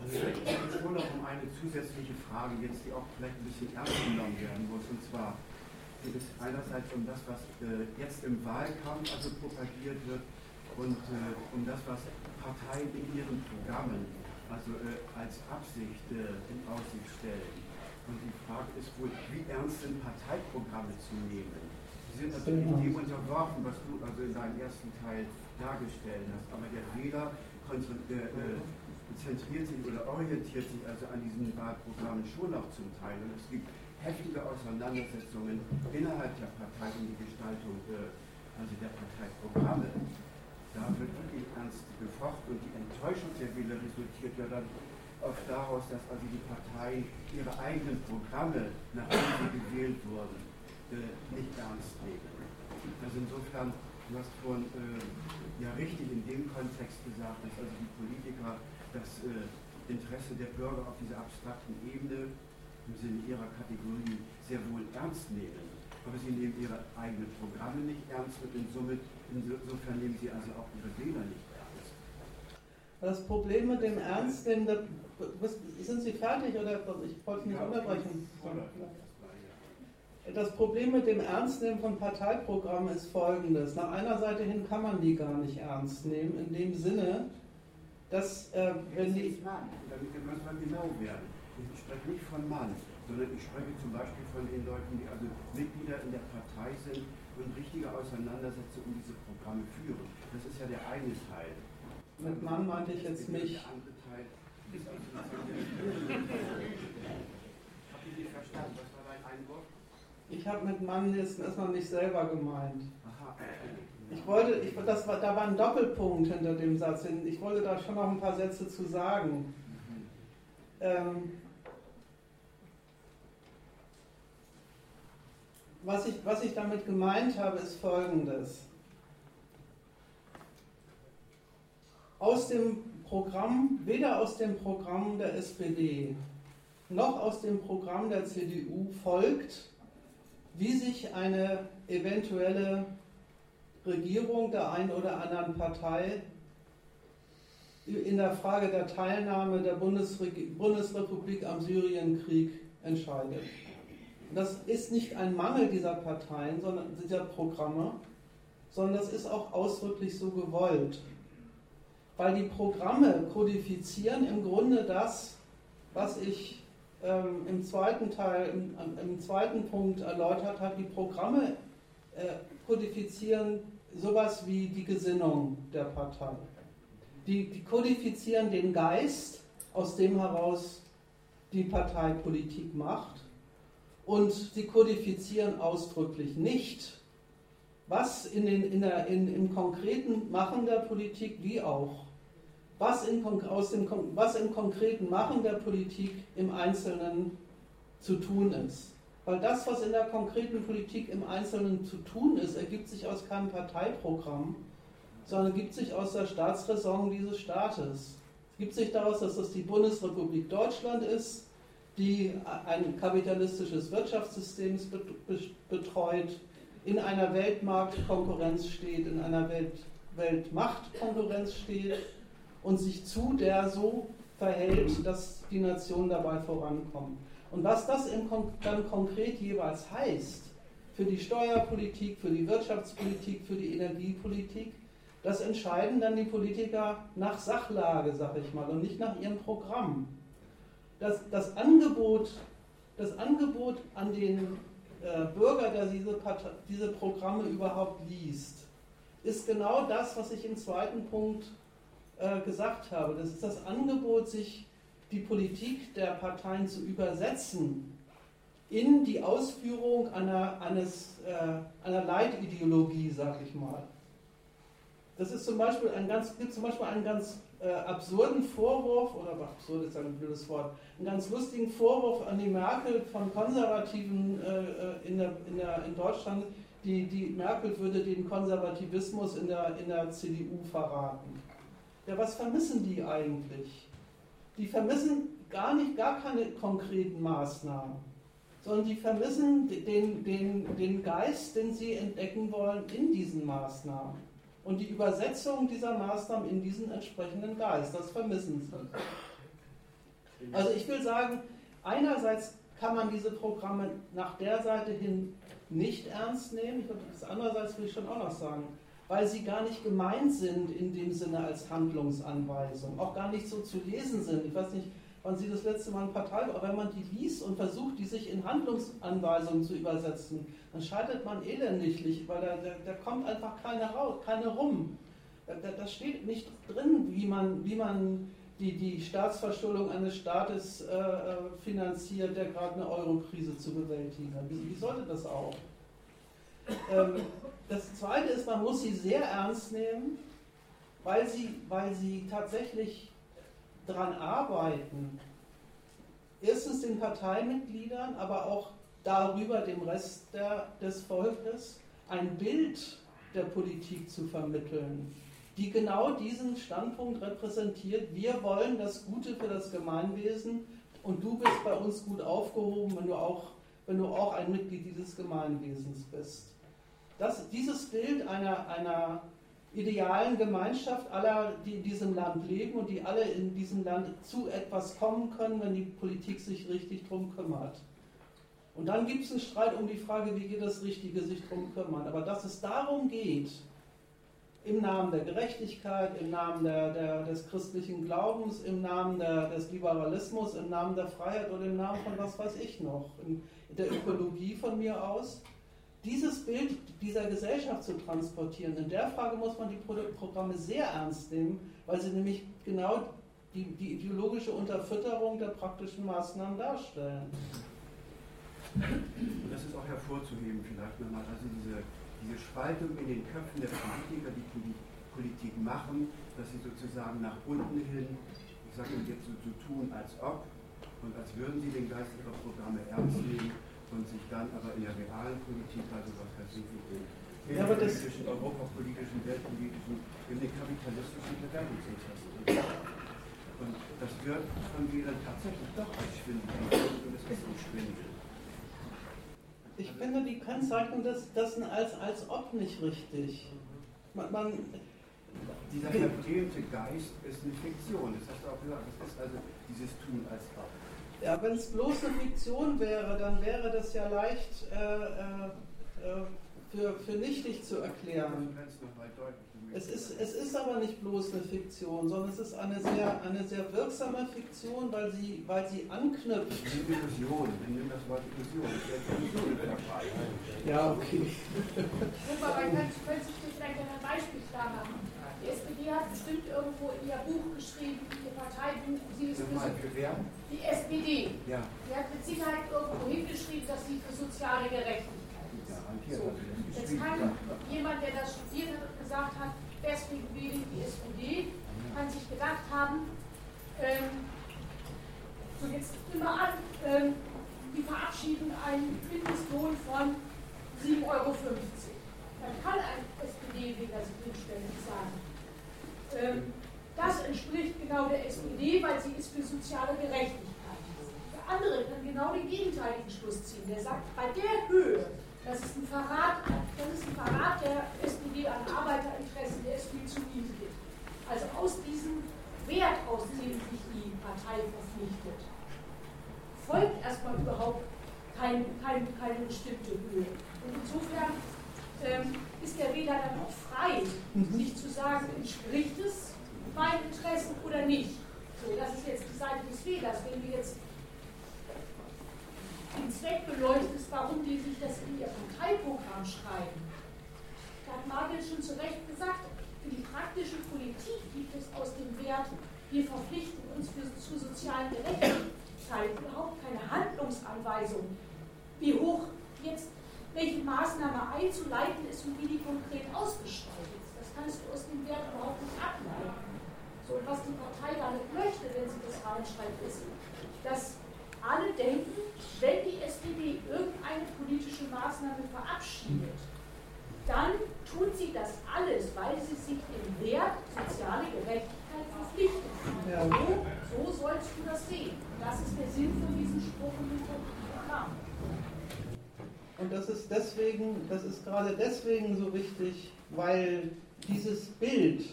Also geht schon noch um eine zusätzliche Frage, jetzt die auch vielleicht ein bisschen ernst genommen werden muss, und zwar geht es einerseits um das, was äh, jetzt im Wahlkampf also propagiert wird, und äh, um das, was Parteien in ihren Programmen also äh, als Absicht äh, in Aussicht stellen. Und die Frage ist wohl, wie ernst sind Parteiprogramme zu nehmen? Sie sind natürlich dem unterworfen, was du also in deinem ersten Teil dargestellt hast. Aber der Wähler äh, zentriert sich oder orientiert sich also an diesen Wahlprogrammen schon noch zum Teil. Und es gibt heftige Auseinandersetzungen innerhalb der Partei um die Gestaltung äh, also der Parteiprogramme da wird wirklich ernst gefocht und die Enttäuschung der Wähler resultiert ja dann oft daraus, dass also die Parteien ihre eigenen Programme, nachdem sie gewählt wurden, äh, nicht ernst nehmen. Also insofern, du hast vorhin äh, ja richtig in dem Kontext gesagt, dass also die Politiker das äh, Interesse der Bürger auf dieser abstrakten Ebene im Sinne ihrer Kategorie sehr wohl ernst nehmen. Aber sie nehmen ihre eigenen Programme nicht ernst und in Summe Insofern nehmen Sie also auch Ihre Wähler nicht ernst. Das Problem mit dem Ernst nehmen, sind Sie fertig oder ich wollte nicht unterbrechen. Das Problem mit dem Ernstnehmen von Parteiprogrammen ist folgendes. Nach einer Seite hin kann man die gar nicht ernst nehmen, in dem Sinne, dass äh, wenn die. Damit muss man genau werden. Ich spreche nicht von Mann, sondern ich spreche zum Beispiel von den Leuten, die also Mitglieder in der Partei sind und richtige Auseinandersetzungen um diese Programme führen. Das ist ja der eine Teil. Mit Mann meinte ich jetzt mich. Der andere Teil ist also Habt ihr nicht verstanden? Was war dein Einwurf? Ich habe mit Mann jetzt erstmal nicht selber gemeint. Aha. Ich wollte, ich, das war, da war ein Doppelpunkt hinter dem Satz. Ich wollte da schon noch ein paar Sätze zu sagen. Mhm. Ähm, was ich, was ich damit gemeint habe, ist Folgendes. Aus dem Programm, weder aus dem Programm der SPD noch aus dem Programm der CDU folgt, wie sich eine eventuelle Regierung der einen oder anderen Partei in der Frage der Teilnahme der Bundesrepublik am Syrienkrieg entscheidet. Das ist nicht ein Mangel dieser Parteien, sondern dieser Programme, sondern das ist auch ausdrücklich so gewollt. Weil die Programme kodifizieren im Grunde das, was ich ähm, im zweiten Teil, im, im, zweiten Punkt erläutert hat, die Programme äh, kodifizieren sowas wie die Gesinnung der Partei. Die, die kodifizieren den Geist, aus dem heraus die Partei Politik macht. Und sie kodifizieren ausdrücklich nicht, was in den, in der, in, im konkreten Machen der Politik wie auch, was, in, aus dem, was im konkreten Machen der Politik im Einzelnen zu tun ist. Weil das, was in der konkreten Politik im Einzelnen zu tun ist, ergibt sich aus keinem Parteiprogramm, sondern ergibt sich aus der Staatsräson dieses Staates. Es gibt sich daraus, dass das die Bundesrepublik Deutschland ist, die ein kapitalistisches Wirtschaftssystem betreut, in einer Weltmarktkonkurrenz steht, in einer Welt Weltmachtkonkurrenz steht und sich zu der so verhält, dass die Nationen dabei vorankommen. Und was das dann konkret jeweils heißt, für die Steuerpolitik, für die Wirtschaftspolitik, für die Energiepolitik, das entscheiden dann die Politiker nach Sachlage, sag ich mal, und nicht nach ihrem Programm. Das, das, Angebot, das Angebot an den äh, Bürger, der diese, diese Programme überhaupt liest, ist genau das, was ich im zweiten Punkt äh, gesagt habe. Das ist das Angebot, sich die Politik der Parteien zu übersetzen in die Ausführung einer, eines, äh, einer Leitideologie, sag ich mal. Das ist zum Beispiel ein ganz, gibt zum Beispiel einen ganz äh, absurden Vorwurf, oder absurd ist ein blödes Wort, einen ganz lustigen Vorwurf an die Merkel von Konservativen äh, äh, in, der, in, der, in Deutschland, die, die Merkel würde den Konservativismus in der, in der CDU verraten. Ja, was vermissen die eigentlich? Die vermissen gar nicht, gar keine konkreten Maßnahmen, sondern die vermissen den, den, den Geist, den sie entdecken wollen in diesen Maßnahmen und die Übersetzung dieser Maßnahmen in diesen entsprechenden Geist. Das vermissen sie. Also ich will sagen, einerseits kann man diese Programme nach der Seite hin nicht ernst nehmen. Ich glaube, das andererseits will ich schon auch noch sagen, weil sie gar nicht gemeint sind in dem Sinne als Handlungsanweisung, auch gar nicht so zu lesen sind. Ich weiß nicht, wann Sie das letzte Mal ein Partei, aber wenn man die liest und versucht, die sich in Handlungsanweisungen zu übersetzen, dann scheitert man elendiglich, weil da, da, da kommt einfach keiner raus, keine rum. Da, da, steht nicht drin, wie man, wie man die, die Staatsverschuldung eines Staates äh, äh finanziert, der gerade eine Eurokrise zu bewältigen hat. Wie, wie sollte das auch? Ähm, das Zweite ist, man muss sie sehr ernst nehmen, weil sie, weil sie tatsächlich daran arbeiten, erstens den Parteimitgliedern, aber auch darüber dem Rest der, des Volkes ein Bild der Politik zu vermitteln, die genau diesen Standpunkt repräsentiert. Wir wollen das Gute für das Gemeinwesen und du bist bei uns gut aufgehoben, wenn du auch, wenn du auch ein Mitglied dieses Gemeinwesens bist. Das, dieses Bild einer, einer idealen Gemeinschaft aller, die in diesem Land leben und die alle in diesem Land zu etwas kommen können, wenn die Politik sich richtig darum kümmert. Und dann gibt es einen Streit um die Frage, wie geht das Richtige sich darum kümmern. Aber dass es darum geht, im Namen der Gerechtigkeit, im Namen der, der, des christlichen Glaubens, im Namen der, des Liberalismus, im Namen der Freiheit oder im Namen von was weiß ich noch, in der Ökologie von mir aus, dieses Bild dieser Gesellschaft zu transportieren. In der Frage muss man die Programme sehr ernst nehmen, weil sie nämlich genau die, die ideologische Unterfütterung der praktischen Maßnahmen darstellen. Und das ist auch hervorzuheben vielleicht nochmal, also diese, diese Spaltung in den Köpfen der Politiker, die Politik machen, dass sie sozusagen nach unten hin, ich sage jetzt so, so tun, als ob und als würden sie den Geist ihrer Programme ernst nehmen und sich dann aber in der realen Politik, also was weiß ich, in ja, aber das zwischen europapolitischen, weltpolitischen, in den kapitalistischen Bewerbungsprozessen. Und das wird von denen tatsächlich doch als Schwindel und es ist nicht Schwindel. Ich finde die Kennzeichnung des, dessen als, als ob nicht richtig. Man, man dieser verbrämte Geist ist eine Fiktion, das hast du auch gesagt. Das ist also dieses Tun als ob. Ja, wenn es bloß eine Fiktion wäre, dann wäre das ja leicht äh, äh, äh für, für nichtig zu erklären. Es ist, es ist aber nicht bloß eine Fiktion, sondern es ist eine sehr, eine sehr wirksame Fiktion, weil sie, weil sie anknüpft. Illusion, wir nehmen das Wort Illusion. Illusion. Ja, okay. Super, man könnte, könnte sich vielleicht ein Beispiel klar machen. Die SPD hat bestimmt irgendwo in ihr Buch geschrieben, ihr Parteibuch, sie ist für, die SPD. Ja. Die hat mit Sicherheit irgendwo hingeschrieben, dass sie für soziale Gerechtigkeit so. Jetzt kann jemand, der das studiert hat und gesagt hat, deswegen wähle ich die SPD, kann sich gedacht haben, ähm, so jetzt immer an, ähm, die verabschieden einen Mindestlohn von 7,50 Euro. Dann kann ein SPD-Wähler sich hinstellen und sagen, ähm, das entspricht genau der SPD, weil sie ist für soziale Gerechtigkeit. Der andere kann genau den gegenteiligen Schluss ziehen. Der sagt, bei der Höhe das ist ein Verrat, das ist ein Verrat der SPD an Arbeiterinteressen, der ist viel zu niedrig. Also aus diesem Wert, aus dem sich die Partei verpflichtet, folgt erstmal überhaupt kein, kein, keine bestimmte Höhe. Und insofern ähm, ist der Wähler dann auch frei, mhm. sich zu sagen, entspricht es meinen Interessen oder nicht. So, das ist jetzt die Seite des Wählers. Wenn wir jetzt den Zweck beleuchtest, warum die sich das in ihr Parteiprogramm schreiben. Da hat Margel schon zu Recht gesagt, für die praktische Politik gibt es aus dem Wert, wir verpflichten uns für, zu sozialen Gerechtigkeit überhaupt keine Handlungsanweisung, wie hoch jetzt welche Maßnahme einzuleiten ist und wie die konkret ausgestaltet ist. Das kannst du aus dem Wert überhaupt nicht ableiten. So, und was die Partei damit möchte, wenn sie das reinschreibt, ist, dass alle denken, wenn die SPD irgendeine politische Maßnahme verabschiedet, dann tut sie das alles, weil sie sich im Wert soziale Gerechtigkeit verpflichtet. Ja. So, so sollst du das sehen. Das ist der Sinn von diesem Spruch und dem Programm. Und das ist deswegen, das ist gerade deswegen so wichtig, weil dieses Bild,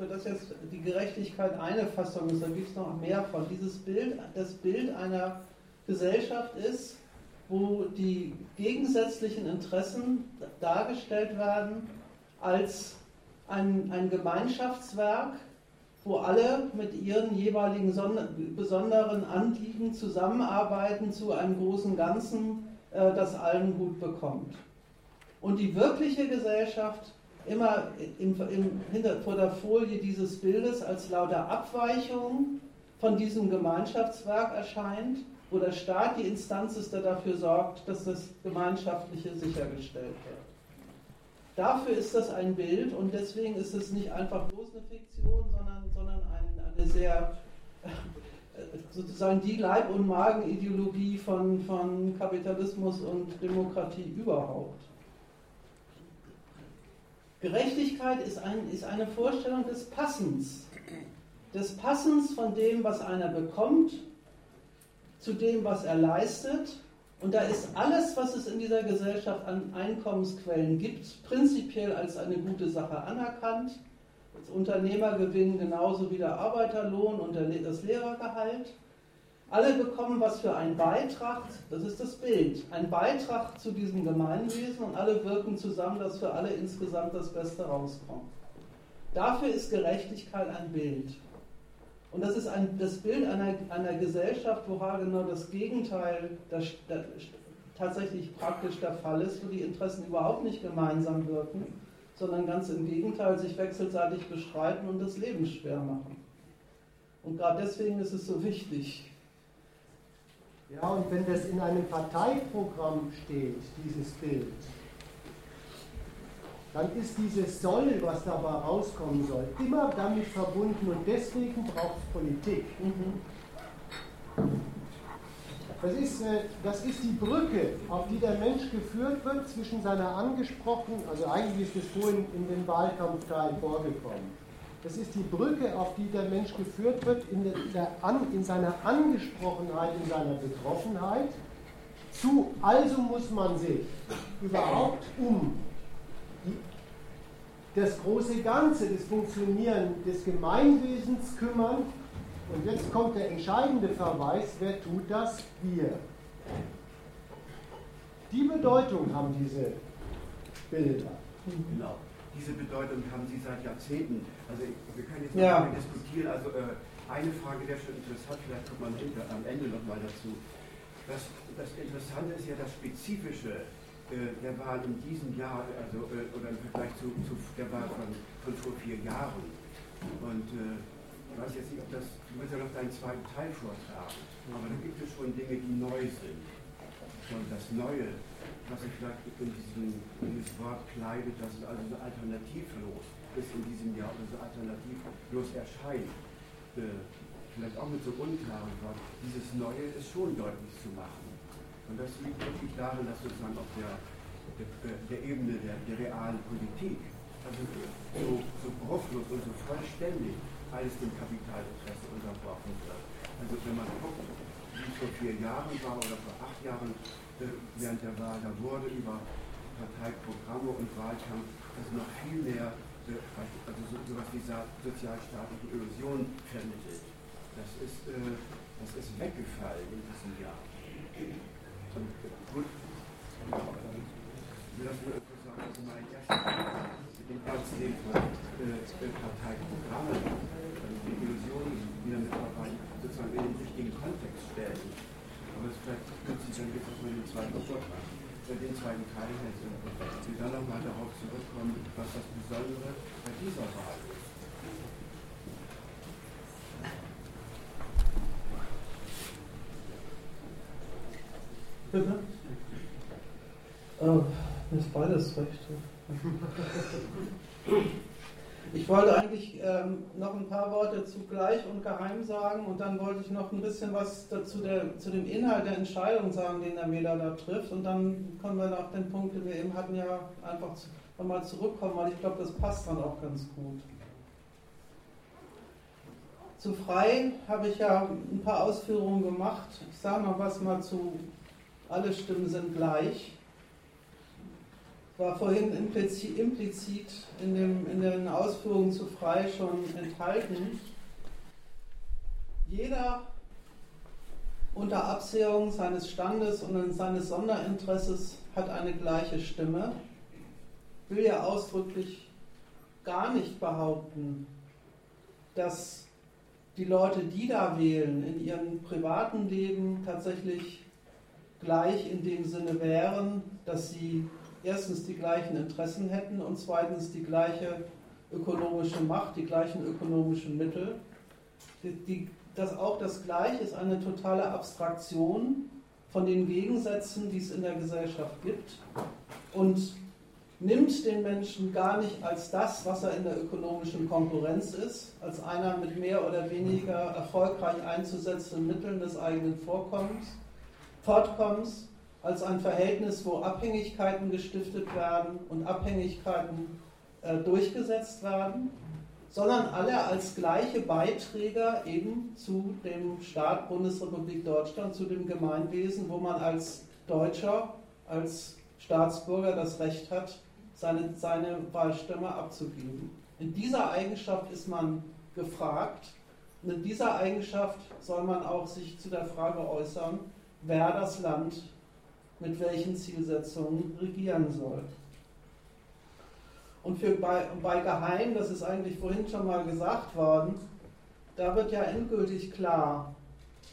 für das jetzt die Gerechtigkeit eine Fassung ist, da gibt es noch mehr von, dieses Bild, das Bild einer Gesellschaft ist, wo die gegensätzlichen Interessen dargestellt werden als ein, ein Gemeinschaftswerk, wo alle mit ihren jeweiligen besonderen Anliegen zusammenarbeiten zu einem großen Ganzen, äh, das allen gut bekommt. Und die wirkliche Gesellschaft immer im, im, hinter, vor der Folie dieses Bildes als lauter Abweichung von diesem Gemeinschaftswerk erscheint wo der Staat die Instanz ist, der dafür sorgt, dass das Gemeinschaftliche sichergestellt wird. Dafür ist das ein Bild und deswegen ist es nicht einfach bloß eine Fiktion, sondern, sondern ein, eine sehr, sozusagen die Leib- und Magenideologie von, von Kapitalismus und Demokratie überhaupt. Gerechtigkeit ist, ein, ist eine Vorstellung des Passens. Des Passens von dem, was einer bekommt zu dem, was er leistet. Und da ist alles, was es in dieser Gesellschaft an Einkommensquellen gibt, prinzipiell als eine gute Sache anerkannt. Das Unternehmergewinn genauso wie der Arbeiterlohn und das Lehrergehalt. Alle bekommen was für einen Beitrag, das ist das Bild, ein Beitrag zu diesem Gemeinwesen und alle wirken zusammen, dass für alle insgesamt das Beste rauskommt. Dafür ist Gerechtigkeit ein Bild. Und das ist ein, das Bild einer, einer Gesellschaft, wo genau das Gegenteil das, das, tatsächlich praktisch der Fall ist, wo die Interessen überhaupt nicht gemeinsam wirken, sondern ganz im Gegenteil sich wechselseitig bestreiten und das Leben schwer machen. Und gerade deswegen ist es so wichtig. Ja, und wenn das in einem Parteiprogramm steht, dieses Bild, dann ist dieses Soll, was dabei rauskommen soll, immer damit verbunden und deswegen braucht es Politik. Das ist, äh, das ist die Brücke, auf die der Mensch geführt wird zwischen seiner angesprochenen, also eigentlich ist es vorhin in den Wahlkampfteilen vorgekommen. Das ist die Brücke, auf die der Mensch geführt wird in, der, in seiner Angesprochenheit, in seiner Betroffenheit, zu, also muss man sich überhaupt um das große Ganze, das Funktionieren des Gemeinwesens kümmern. Und jetzt kommt der entscheidende Verweis, wer tut das? Wir. Die Bedeutung haben diese Bilder. Genau. Diese Bedeutung haben Sie seit Jahrzehnten. Also wir können jetzt ja. mal diskutieren. Also äh, eine Frage wäre schon interessant, vielleicht kommt man hinter, am Ende nochmal dazu. Das, das Interessante ist ja das Spezifische äh, der Wahl in diesem Jahr, also äh, oder im Vergleich zu, zu der Wahl von, von vor vier Jahren. Und äh, ich weiß jetzt nicht, ob das, du wirst ja noch deinen zweiten Teil vortragen, aber da gibt es schon Dinge, die neu sind. Und das Neue, was sich vielleicht in, diesem, in dieses Wort kleidet, dass es also so alternativlos ist in diesem Jahr oder so alternativlos erscheint äh, vielleicht auch mit so unklaren Worten, dieses Neue ist schon deutlich zu machen. Und das liegt wirklich darin, dass sozusagen auf der, der, der Ebene der, der, realen Politik, also so, so bruchlos und so vollständig alles dem Kapitalinteresse unterbrochen wird. Also wenn man guckt, wie es vor vier Jahren war oder vor acht Jahren äh, während der Wahl, da wurde über Parteiprogramme und Wahlkampf also noch viel mehr also so, sowas wie sozialstaatliche Illusionen vermittelt. Das ist, äh, das ist weggefallen in diesem Jahr. Und, gut, ich will das nur etwas sagen, also mein erster dem Ernstnehmen von äh, Parteiprogrammen, also die Illusionen wieder mit dabei sozusagen in den richtigen Kontext stellen. Aber es ist vielleicht günstig, dann gibt es mal den zweiten Vortrag den zweiten Teil hätte. Sie dann nochmal darauf zurückkommen, was das Besondere bei dieser Wahl ist. Bitte? Oh, mir ist beides recht. Ich wollte eigentlich ähm, noch ein paar Worte zu gleich und geheim sagen und dann wollte ich noch ein bisschen was dazu der, zu dem Inhalt der Entscheidung sagen, den der Wähler da trifft. Und dann kommen wir auf den Punkt, den wir eben hatten, ja einfach nochmal zurückkommen, weil ich glaube, das passt dann auch ganz gut. Zu frei habe ich ja ein paar Ausführungen gemacht. Ich sage noch was mal zu, alle Stimmen sind gleich war vorhin implizit, in, dem, in den Ausführungen zu frei schon enthalten. Jeder unter Absehung seines Standes und seines Sonderinteresses hat eine gleiche Stimme, will ja ausdrücklich gar nicht behaupten, dass die Leute, die da wählen, in ihrem privaten Leben tatsächlich gleich in dem Sinne wären, dass sie erstens die gleichen Interessen hätten und zweitens die gleiche ökonomische Macht, die gleichen ökonomischen Mittel. Die, die, das auch das Gleiche ist eine totale Abstraktion von den Gegensätzen, die es in der Gesellschaft gibt und nimmt den Menschen gar nicht als das, was er in der ökonomischen Konkurrenz ist, als einer mit mehr oder weniger erfolgreich einzusetzenden Mitteln des eigenen Vorkommens, Fortkommens, als ein Verhältnis, wo Abhängigkeiten gestiftet werden und Abhängigkeiten äh, durchgesetzt werden, sondern alle als gleiche Beiträger eben zu dem Staat Bundesrepublik Deutschland, zu dem Gemeinwesen, wo man als Deutscher, als Staatsbürger das Recht hat, seine, seine Wahlstimme abzugeben. In dieser Eigenschaft ist man gefragt und in dieser Eigenschaft soll man auch sich zu der Frage äußern, wer das Land mit welchen Zielsetzungen regieren soll. Und für bei, bei Geheim, das ist eigentlich vorhin schon mal gesagt worden, da wird ja endgültig klar,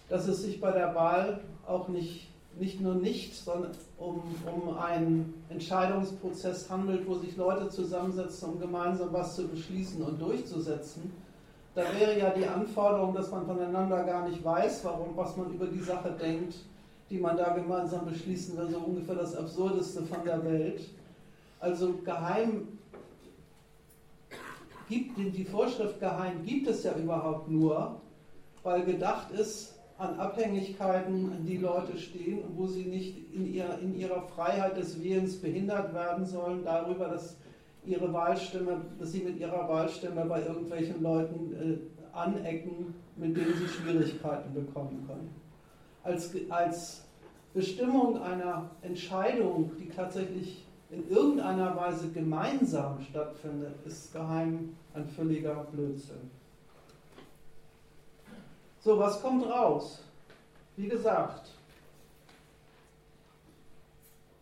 dass es sich bei der Wahl auch nicht, nicht nur nicht, sondern um, um einen Entscheidungsprozess handelt, wo sich Leute zusammensetzen, um gemeinsam was zu beschließen und durchzusetzen. Da wäre ja die Anforderung, dass man voneinander gar nicht weiß, warum, was man über die Sache denkt, die man da gemeinsam beschließen will, so ungefähr das Absurdeste von der Welt. Also geheim gibt, die Vorschrift geheim gibt es ja überhaupt nur, weil gedacht ist an Abhängigkeiten, an die Leute stehen und wo sie nicht in, ihr, in ihrer Freiheit des Wählens behindert werden sollen, darüber, dass ihre Wahlstimme, dass sie mit ihrer Wahlstimme bei irgendwelchen Leuten äh, anecken, mit denen sie Schwierigkeiten bekommen können als, als Bestimmung einer Entscheidung, die tatsächlich in irgendeiner Weise gemeinsam stattfindet, ist geheim ein völliger Blödsinn. So, was kommt raus? Wie gesagt,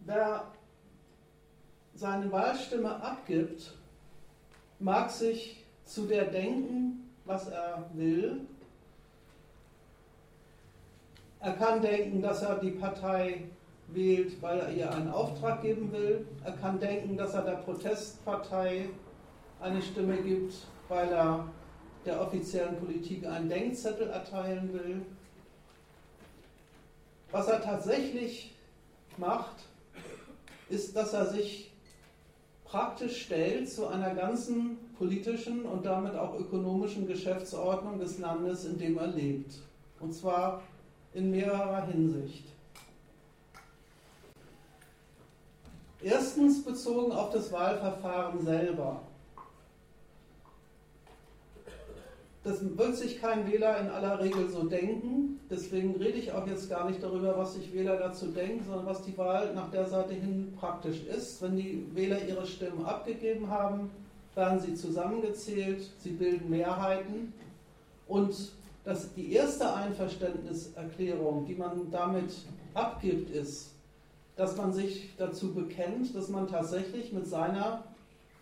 wer seine Wahlstimme abgibt, mag sich zu der denken, was er will. Er kann denken, dass er die Partei wählt, weil er ihr einen Auftrag geben will. Er kann denken, dass er der Protestpartei eine Stimme gibt, weil er der offiziellen Politik einen Denkzettel erteilen will. Was er tatsächlich macht, ist, dass er sich praktisch stellt zu einer ganzen politischen und damit auch ökonomischen Geschäftsordnung des Landes, in dem er lebt. Und zwar in mehrerer Hinsicht. Erstens bezogen auf das Wahlverfahren selber. Das wird sich kein Wähler in aller Regel so denken. Deswegen rede ich auch jetzt gar nicht darüber, was sich Wähler dazu denken, sondern was die Wahl nach der Seite hin praktisch ist. Wenn die Wähler ihre Stimmen abgegeben haben, werden sie zusammengezählt, sie bilden Mehrheiten. Und das, die erste Einverständniserklärung, die man damit abgibt, ist, dass man sich dazu bekennt, dass man tatsächlich mit, seiner,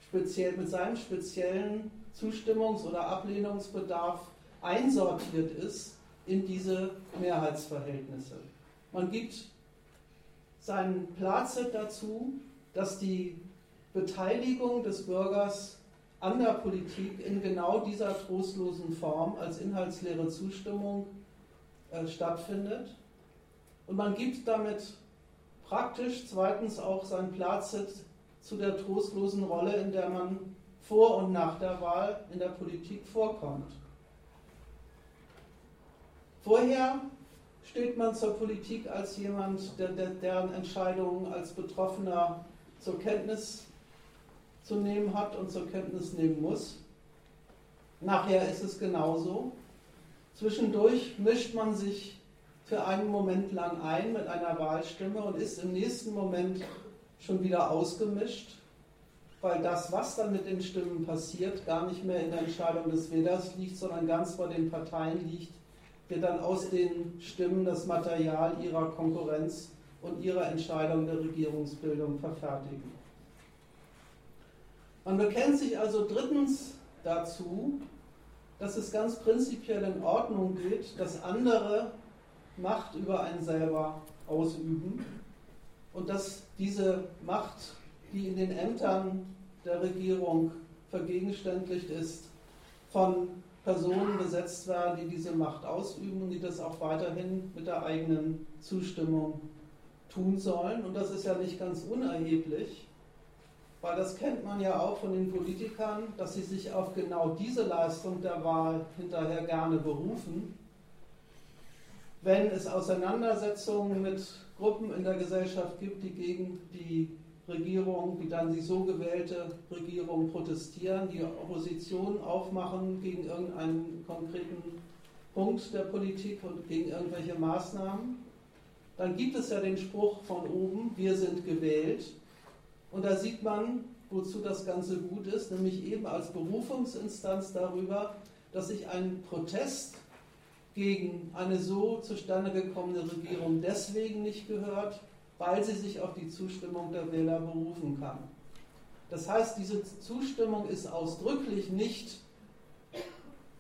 speziell, mit seinem speziellen Zustimmungs- oder Ablehnungsbedarf einsortiert ist in diese Mehrheitsverhältnisse. Man gibt seinen Plazet dazu, dass die Beteiligung des Bürgers an der Politik in genau dieser trostlosen Form als inhaltsleere Zustimmung äh, stattfindet. Und man gibt damit praktisch zweitens auch sein Plazet zu der trostlosen Rolle, in der man vor und nach der Wahl in der Politik vorkommt. Vorher steht man zur Politik als jemand, der, deren Entscheidungen als Betroffener zur Kenntnis zu nehmen hat und zur Kenntnis nehmen muss. Nachher ist es genauso. Zwischendurch mischt man sich für einen Moment lang ein mit einer Wahlstimme und ist im nächsten Moment schon wieder ausgemischt weil das, was dann mit den Stimmen passiert, gar nicht mehr in der Entscheidung des Wählers liegt, sondern ganz vor den Parteien liegt, wird dann aus den Stimmen das Material ihrer Konkurrenz und ihrer Entscheidung der Regierungsbildung verfertigen. Man bekennt sich also drittens dazu, dass es ganz prinzipiell in Ordnung geht, dass andere Macht über einen selber ausüben und dass diese Macht die in den Ämtern der Regierung vergegenständlicht ist, von Personen besetzt werden, die diese Macht ausüben und die das auch weiterhin mit der eigenen Zustimmung tun sollen. Und das ist ja nicht ganz unerheblich, weil das kennt man ja auch von den Politikern, dass sie sich auf genau diese Leistung der Wahl hinterher gerne berufen. Wenn es Auseinandersetzungen mit Gruppen in der Gesellschaft gibt, die gegen die Regierung, die dann die so gewählte Regierung protestieren, die Opposition aufmachen gegen irgendeinen konkreten Punkt der Politik und gegen irgendwelche Maßnahmen. Dann gibt es ja den Spruch von oben, wir sind gewählt. Und da sieht man, wozu das Ganze gut ist, nämlich eben als Berufungsinstanz darüber, dass sich ein Protest gegen eine so zustande gekommene Regierung deswegen nicht gehört, weil sie sich auf die Zustimmung der Wähler berufen kann. Das heißt, diese Zustimmung ist ausdrücklich nicht,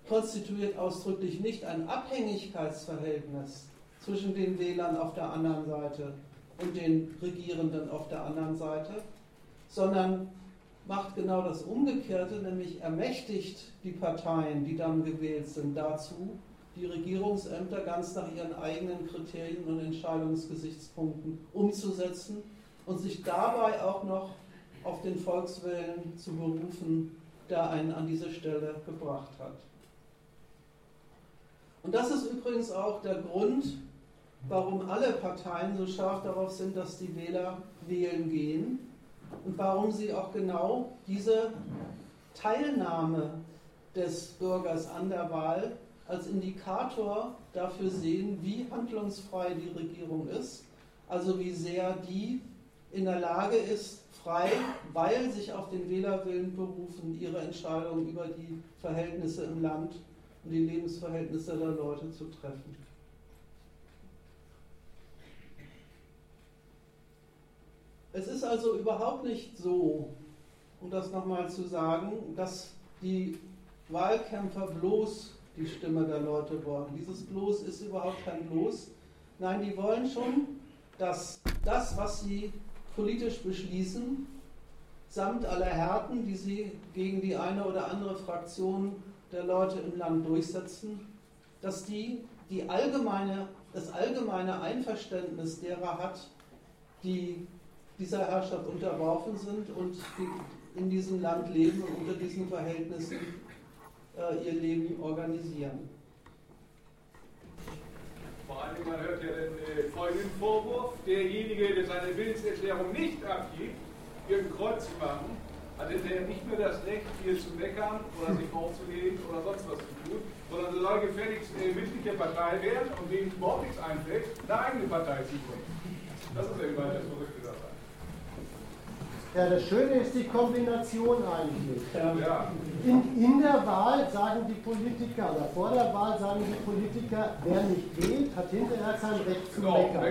konstituiert ausdrücklich nicht ein Abhängigkeitsverhältnis zwischen den Wählern auf der anderen Seite und den Regierenden auf der anderen Seite, sondern macht genau das Umgekehrte, nämlich ermächtigt die Parteien, die dann gewählt sind, dazu, die Regierungsämter ganz nach ihren eigenen Kriterien und Entscheidungsgesichtspunkten umzusetzen und sich dabei auch noch auf den Volkswillen zu berufen, der einen an diese Stelle gebracht hat. Und das ist übrigens auch der Grund, warum alle Parteien so scharf darauf sind, dass die Wähler wählen gehen und warum sie auch genau diese Teilnahme des Bürgers an der Wahl als Indikator dafür sehen, wie handlungsfrei die Regierung ist, also wie sehr die in der Lage ist, frei, weil sich auf den Wählerwillen berufen, ihre Entscheidungen über die Verhältnisse im Land und die Lebensverhältnisse der Leute zu treffen. Es ist also überhaupt nicht so, um das nochmal zu sagen, dass die Wahlkämpfer bloß die Stimme der Leute wollen. Dieses bloß ist überhaupt kein bloß. Nein, die wollen schon, dass das, was sie politisch beschließen, samt aller Härten, die sie gegen die eine oder andere Fraktion der Leute im Land durchsetzen, dass die, die allgemeine, das allgemeine Einverständnis derer hat, die dieser Herrschaft unterworfen sind und in diesem Land leben und unter diesen Verhältnissen äh, ihr Leben organisieren. Vor allem, man hört ja den äh, folgenden Vorwurf, derjenige, der seine Willenserklärung nicht abgibt, irgendein Kreuz zu machen, hat er nicht nur das Recht, hier zu meckern oder sich aufzulegen oder sonst was zu tun, sondern soll gefälligst äh, Mitglied der Partei werden und wem überhaupt nichts einfällt, eine eigene Partei zu gründen. Das ist ja immer das dabei. Ja, das Schöne ist die Kombination eigentlich. Ja. In, in der Wahl sagen die Politiker, oder vor der Wahl sagen die Politiker, wer nicht wählt, hat hinterher kein Recht zu Genau, meckern.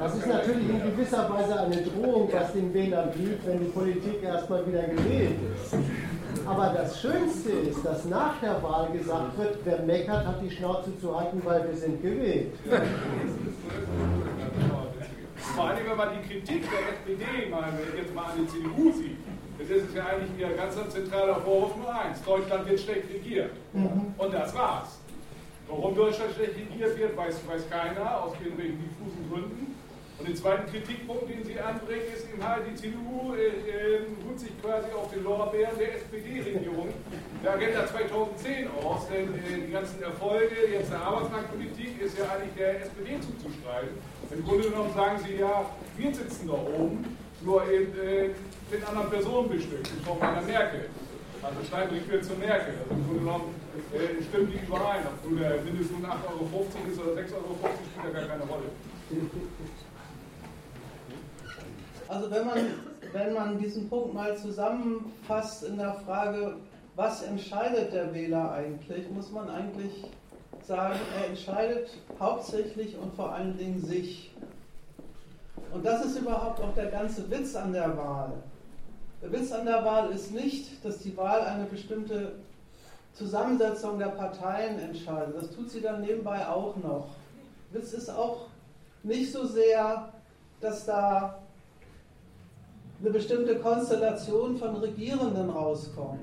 Das ist natürlich ja- in gewisser Weise eine Drohung, was den Wählern blüht, wenn die Politik erstmal wieder gewählt ist. Aber das Schönste ist, dass nach der Wahl gesagt wird, wer meckert, hat die Schnauze zu halten, weil wir sind gewählt. Vor allem, wenn man die Kritik der SPD mal, wenn ich jetzt mal an die CDU sieht, das ist ja eigentlich ihr ganz zentraler Vorwurf nur eins. Deutschland wird schlecht regiert. Und das war's. Warum Deutschland schlecht regiert wird, weiß, weiß keiner, aus irgendwelchen diffusen Gründen. Und den zweiten Kritikpunkt, den sie anbringen, ist eben halt, die CDU äh, äh, ruht sich quasi auf den Lorbeeren der SPD-Regierung der Agenda 2010 aus, denn äh, die ganzen Erfolge jetzt der Arbeitsmarktpolitik ist ja eigentlich der SPD zuzuschreiben. Im Grunde genommen sagen sie ja, wir sitzen da oben, nur eben äh, mit anderen Personen bestückt, in Form einer Merkel. Also Steinbrück wird zur Merkel. Also im Grunde genommen äh, stimmen die überein. Ob nun der Mindestlohn 8,50 Euro ist oder 6,50 Euro, spielt ja gar keine Rolle. Also wenn man, wenn man diesen Punkt mal zusammenfasst in der Frage, was entscheidet der Wähler eigentlich, muss man eigentlich sagen, er entscheidet hauptsächlich und vor allen Dingen sich. Und das ist überhaupt auch der ganze Witz an der Wahl. Der Witz an der Wahl ist nicht, dass die Wahl eine bestimmte Zusammensetzung der Parteien entscheidet. Das tut sie dann nebenbei auch noch. Witz ist auch nicht so sehr, dass da eine bestimmte Konstellation von Regierenden rauskommt,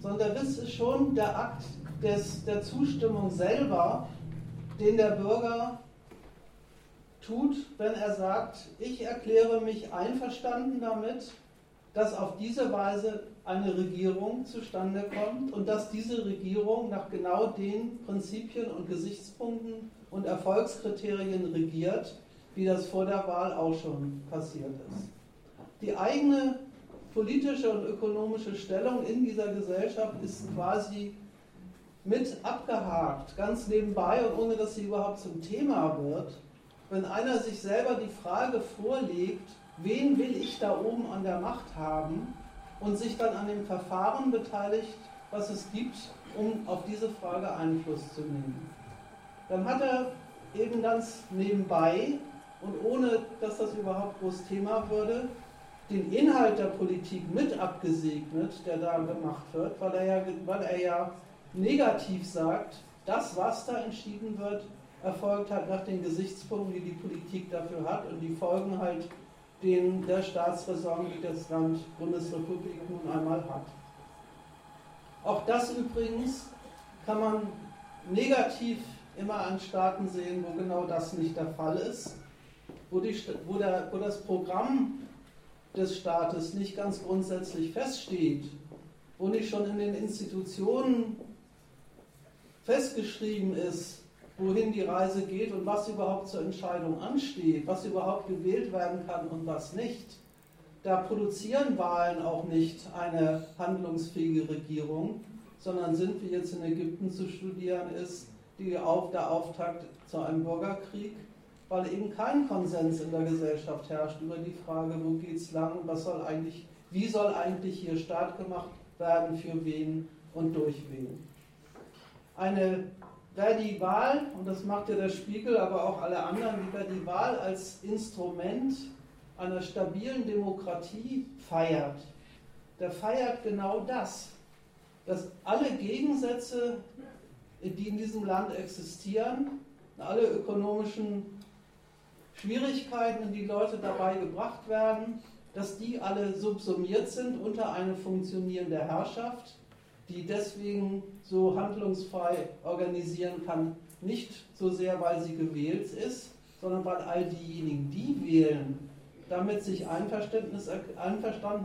sondern der Witz ist schon der Akt des, der Zustimmung selber, den der Bürger tut, wenn er sagt, ich erkläre mich einverstanden damit, dass auf diese Weise eine Regierung zustande kommt und dass diese Regierung nach genau den Prinzipien und Gesichtspunkten und Erfolgskriterien regiert, wie das vor der Wahl auch schon passiert ist. Die eigene politische und ökonomische Stellung in dieser Gesellschaft ist quasi mit abgehakt, ganz nebenbei und ohne dass sie überhaupt zum Thema wird. Wenn einer sich selber die Frage vorlegt, wen will ich da oben an der Macht haben und sich dann an dem Verfahren beteiligt, was es gibt, um auf diese Frage Einfluss zu nehmen. Dann hat er eben ganz nebenbei und ohne dass das überhaupt groß Thema würde, den Inhalt der Politik mit abgesegnet, der da gemacht wird, weil er ja, weil er ja negativ sagt, das, was da entschieden wird, erfolgt halt nach den Gesichtspunkten, die die Politik dafür hat und die folgen halt den der Staatsräson, die das Land Bundesrepublik nun einmal hat. Auch das übrigens kann man negativ immer an Staaten sehen, wo genau das nicht der Fall ist, wo, die, wo, der, wo das Programm des Staates nicht ganz grundsätzlich feststeht, wo nicht schon in den Institutionen festgeschrieben ist, wohin die Reise geht und was überhaupt zur Entscheidung ansteht, was überhaupt gewählt werden kann und was nicht. Da produzieren Wahlen auch nicht eine handlungsfähige Regierung, sondern sind, wie jetzt in Ägypten zu studieren ist, die auf der Auftakt zu einem Bürgerkrieg, weil eben kein Konsens in der Gesellschaft herrscht über die Frage, wo geht es lang, was soll eigentlich, wie soll eigentlich hier Staat gemacht werden, für wen und durch wen. Eine wer die Wahl, und das macht ja der Spiegel, aber auch alle anderen, wer die Wahl als Instrument einer stabilen Demokratie feiert, der feiert genau das, dass alle Gegensätze, die in diesem Land existieren, alle ökonomischen Schwierigkeiten, die Leute dabei gebracht werden, dass die alle subsumiert sind unter eine funktionierende Herrschaft, die deswegen so handlungsfrei organisieren kann, nicht so sehr, weil sie gewählt ist, sondern weil all diejenigen, die wählen, damit sich einverstanden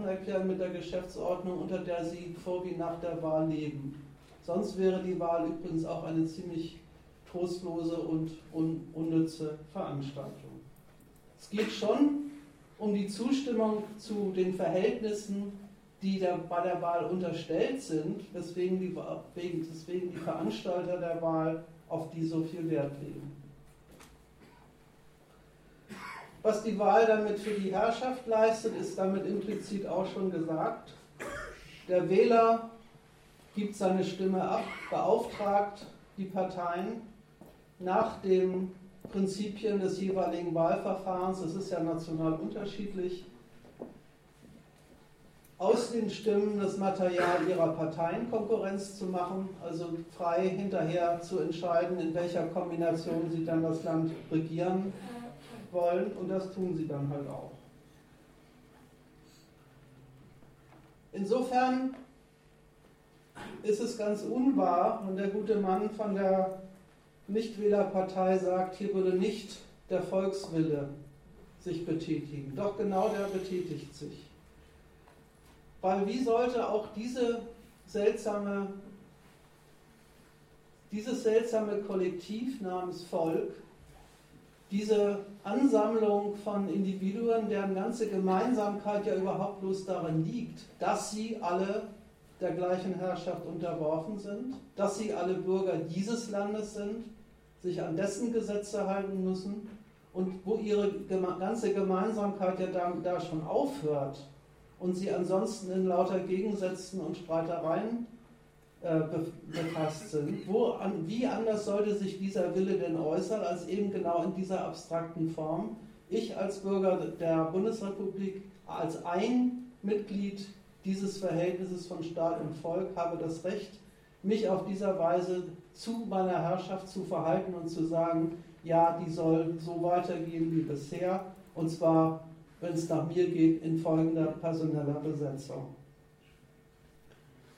erklären mit der Geschäftsordnung, unter der sie vor wie nach der Wahl leben. Sonst wäre die Wahl übrigens auch eine ziemlich trostlose und un unnütze Veranstaltung. Es geht schon um die Zustimmung zu den Verhältnissen, die der, bei der Wahl unterstellt sind, weswegen die, weswegen die Veranstalter der Wahl auf die so viel Wert legen. Was die Wahl damit für die Herrschaft leistet, ist damit implizit auch schon gesagt. Der Wähler gibt seine Stimme ab, beauftragt die Parteien nach den Prinzipien des jeweiligen Wahlverfahrens, das ist ja national unterschiedlich, aus den Stimmen das Material ihrer Parteien Konkurrenz zu machen, also frei hinterher zu entscheiden, in welcher Kombination sie dann das Land regieren wollen und das tun sie dann halt auch. Insofern ist es ganz unwahr, und der gute Mann von der Nichtwählerpartei sagt, hier würde nicht der Volkswille sich betätigen. Doch genau der betätigt sich. Weil wie sollte auch diese seltsame, dieses seltsame Kollektiv namens Volk diese Ansammlung von Individuen, deren ganze Gemeinsamkeit ja überhaupt bloß darin liegt, dass sie alle der gleichen Herrschaft unterworfen sind, dass sie alle Bürger dieses Landes sind, sich an dessen Gesetze halten müssen und wo ihre ganze Gemeinsamkeit ja da, da schon aufhört und sie ansonsten in lauter Gegensätzen und Streitereien äh, befasst sind. Wo, an, wie anders sollte sich dieser Wille denn äußern, als eben genau in dieser abstrakten Form? Ich als Bürger der Bundesrepublik, als ein Mitglied dieses Verhältnisses von Staat und Volk, habe das Recht, mich auf dieser Weise zu meiner Herrschaft zu verhalten und zu sagen, ja, die soll so weitergehen wie bisher, und zwar, wenn es nach mir geht, in folgender personeller Besetzung.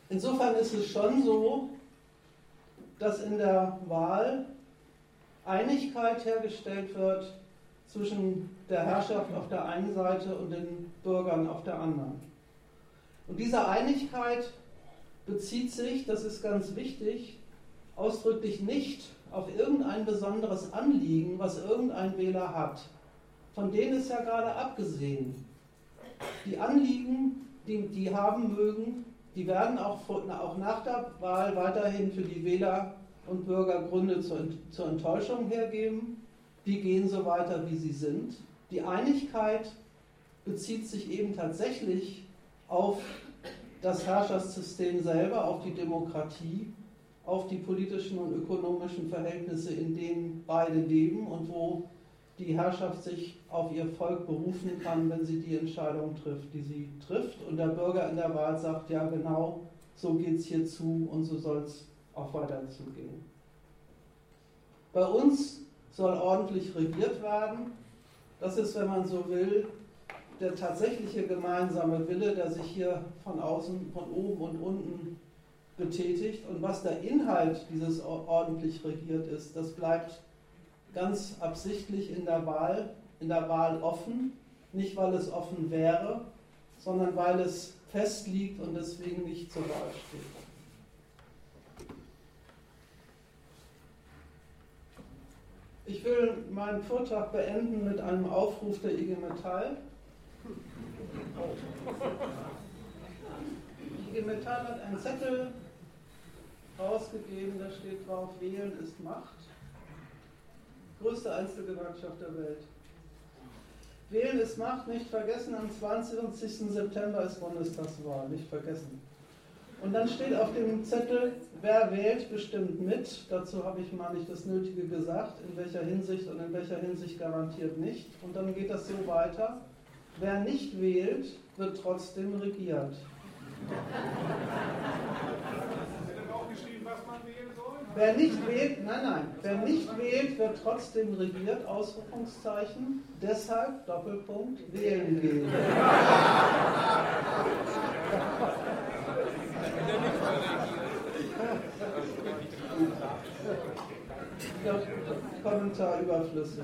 Insofern ist es schon so, dass in der Wahl Einigkeit hergestellt wird zwischen der Herrschaft auf der einen Seite und den Bürgern auf der anderen. Und diese Einigkeit bezieht sich, das ist ganz wichtig, ausdrücklich nicht auf irgendein besonderes Anliegen, was irgendein Wähler hat. Von denen ist ja gerade abgesehen. Die Anliegen, die die haben mögen, die werden auch, auch nach der Wahl weiterhin für die Wähler und Bürger Gründe zur, zur Enttäuschung hergeben. Die gehen so weiter, wie sie sind. Die Einigkeit bezieht sich eben tatsächlich auf das Herrschaftssystem selber, auf die Demokratie, auf die politischen und ökonomischen Verhältnisse, in denen beide leben und wo die Herrschaft sich auf ihr Volk berufen kann, wenn sie die Entscheidung trifft, die sie trifft. Und der Bürger in der Wahl sagt, ja genau, so geht es hier zu und so soll es auch weiter zugehen. Bei uns soll ordentlich regiert werden. Das ist, wenn man so will, der tatsächliche gemeinsame Wille, der sich hier von außen, von oben und unten betätigt. Und was der Inhalt dieses ordentlich regiert ist, das bleibt ganz absichtlich in der Wahl, in der Wahl offen, nicht weil es offen wäre, sondern weil es fest liegt und deswegen nicht zur Wahl steht. Ich will meinen Vortrag beenden mit einem Aufruf der IG Metall. Die IG Metall hat einen Zettel rausgegeben, da steht drauf, wählen ist Macht größte Einzelgewerkschaft der Welt. Wählen ist Macht, nicht vergessen, am 20. September ist Bundestagswahl, nicht vergessen. Und dann steht auf dem Zettel, wer wählt, bestimmt mit. Dazu habe ich mal nicht das Nötige gesagt, in welcher Hinsicht und in welcher Hinsicht garantiert nicht. Und dann geht das so weiter. wer nicht wählt, wird trotzdem regiert. Wer nicht wählt, nein, nein, wer nicht wählt, wird trotzdem regiert, Ausrufungszeichen. Deshalb, Doppelpunkt, wählen gehen. Kommentar überflüssig.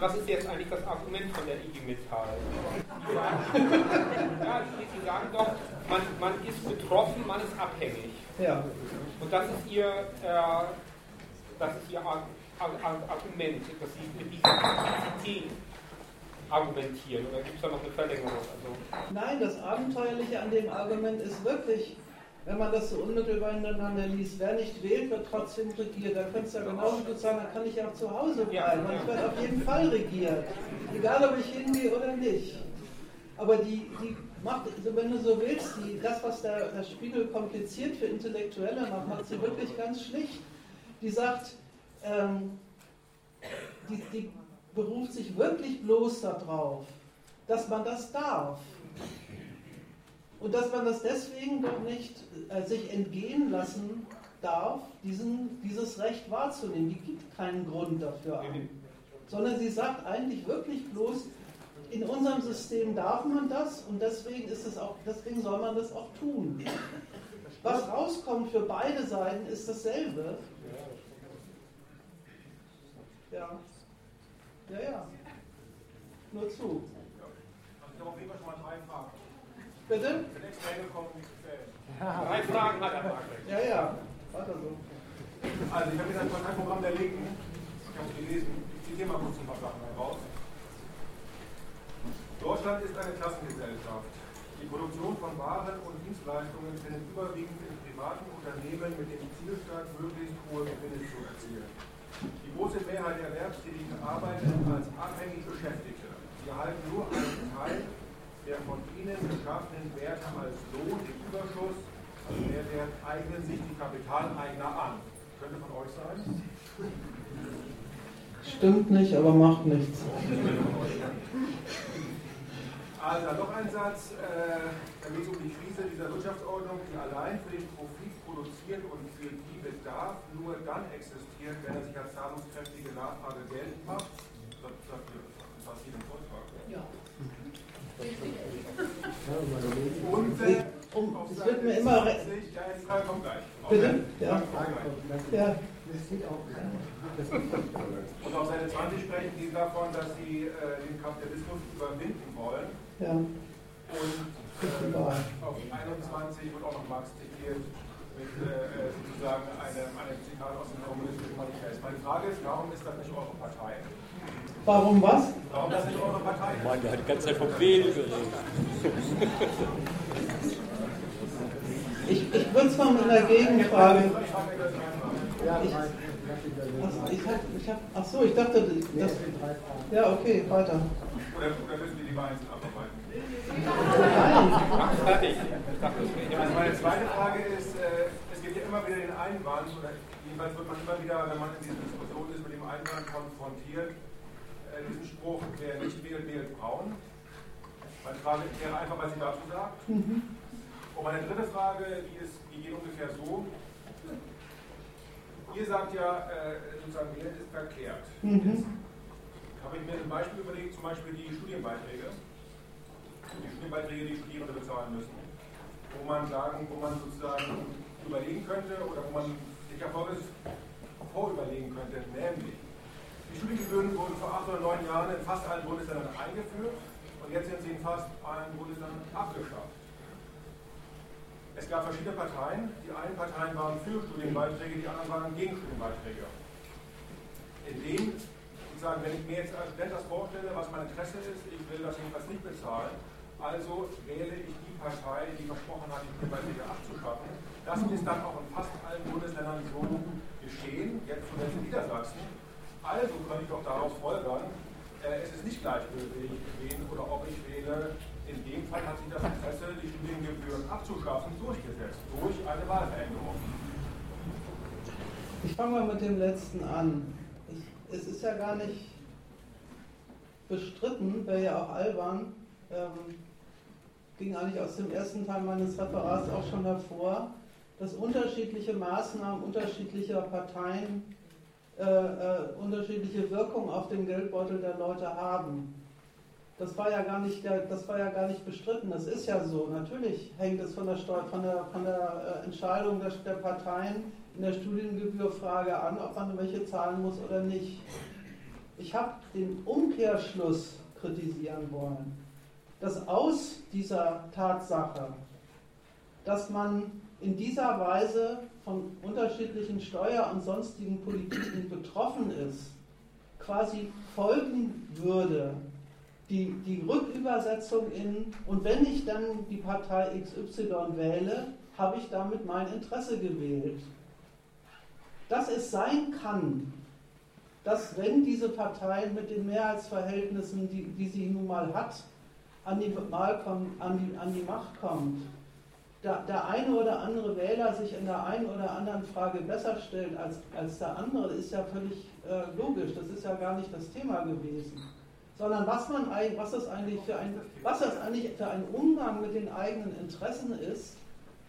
was ist jetzt eigentlich das Argument von der Metall? ja, Sie sagen doch, man, man ist betroffen, man ist abhängig. Ja. Und das ist Ihr, äh, das ist Ihr Ar Ar Ar Argument, dass Sie mit dieser Kapazität argumentieren. Oder gibt es da noch eine Verlängerung? Also Nein, das Abenteuerliche an dem Argument ist wirklich, wenn man das so unmittelbar ineinander liest, wer nicht wählt, wird trotzdem regiert. Dann könntest du ja genauso gut sagen, dann kann ich auch zu Hause bleiben. Und ich werde auf jeden Fall regiert. Egal, ob ich hingehe oder nicht. Aber die, die macht, also wenn du so willst, die, das, was der, der Spiegel kompliziert für Intellektuelle macht, macht sie wirklich ganz schlicht. Die sagt, ähm, die, die beruft sich wirklich bloß darauf, dass man das darf. Und dass man das deswegen doch nicht äh, sich entgehen lassen darf, diesen, dieses Recht wahrzunehmen. Die gibt keinen Grund dafür an. Sondern sie sagt eigentlich wirklich bloß, in unserem System darf man das und deswegen, ist es auch, deswegen soll man das auch tun. Was rauskommt für beide Seiten ist dasselbe. Ja. Ja, ja. Nur zu. Ich habe auf jeden Fall schon mal drei Fragen. Bitte? Drei Fragen hat er. Ja, ja. Weiter so. Also, ich habe jetzt ein Parteiprogramm der Linken. Ich habe es gelesen. Ich zitiere mal kurz ein paar Sachen heraus. Deutschland ist eine Klassengesellschaft. Die Produktion von Waren und Dienstleistungen findet überwiegend in privaten Unternehmen mit dem Zielstand, möglichst hohe Gewinne zu erzielen. Die große Mehrheit der Erwerbstätigen arbeitet als abhängig Beschäftigte. Sie erhalten nur einen Teil der von ihnen geschaffenen Werte als Lohn im Überschuss, also Mehrwert, eignen sich die Kapitaleigner an. Könnte von euch sein? Stimmt nicht, aber macht nichts. Also noch ein Satz, äh, da geht es um die Krise dieser Wirtschaftsordnung, die allein für den Profit produziert und für die Bedarf nur dann existiert, wenn er sich als zahlungskräftige Nachfrage geltend macht. Das, das, das passiert im Vortrag. Ja. Und äh, um, es wird mir immer. Ja, die Frage kommt gleich. Bitte? Ja. ja. Und auf Seite 20 sprechen die davon, dass sie äh, den Kapitalismus überwinden wollen. Ja. Und äh, auf 21 wird auch noch Marx zitiert mit äh, sozusagen einem, einem Zitat aus dem kommunistischen Manifest. Meine Frage ist, warum ist das nicht eure Partei? Warum was? Warum das nicht eure Partei? Mann, der hat die ganze Zeit vom Wählen geredet. Ich, ich würde es mal mit einer Gegenfrage. Ich, ach, ich hab, ich hab, ach so, ich dachte, das, ja, okay, weiter. Oder, oder müssen wir die einzeln abarbeiten? Nein. Fertig. Also meine zweite Frage ist, äh, es gibt ja immer wieder den Einwand, oder jedenfalls wird man immer wieder, wenn man in dieser Diskussion ist, mit dem Einwand konfrontiert, Spruch, wer nicht wählt, wählt braun. Meine Frage wäre einfach, was sie dazu sagt. Mhm. Und meine dritte Frage, die, ist, die geht ungefähr so. Ihr sagt ja, äh, sozusagen, wählen ist verkehrt. Mhm. Habe ich mir ein Beispiel überlegt, zum Beispiel die Studienbeiträge. Die Studienbeiträge, die Studierende bezahlen müssen. Wo man sagen, wo man sozusagen überlegen könnte oder wo man sich Erfolges vorüberlegen könnte, nämlich die Studiengebühren wurden vor acht oder neun Jahren in fast allen Bundesländern eingeführt und jetzt sind sie in fast allen Bundesländern abgeschafft. Es gab verschiedene Parteien. Die einen Parteien waren für Studienbeiträge, die anderen waren gegen Studienbeiträge. In dem, sozusagen, wenn ich mir jetzt als Student das vorstelle, was mein Interesse ist, ich will das jedenfalls nicht bezahlen, also wähle ich die Partei, die versprochen hat, die Studienbeiträge abzuschaffen. Das ist dann auch in fast allen Bundesländern so geschehen, jetzt zuletzt in Niedersachsen. Also kann ich doch daraus folgern, äh, es ist nicht gleichgültig, wen oder ob ich wähle. In dem Fall hat sich das Interesse, die Studiengebühren abzuschaffen, durchgesetzt, durch eine Wahlveränderung. Ich fange mal mit dem letzten an. Ich, es ist ja gar nicht bestritten, wäre ja auch albern, ähm, ging eigentlich aus dem ersten Teil meines Referats auch schon hervor, dass unterschiedliche Maßnahmen unterschiedlicher Parteien äh, äh, unterschiedliche Wirkung auf den Geldbeutel der Leute haben. Das war ja gar nicht, das war ja gar nicht bestritten. Das ist ja so. Natürlich hängt es von der, Steu von der, von der äh, Entscheidung der, der Parteien in der Studiengebührfrage an, ob man welche zahlen muss oder nicht. Ich habe den Umkehrschluss kritisieren wollen, dass aus dieser Tatsache, dass man in dieser Weise von unterschiedlichen Steuer- und sonstigen Politiken betroffen ist, quasi folgen würde, die, die Rückübersetzung in, und wenn ich dann die Partei XY wähle, habe ich damit mein Interesse gewählt. Dass es sein kann, dass wenn diese Partei mit den Mehrheitsverhältnissen, die, die sie nun mal hat, an die, an die, an die Macht kommt, der, der eine oder andere Wähler sich in der einen oder anderen Frage besser stellt als, als der andere, ist ja völlig äh, logisch. Das ist ja gar nicht das Thema gewesen. Sondern was, man, was, das eigentlich für ein, was das eigentlich für ein Umgang mit den eigenen Interessen ist,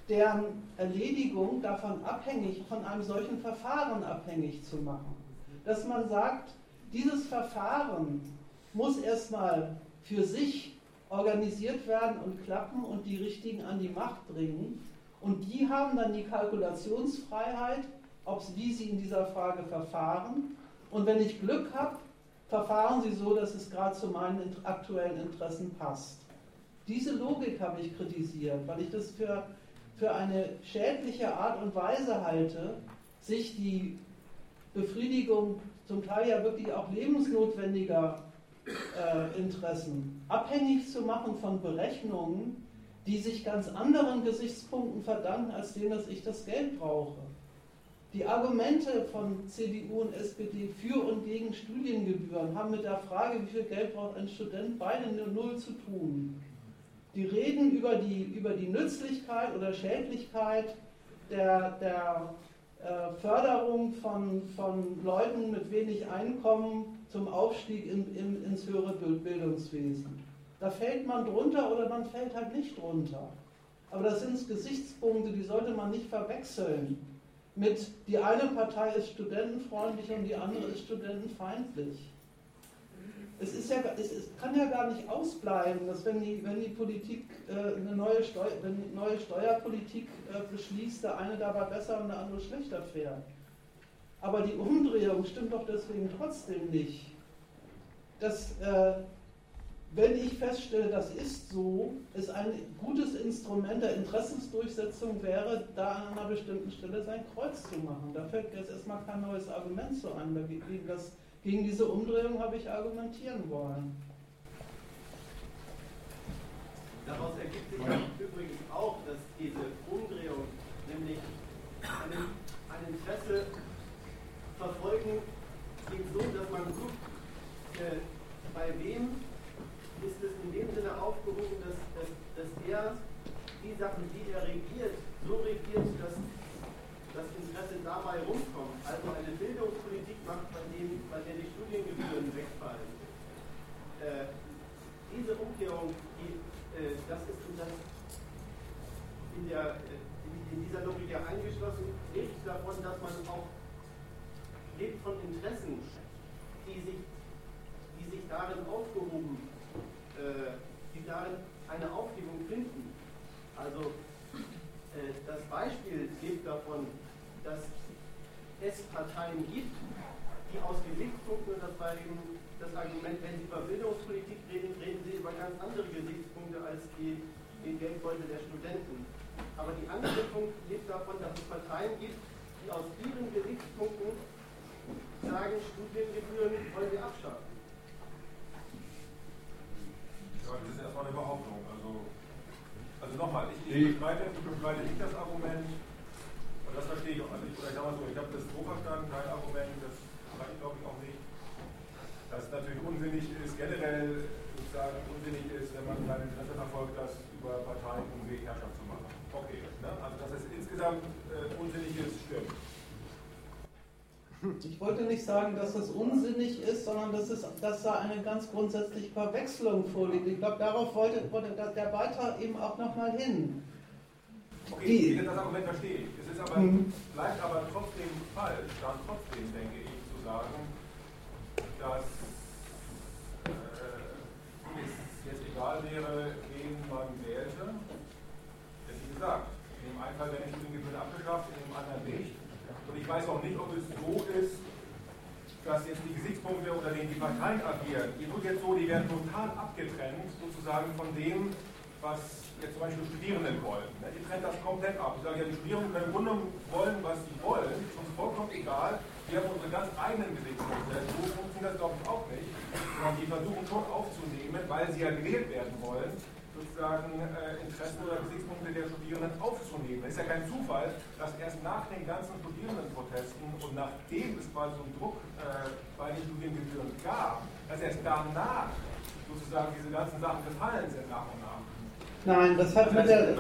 deren Erledigung davon abhängig, von einem solchen Verfahren abhängig zu machen. Dass man sagt, dieses Verfahren muss erstmal für sich organisiert werden und klappen und die Richtigen an die Macht bringen. Und die haben dann die Kalkulationsfreiheit, ob wie sie in dieser Frage verfahren. Und wenn ich Glück habe, verfahren sie so, dass es gerade zu meinen aktuellen Interessen passt. Diese Logik habe ich kritisiert, weil ich das für, für eine schädliche Art und Weise halte, sich die Befriedigung zum Teil ja wirklich auch lebensnotwendiger äh, Interessen abhängig zu machen von Berechnungen, die sich ganz anderen Gesichtspunkten verdanken, als denen, dass ich das Geld brauche. Die Argumente von CDU und SPD für und gegen Studiengebühren haben mit der Frage, wie viel Geld braucht ein Student, beide nur null zu tun. Die reden über die, über die Nützlichkeit oder Schädlichkeit der, der Förderung von, von Leuten mit wenig Einkommen zum Aufstieg in, in, ins höhere Bildungswesen. Da fällt man drunter oder man fällt halt nicht drunter. Aber das sind Gesichtspunkte, die sollte man nicht verwechseln mit, die eine Partei ist studentenfreundlich und die andere ist studentenfeindlich. Es, ist ja, es, es kann ja gar nicht ausbleiben, dass wenn die, wenn die Politik äh, eine neue, Steu wenn neue Steuerpolitik äh, beschließt, der eine dabei besser und der andere schlechter fährt. Aber die Umdrehung stimmt doch deswegen trotzdem nicht. Dass, äh, wenn ich feststelle, das ist so, es ein gutes Instrument der Interessensdurchsetzung wäre, da an einer bestimmten Stelle sein Kreuz zu machen. Da fällt jetzt erstmal kein neues Argument zu an. Gegen, das, gegen diese Umdrehung habe ich argumentieren wollen. Daraus ergibt sich ja übrigens auch, dass diese Umdrehung, nämlich ein, Interesse verfolgen geht so, dass man guckt, äh, bei wem ist es in dem Sinne aufgehoben, dass, dass, dass er die Sachen, die er regiert, so regiert, dass das Interesse dabei rumkommt. Also eine Bildungspolitik macht, bei, dem, bei der die Studiengebühren wegfallen. Äh, diese Umkehrung, die, äh, das ist in, das, in, der, äh, in, dieser Logik ja eingeschlossen, lebt davon, dass man auch lebt von Interessen, die sich, die sich darin aufgehoben, äh, die darin eine Aufhebung finden. Also äh, das Beispiel lebt davon, dass es Parteien gibt, die aus Gesichtspunkten, das war eben das Argument, wenn sie über Bildungspolitik reden, reden sie über ganz andere Gesichtspunkte als die, den Geldbeutel der Studenten. Aber die andere Punkt lebt davon, dass es Parteien gibt, die aus ihren Gesichtspunkten sagen, Studiengebühren wollen wir abschaffen. Ja, das ist erstmal eine Behauptung. Also, also nochmal, ich, ich, bestreite, ich bestreite nicht das Argument, oder das verstehe ich auch. Also ich, oder ich mal so, ich habe das so verstanden, kein Argument, das ich glaube ich auch nicht, dass es natürlich unsinnig ist, generell sozusagen unsinnig ist, wenn man sein Interesse verfolgt, das über Parteien Weg Herrschaft zu machen. Okay, ne? also dass es insgesamt äh, unsinnig ist, stimmt. Ich wollte nicht sagen, dass es unsinnig ist, sondern dass, es, dass da eine ganz grundsätzliche Verwechslung vorliegt. Ich glaube, darauf wollte, wollte der Beitrag eben auch nochmal hin. Okay, Die, ich das Argument verstehe. Es ist aber, mhm. bleibt aber trotzdem falsch, dann trotzdem, denke ich, zu sagen, dass äh, es wäre, wen man wählte. Denn wie gesagt, in dem einen Fall werden die Gebühren abgeschafft, in dem anderen nicht. Und ich weiß auch nicht, ob es so ist, dass jetzt die Gesichtspunkte, unter denen die Parteien agieren, die tut jetzt so, die werden total abgetrennt sozusagen von dem, was jetzt zum Beispiel Studierenden wollen. Ne, die trennt das komplett ab. Die sagen, ja, die Studierenden können im Grunde wollen, was sie wollen. Ist uns vollkommen egal. Wir haben unsere ganz eigenen Gesichtspunkte. So funktioniert das, glaube ich, auch nicht. Sondern die versuchen schon aufzunehmen, weil sie ja gewählt werden wollen, sozusagen äh, Interessen oder Gesichtspunkte der Studierenden aufzunehmen. Es ist ja kein Zufall, dass erst nach den ganzen Studierendenprotesten und nachdem es quasi so einen Druck äh, bei den Studiengebühren gab, dass erst danach sozusagen diese ganzen Sachen gefallen sind nach und nach. Nein, das hat mit der...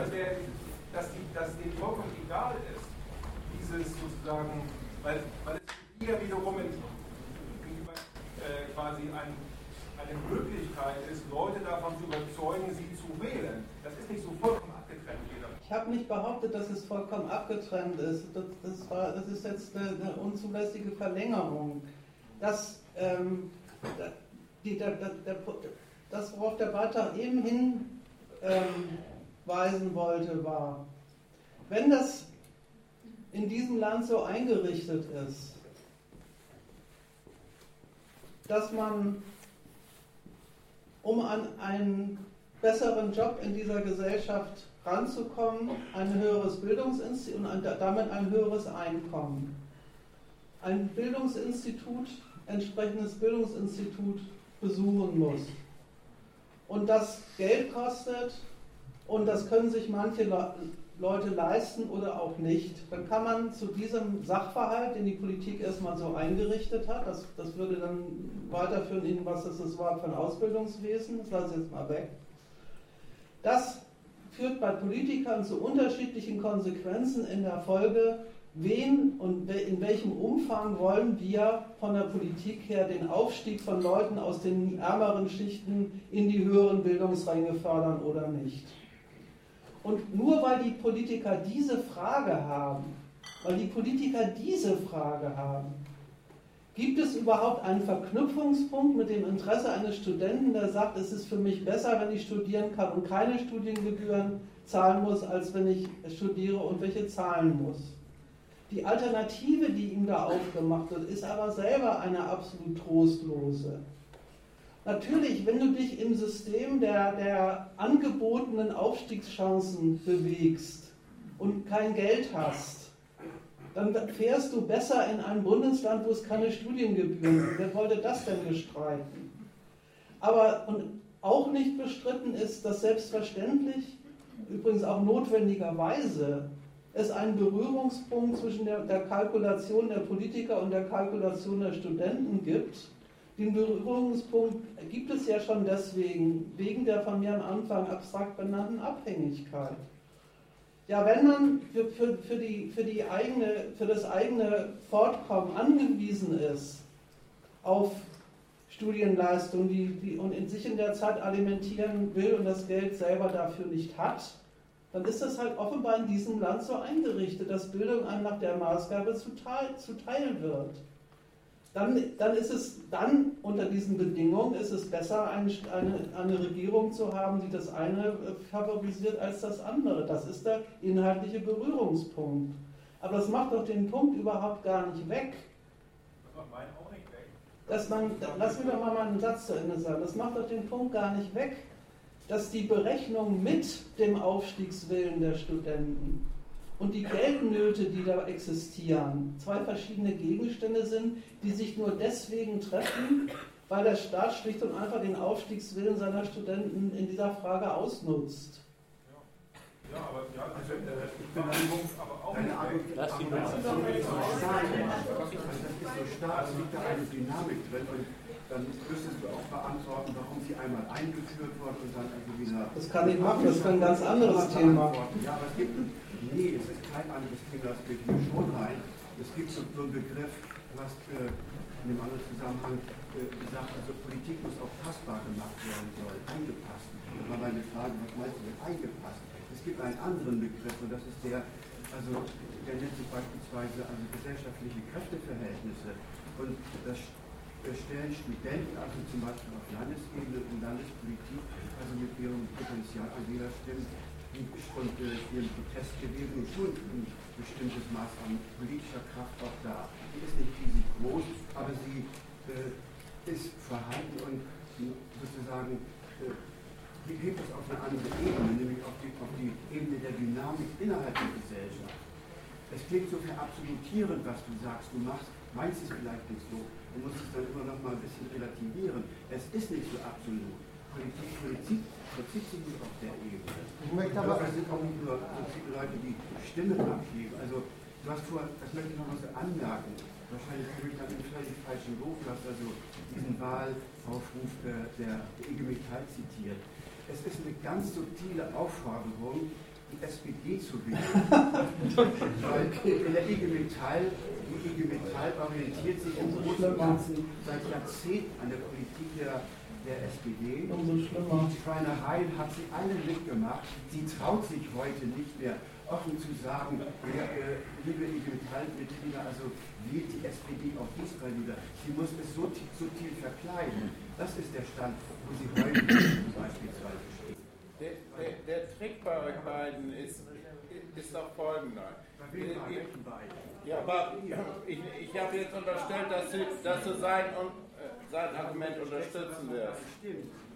Dass, die, dass denen vollkommen egal ist, dieses sozusagen, weil, weil es hier wiederum in, äh, quasi ein eine Möglichkeit ist, Leute davon zu überzeugen, sie zu wählen. Das ist nicht so vollkommen abgetrennt. Ich habe nicht behauptet, dass es vollkommen abgetrennt ist. Das, das, war, das ist jetzt eine, eine unzulässige Verlängerung. Das, ähm, die, der, der, der, das, worauf der Beitrag eben hinweisen ähm, wollte, war, wenn das in diesem Land so eingerichtet ist, dass man um an einen besseren Job in dieser Gesellschaft ranzukommen, ein höheres Bildungsinstitut und damit ein höheres Einkommen. Ein Bildungsinstitut, entsprechendes Bildungsinstitut besuchen muss. Und das Geld kostet und das können sich manche Leute leisten oder auch nicht, dann kann man zu diesem Sachverhalt, den die Politik erstmal so eingerichtet hat, das, das würde dann weiterführen in, was ist das Wort von Ausbildungswesen, das lasse ich jetzt mal weg. Das führt bei Politikern zu unterschiedlichen Konsequenzen in der Folge, wen und in welchem Umfang wollen wir von der Politik her den Aufstieg von Leuten aus den ärmeren Schichten in die höheren Bildungsränge fördern oder nicht. Und nur weil die Politiker diese Frage haben, weil die Politiker diese Frage haben, gibt es überhaupt einen Verknüpfungspunkt mit dem Interesse eines Studenten, der sagt, es ist für mich besser, wenn ich studieren kann und keine Studiengebühren zahlen muss, als wenn ich studiere und welche zahlen muss. Die Alternative, die ihm da aufgemacht wird, ist aber selber eine absolut trostlose. Natürlich, wenn du dich im System der, der angebotenen Aufstiegschancen bewegst und kein Geld hast, dann fährst du besser in ein Bundesland, wo es keine Studiengebühren gibt. Wer wollte das denn bestreiten? Aber und auch nicht bestritten ist, dass selbstverständlich, übrigens auch notwendigerweise, es einen Berührungspunkt zwischen der, der Kalkulation der Politiker und der Kalkulation der Studenten gibt den Berührungspunkt gibt es ja schon deswegen, wegen der von mir am Anfang abstrakt benannten Abhängigkeit. Ja, wenn man für, für, für, die, für, die eigene, für das eigene Fortkommen angewiesen ist auf Studienleistung die, die, und in sich in der Zeit alimentieren will und das Geld selber dafür nicht hat, dann ist das halt offenbar in diesem Land so eingerichtet, dass Bildung einem nach der Maßgabe zuteil, zuteil wird dann, dann ist es dann unter diesen Bedingungen ist es besser, eine, eine, Regierung zu haben, die das eine äh, favorisiert als das andere. Das ist der inhaltliche Berührungspunkt. Aber das macht doch den Punkt überhaupt gar nicht weg. Das macht meinen auch nicht weg. Dass man, lass mich doch mal meinen Satz zu Ende sagen. Das macht doch den Punkt gar nicht weg, dass die Berechnung mit dem Aufstiegswillen der Studenten und die Geldnöte, die da existieren, zwei verschiedene Gegenstände sind, die sich nur deswegen treffen, weil der Staat schlicht und einfach den Aufstiegswillen seiner Studenten in dieser Frage ausnutzt. Ja, aber ja, also, äh, ich bin aber auch eine Lass die das ist so stark, es liegt da eine Dynamik drin und dann müsstest du auch beantworten, warum sie einmal eingeführt wurde und dann irgendwie wieder. Das kann ich machen, das ist ein ganz anderes Thema. Ja, aber es gibt, nee, es ist kein anderes Thema, das geht hier schon rein. Es gibt so einen Begriff, was äh, in einem anderen Zusammenhang äh, gesagt, also Politik muss auch passbar gemacht werden soll, angepasst. Das war meine Frage, was meinst du mit eingepasst? Es gibt einen anderen Begriff und das ist der, also der nennt sich beispielsweise also gesellschaftliche Kräfteverhältnisse. Und das stellen Studenten, also zum Beispiel auf Landesebene und Landespolitik, also mit ihrem Potenzial an jeder Stimme und äh, ihrem Protest gewesen und schon ein bestimmtes Maß an politischer Kraft auch da. Die ist nicht riesig groß, aber sie äh, ist vorhanden und sozusagen äh, hebt es auf eine andere Ebene, nämlich auf die, auf die Ebene der Dynamik innerhalb der Gesellschaft. Es klingt so verabsolutierend, was du sagst. Du machst, meinst es vielleicht nicht so. Du musst es dann immer noch mal ein bisschen relativieren. Es ist nicht so absolut. Politik, Politik verzieht sich nicht auf der Ebene. Ich möchte aber. Es sind auch nicht nur Leute, die Stimmen abgeben. Also, du hast vor, das möchte ich noch mal so anmerken. Wahrscheinlich komme ich dann völlig falschen Ruf, du hast also diesen Wahlaufruf der, der IG Metall zitiert es ist eine ganz subtile Aufforderung, die SPD zu wählen. Weil in der IG Metall, die IG Metall orientiert sich im Großen und Ganzen seit Jahrzehnten an der Politik der, der SPD. Die Schweinereien hat sie alle mitgemacht. Sie traut sich heute nicht mehr offen zu sagen, ja, äh, liebe IG Metall-Mitglieder, also wählt die SPD auf Israel wieder. Sie muss es so subtil verkleiden. Das ist der Stand, wo sie heute beispielsweise steht. Der, der, der, Trick bei euch beiden ist, ist doch folgender. Ja, aber ich, ich habe jetzt unterstellt, dass du, dass du sein, äh, sein Argument unterstützen wirst.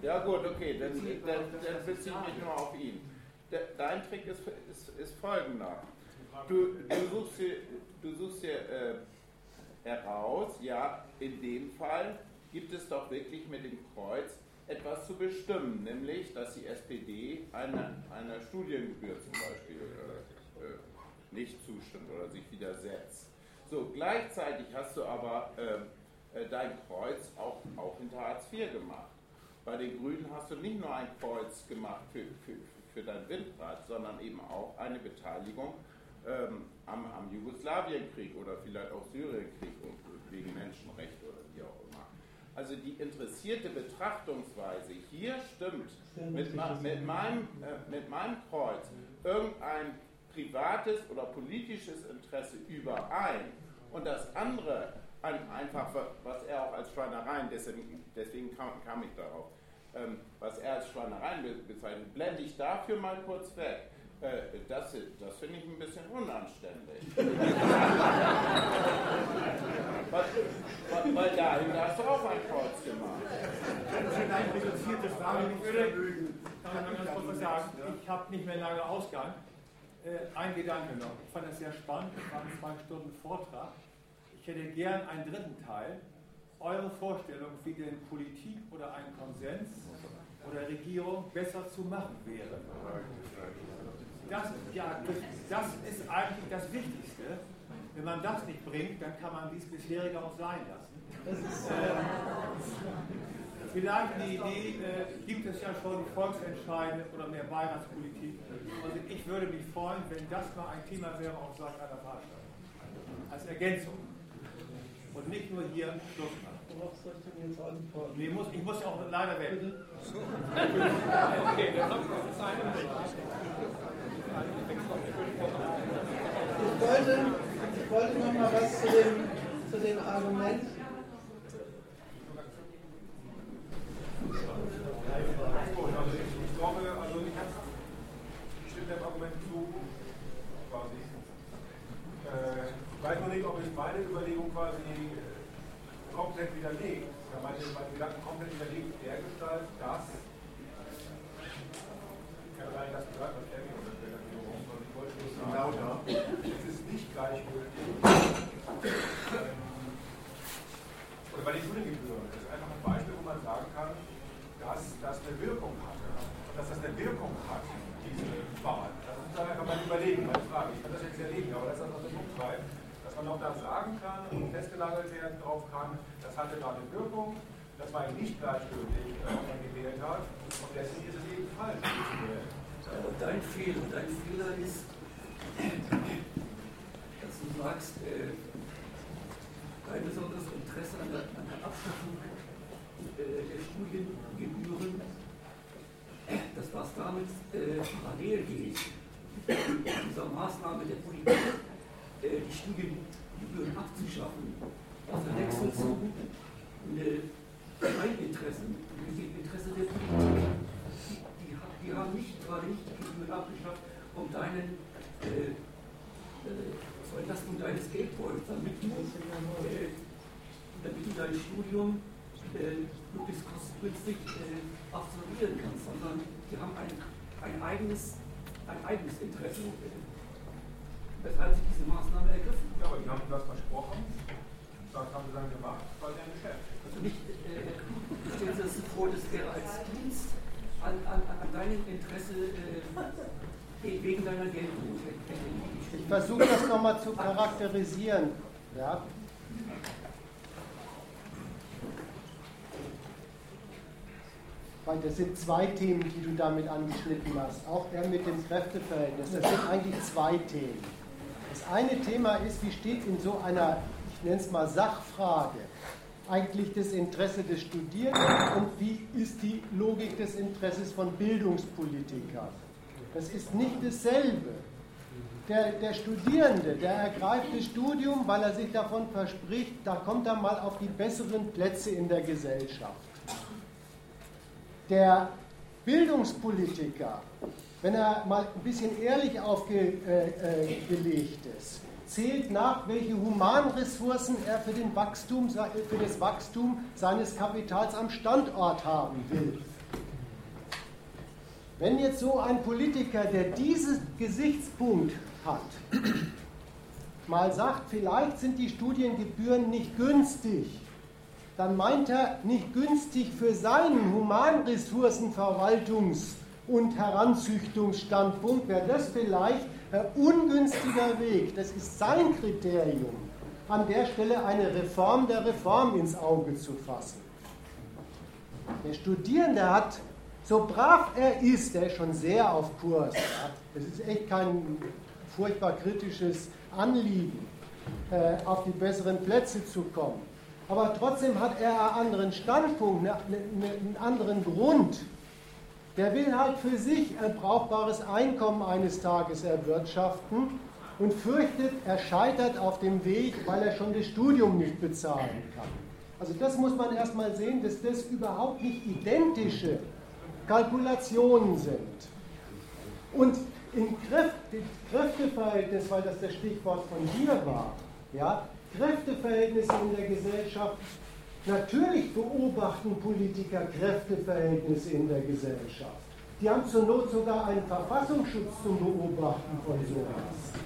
Ja gut, okay, dann, dann, dann beziehe ich mich nur auf ihn. Dein Trick ist, ist, ist folgender. Du, du suchst dir, du suchst dir äh, heraus, ja, in dem Fall gibt es doch wirklich mit dem Kreuz etwas zu bestimmen, nämlich, dass die SPD einer, einer Studiengebühr zum Beispiel äh, äh, nicht zustimmt oder sich widersetzt. So, gleichzeitig hast du aber äh, äh dein Kreuz auch, auch hinter Hartz IV gemacht. Bei den Grünen hast du nicht nur ein Kreuz gemacht für, für, für dein Windrad, sondern eben auch eine Beteiligung ähm, am, am Jugoslawienkrieg oder vielleicht auch Syrienkrieg wegen Menschenrechte oder wie auch immer. Also die interessierte Betrachtungsweise hier stimmt mit, mit, meinem, äh, mit meinem Kreuz irgendein privates oder politisches Interesse überein und das andere einfach, was er auch als Schweinereien, deswegen, deswegen kam, kam ich darauf, ähm, was er als Schweinereien bezeichnet, blende ich dafür mal kurz weg. Äh, das, das finde ich ein bisschen unanständig. weil, weil, weil dahin hast du auch ein Kreuz gemacht. Das ist ein reduziertes Wahrnehmungsvermögen. Kann man ganz kurz was sagen? Ich habe nicht mehr lange Ausgang. Äh, ein Gedanke noch. Ich fand das sehr spannend. Es war ein zwei Stunden Vortrag. Ich hätte gern einen dritten Teil. Eure Vorstellung, wie denn Politik oder ein Konsens oder Regierung besser zu machen wäre. Das, ja, das ist eigentlich das Wichtigste. Wenn man das nicht bringt, dann kann man dies bisherige auch sein lassen. Äh, vielleicht eine Idee, äh, gibt es ja schon Volksentscheide oder mehr Beiratspolitik. Also ich würde mich freuen, wenn das mal ein Thema wäre auf solch einer Veranstaltung. Als Ergänzung. Und nicht nur hier Schluss machen. Worauf soll ich denn jetzt antworten? Nee, muss, ich muss auch leider weg. okay, dann. Ich wollte, ich wollte noch mal was zu dem, zu dem Argument. Ich glaube, also ich stimme dem Argument zu, quasi. Äh, ich weiß noch nicht, ob ich meine Überlegung quasi äh, komplett widerlegt, meine, meine Gedanken komplett widerlegt, der Gestalt, dass, ich kann allein das gehört, was er lauter. Es ist nicht gleichgültig. Ähm, oder bei den Studiengebühren. Das ist einfach ein Beispiel, wo man sagen kann, dass das eine Wirkung. Und dass das eine Wirkung hat, diese Wahl. Das ist widerlegen, meine Frage. Ich kann das jetzt widerlegen, aber das ist das, was Punkt treibt, dass man noch da sagen kann und festgelagert werden drauf kann, das hatte da eine Wirkung, das war ihm nicht gleichgültig, äh, ob man gewählt hat, und deswegen ist es eben falsch, wählen. Dein Fehler, dein Fehler ist, dass du sagst, äh, dein besonderes Interesse an der, an der Abschaffung äh, der Studiengebühren, dass was damit äh, parallel geht, dieser Maßnahme der Politik, die Studiengebühren abzuschaffen, also wechselt zu dein Interesse, die Interesse der Politik. Die, die, haben nicht gerade nicht die Gebühren abgeschafft, um deinen äh, äh, zur Entlastung deines Geldbeutels, damit du, äh, damit du dein Studium äh, möglichst kostengünstig äh, absolvieren kannst, sondern die haben ein, ein, eigenes, ein eigenes Interesse, äh, weshalb sie diese Maßnahme ergriffen Ja, aber die haben das versprochen, das haben sie dann gemacht, weil der Geschäft. Also nicht, äh, stellen Sie sich vor, das wäre als Dienst an, an, an deinem Interesse äh, wegen deiner Geldnot. Ich versuche das nochmal zu charakterisieren. Ja? Weil das sind zwei Themen, die du damit angeschnitten hast. Auch der mit dem Kräfteverhältnis. Das sind eigentlich zwei Themen. Das eine Thema ist, wie steht in so einer, ich nenne es mal Sachfrage, eigentlich das Interesse des Studierenden und wie ist die Logik des Interesses von Bildungspolitikern. Das ist nicht dasselbe. Der, der, Studierende, der ergreift das Studium, weil er sich davon verspricht, da kommt er mal auf die besseren Plätze in der Gesellschaft. Der Bildungspolitiker, wenn er mal ein bisschen ehrlich aufgelegt ist, zählt nach, welche Humanressourcen er für, den Wachstum, für das Wachstum seines Kapitals am Standort haben will. Wenn jetzt so ein Politiker, der diesen Gesichtspunkt hat, mal sagt, vielleicht sind die Studiengebühren nicht günstig, dann meint er nicht günstig für seinen Humanressourcenverwaltungs- und Heranzüchtungsstandpunkt, wäre das vielleicht ein ungünstiger Weg. Das ist sein Kriterium, an der Stelle eine Reform der Reform ins Auge zu fassen. Der Studierende hat, so brav er ist, der ist schon sehr auf Kurs. Das ist echt kein furchtbar kritisches Anliegen, äh, auf die besseren Plätze zu kommen. Aber trotzdem hat er einen anderen Standpunkt, einen anderen Grund. Der will halt für sich ein brauchbares Einkommen eines Tages erwirtschaften und fürchtet, er scheitert auf dem Weg, weil er schon das Studium nicht bezahlen kann. Also das muss man erstmal sehen, dass das überhaupt nicht identische Kalkulationen sind. Und im Kräfteverhältnis, weil das das Stichwort von dir war, ja, Kräfteverhältnisse in der Gesellschaft, natürlich beobachten Politiker Kräfteverhältnisse in der Gesellschaft. Die haben zur Not sogar einen Verfassungsschutz zum Beobachten von sowas.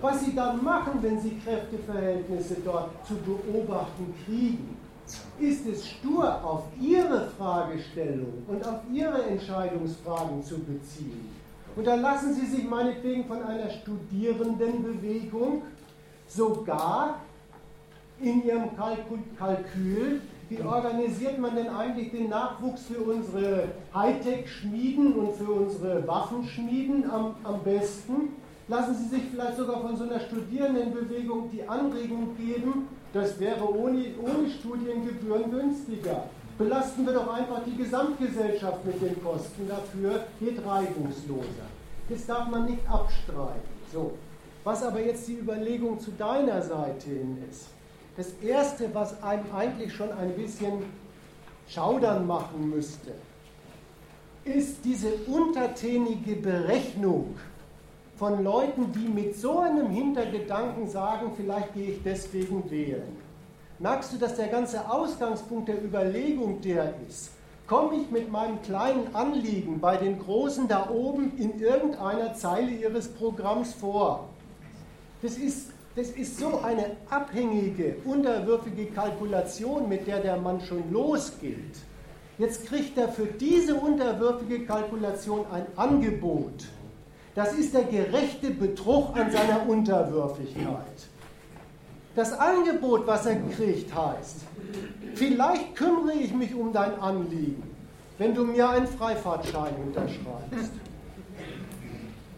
Was sie dann machen, wenn sie Kräfteverhältnisse dort zu beobachten kriegen, ist es stur auf ihre Fragestellung und auf ihre Entscheidungsfragen zu beziehen. Und da lassen sie sich meinetwegen von einer Studierendenbewegung sogar in ihrem Kalkül, wie organisiert man denn eigentlich den Nachwuchs für unsere Hightech-Schmieden und für unsere Waffenschmieden am, am besten? Lassen Sie sich vielleicht sogar von so einer Studierendenbewegung die Anregung geben, das wäre ohne, ohne Studiengebühren günstiger. Belasten wir doch einfach die Gesamtgesellschaft mit den Kosten dafür, geht reibungsloser. Das darf man nicht abstreiten. So. Was aber jetzt die Überlegung zu deiner Seite hin ist, das Erste, was einem eigentlich schon ein bisschen schaudern machen müsste, ist diese untertänige Berechnung von Leuten, die mit so einem Hintergedanken sagen, vielleicht gehe ich deswegen wählen. Merkst du, dass der ganze Ausgangspunkt der Überlegung der ist, komme ich mit meinem kleinen Anliegen bei den Großen da oben in irgendeiner Zeile ihres Programms vor? Das ist das ist so eine abhängige, unterwürfige Kalkulation, mit der der Mann schon losgeht. Jetzt kriegt er für diese unterwürfige Kalkulation ein Angebot. Das ist der gerechte Betrug an seiner Unterwürfigkeit. Das Angebot, was er kriegt, heißt, vielleicht kümmere ich mich um dein Anliegen, wenn du mir einen Freifahrtschein unterschreibst.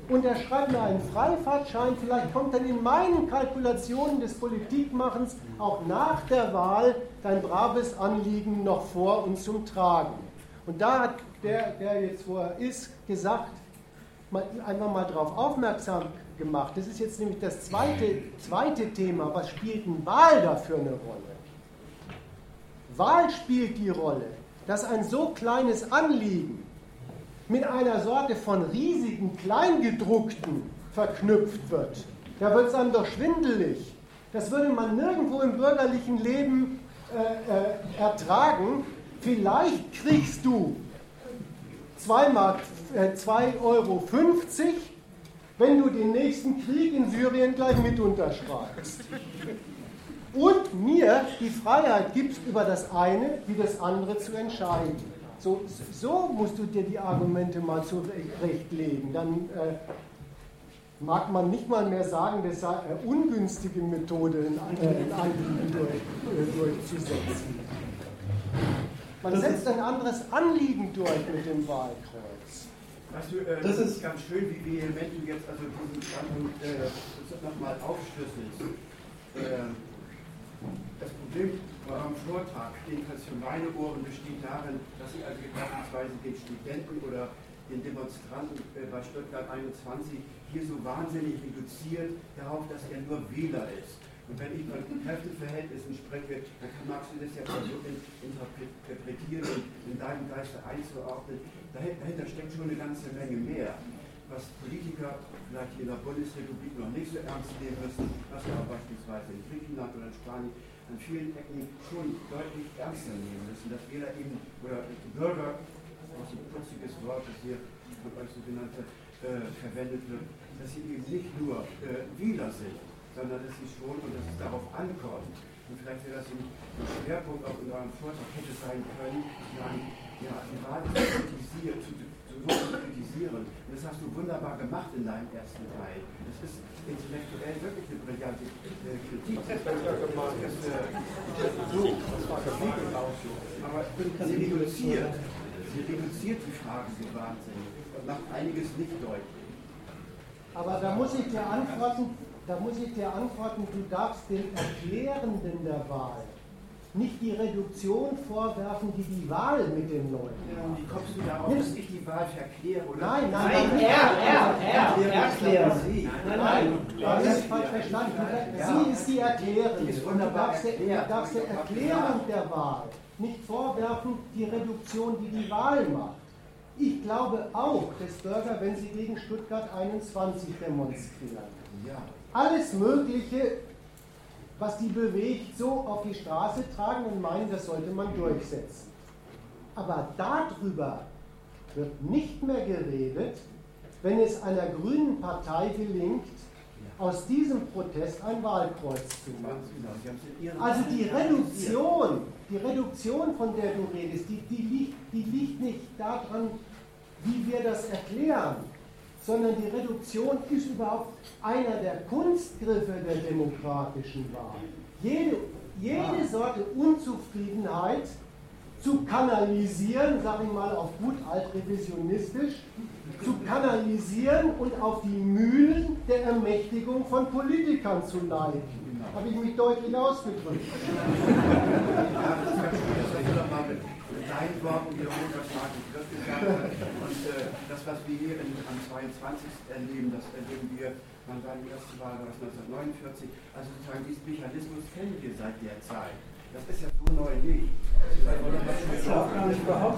Und er schreibt mir einen Freifahrtschein, vielleicht kommt dann in meinen Kalkulationen des Politikmachens auch nach der Wahl dein braves Anliegen noch vor und zum Tragen. Und da hat der, der jetzt wo er ist, gesagt, einfach mal darauf aufmerksam gemacht. Das ist jetzt nämlich das zweite, zweite Thema. Was spielt ein Wahl dafür eine Rolle? Wahl spielt die Rolle, dass ein so kleines Anliegen mit einer Sorte von riesigen Kleingedruckten verknüpft wird. Da wird es einem doch schwindelig. Das würde man nirgendwo im bürgerlichen Leben äh, äh, ertragen. Vielleicht kriegst du 2 äh, Euro, wenn du den nächsten Krieg in Syrien gleich mit unterschreibst. Und mir die Freiheit gibst, über das eine wie das andere zu entscheiden. So, so musst du dir die Argumente mal zurechtlegen. Dann äh, mag man nicht mal mehr sagen, das sei eine ungünstige Methode, in, Anliegen durch, äh, durchzusetzen. Man das setzt ein anderes Anliegen durch mit dem Wahlkreuz. Weißt du, äh, das, ist ganz schön, wie vehement du jetzt also diesen Standpunkt äh, nochmal aufschlüsselst. Äh, das Problem am Vortrag, jedenfalls für meine Ohren, besteht darin, dass sie also beispielsweise den Studenten oder den Demonstranten äh, bei Stuttgart 21 hier so wahnsinnig reduziert darauf, dass er nur Wähler ist. Und wenn ich von Kräfteverhältnissen spreche, dann kann, du das ja versuchen, interpretieren und in deinem Geiste einzuordnen. Dahinter steckt schon eine ganze Menge mehr, was Politiker vielleicht in der Bundesrepublik noch nicht so ernst nehmen müssen, was wir aber beispielsweise in Griechenland oder in Spanien an vielen Ecken schon deutlich ernster nehmen müssen, dass wir da eben, oder Bürger, was ein putziges Wort, das hier von euch so genannte, äh, verwendet wird, dass sie eben nicht nur äh, Wähler sind, sondern dass sie schon und dass es darauf ankommt. Und vielleicht wäre das ein Schwerpunkt auch in eurem Vortrag hätte sein können, ja, ja, die zu kritisieren, zu, zu kritisieren. Und das hast du wunderbar gemacht in deinem ersten Teil. Das ist intellektuell wirklich eine brillante äh, Kritik. Das ist äh, so, aber sie reduziert, sie reduziert die Frage so wahnsinnig und macht einiges nicht deutlich. Aber da muss ich dir antworten, da muss ich dir antworten, du darfst den Erklärenden der Wahl nicht die Reduktion vorwerfen, die die Wahl mit den Leuten ja, Wie kommst du darauf, dass ich die Wahl verkläre? Oder? Nein, nein, nein, nein, er, er, er, erklären Sie. Nein, nein, du hast es falsch verstanden. Sie ist die Erklärende. Du darfst, der, du darfst der Erklärung der Wahl nicht vorwerfen, die Reduktion, die die Wahl macht. Ich glaube auch, dass Bürger, wenn sie gegen Stuttgart 21 demonstrieren, alles Mögliche was die bewegt, so auf die Straße tragen und meinen, das sollte man durchsetzen. Aber darüber wird nicht mehr geredet, wenn es einer grünen Partei gelingt, aus diesem Protest ein Wahlkreuz zu machen. Also die Reduktion, die Reduktion, von der du redest, die, die, liegt, die liegt nicht daran, wie wir das erklären, sondern die Reduktion ist überhaupt einer der Kunstgriffe der demokratischen Wahl. Jede, jede Sorte Unzufriedenheit zu kanalisieren, sage ich mal auf gut altrevisionistisch, zu kanalisieren und auf die Mühlen der Ermächtigung von Politikern zu leiten. Habe ich mich deutlich ausgedrückt? Ja, das kann ich deinen Worten wiederholen, was Martin Griff gesagt hat. Und äh, das, was wir hier in, am 22. erleben, das erleben wir, man war die erste Wahl war 1949. Also sozusagen diesen Mechanismus kennen wir seit der Zeit. Das ist ja so neu nicht.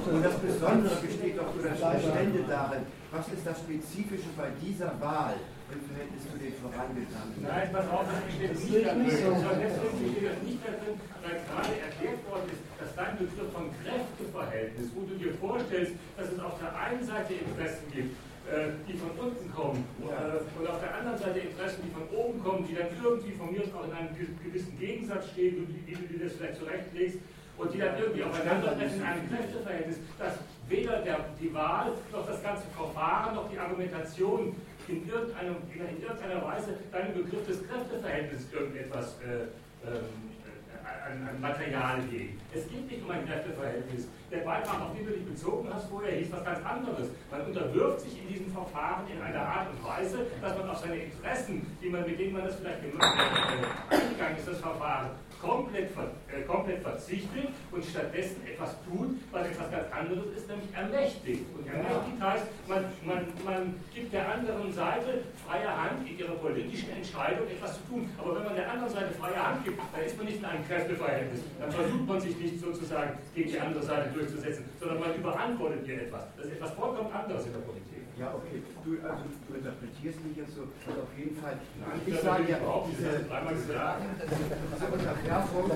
Und das Besondere besteht doch oder das Bestände darin, was ist das Spezifische bei dieser Wahl im Verhältnis zu den vorangegangenen? Nein, pass auf, das steht nicht da drin. Deswegen steht das nicht da drin, weil gerade erklärt worden ist, dass dein Begriff von Kräfteverhältnis, wo du dir vorstellst, dass es auf der einen Seite Interessen gibt, äh, die von unten kommen ja. und auf der anderen Seite Interessen, die von oben kommen, die dann irgendwie von mir auch in einem gewissen Gegensatz stehen, wie, wie du dir das vielleicht zurechtlegst, und die dann irgendwie aufeinandertreffen in einem Kräfteverhältnis, dass weder der, die Wahl noch das ganze Verfahren noch die Argumentation in, irgendeiner, in irgendeiner Weise deinem Begriff des Kräfteverhältnisses irgendetwas äh, ähm, an, an Material geben. Es geht nicht um ein Kräfteverhältnis. Der Beitrag, auf den du dich bezogen hast vorher, hieß was ganz anderes. Man unterwirft sich in diesem Verfahren in einer Art und Weise, dass man auf seine Interessen, die man, mit denen man das vielleicht gemacht hat, äh, eingegangen ist, das Verfahren, komplett, äh, komplett verzichtet und stattdessen etwas tut, was etwas ganz anderes ist, nämlich ermächtigt. Und ermächtigt heißt, man, man, man gibt der anderen Seite freie Hand in ihrer politischen Entscheidung etwas zu tun. Aber wenn man der anderen Seite freie Hand gibt, dann ist man nicht in einem Kräfteverhältnis. Dann versucht man sich nicht sozusagen gegen die andere Seite durchzusetzen, sondern man überantwortet ihr etwas. Das ist etwas vollkommen anderes in der Politik. Ja, okay. Du, also, du interpretierst mich jetzt so, also auf jeden Fall. Nein, ich sage ja, diese, diese Unterwerfung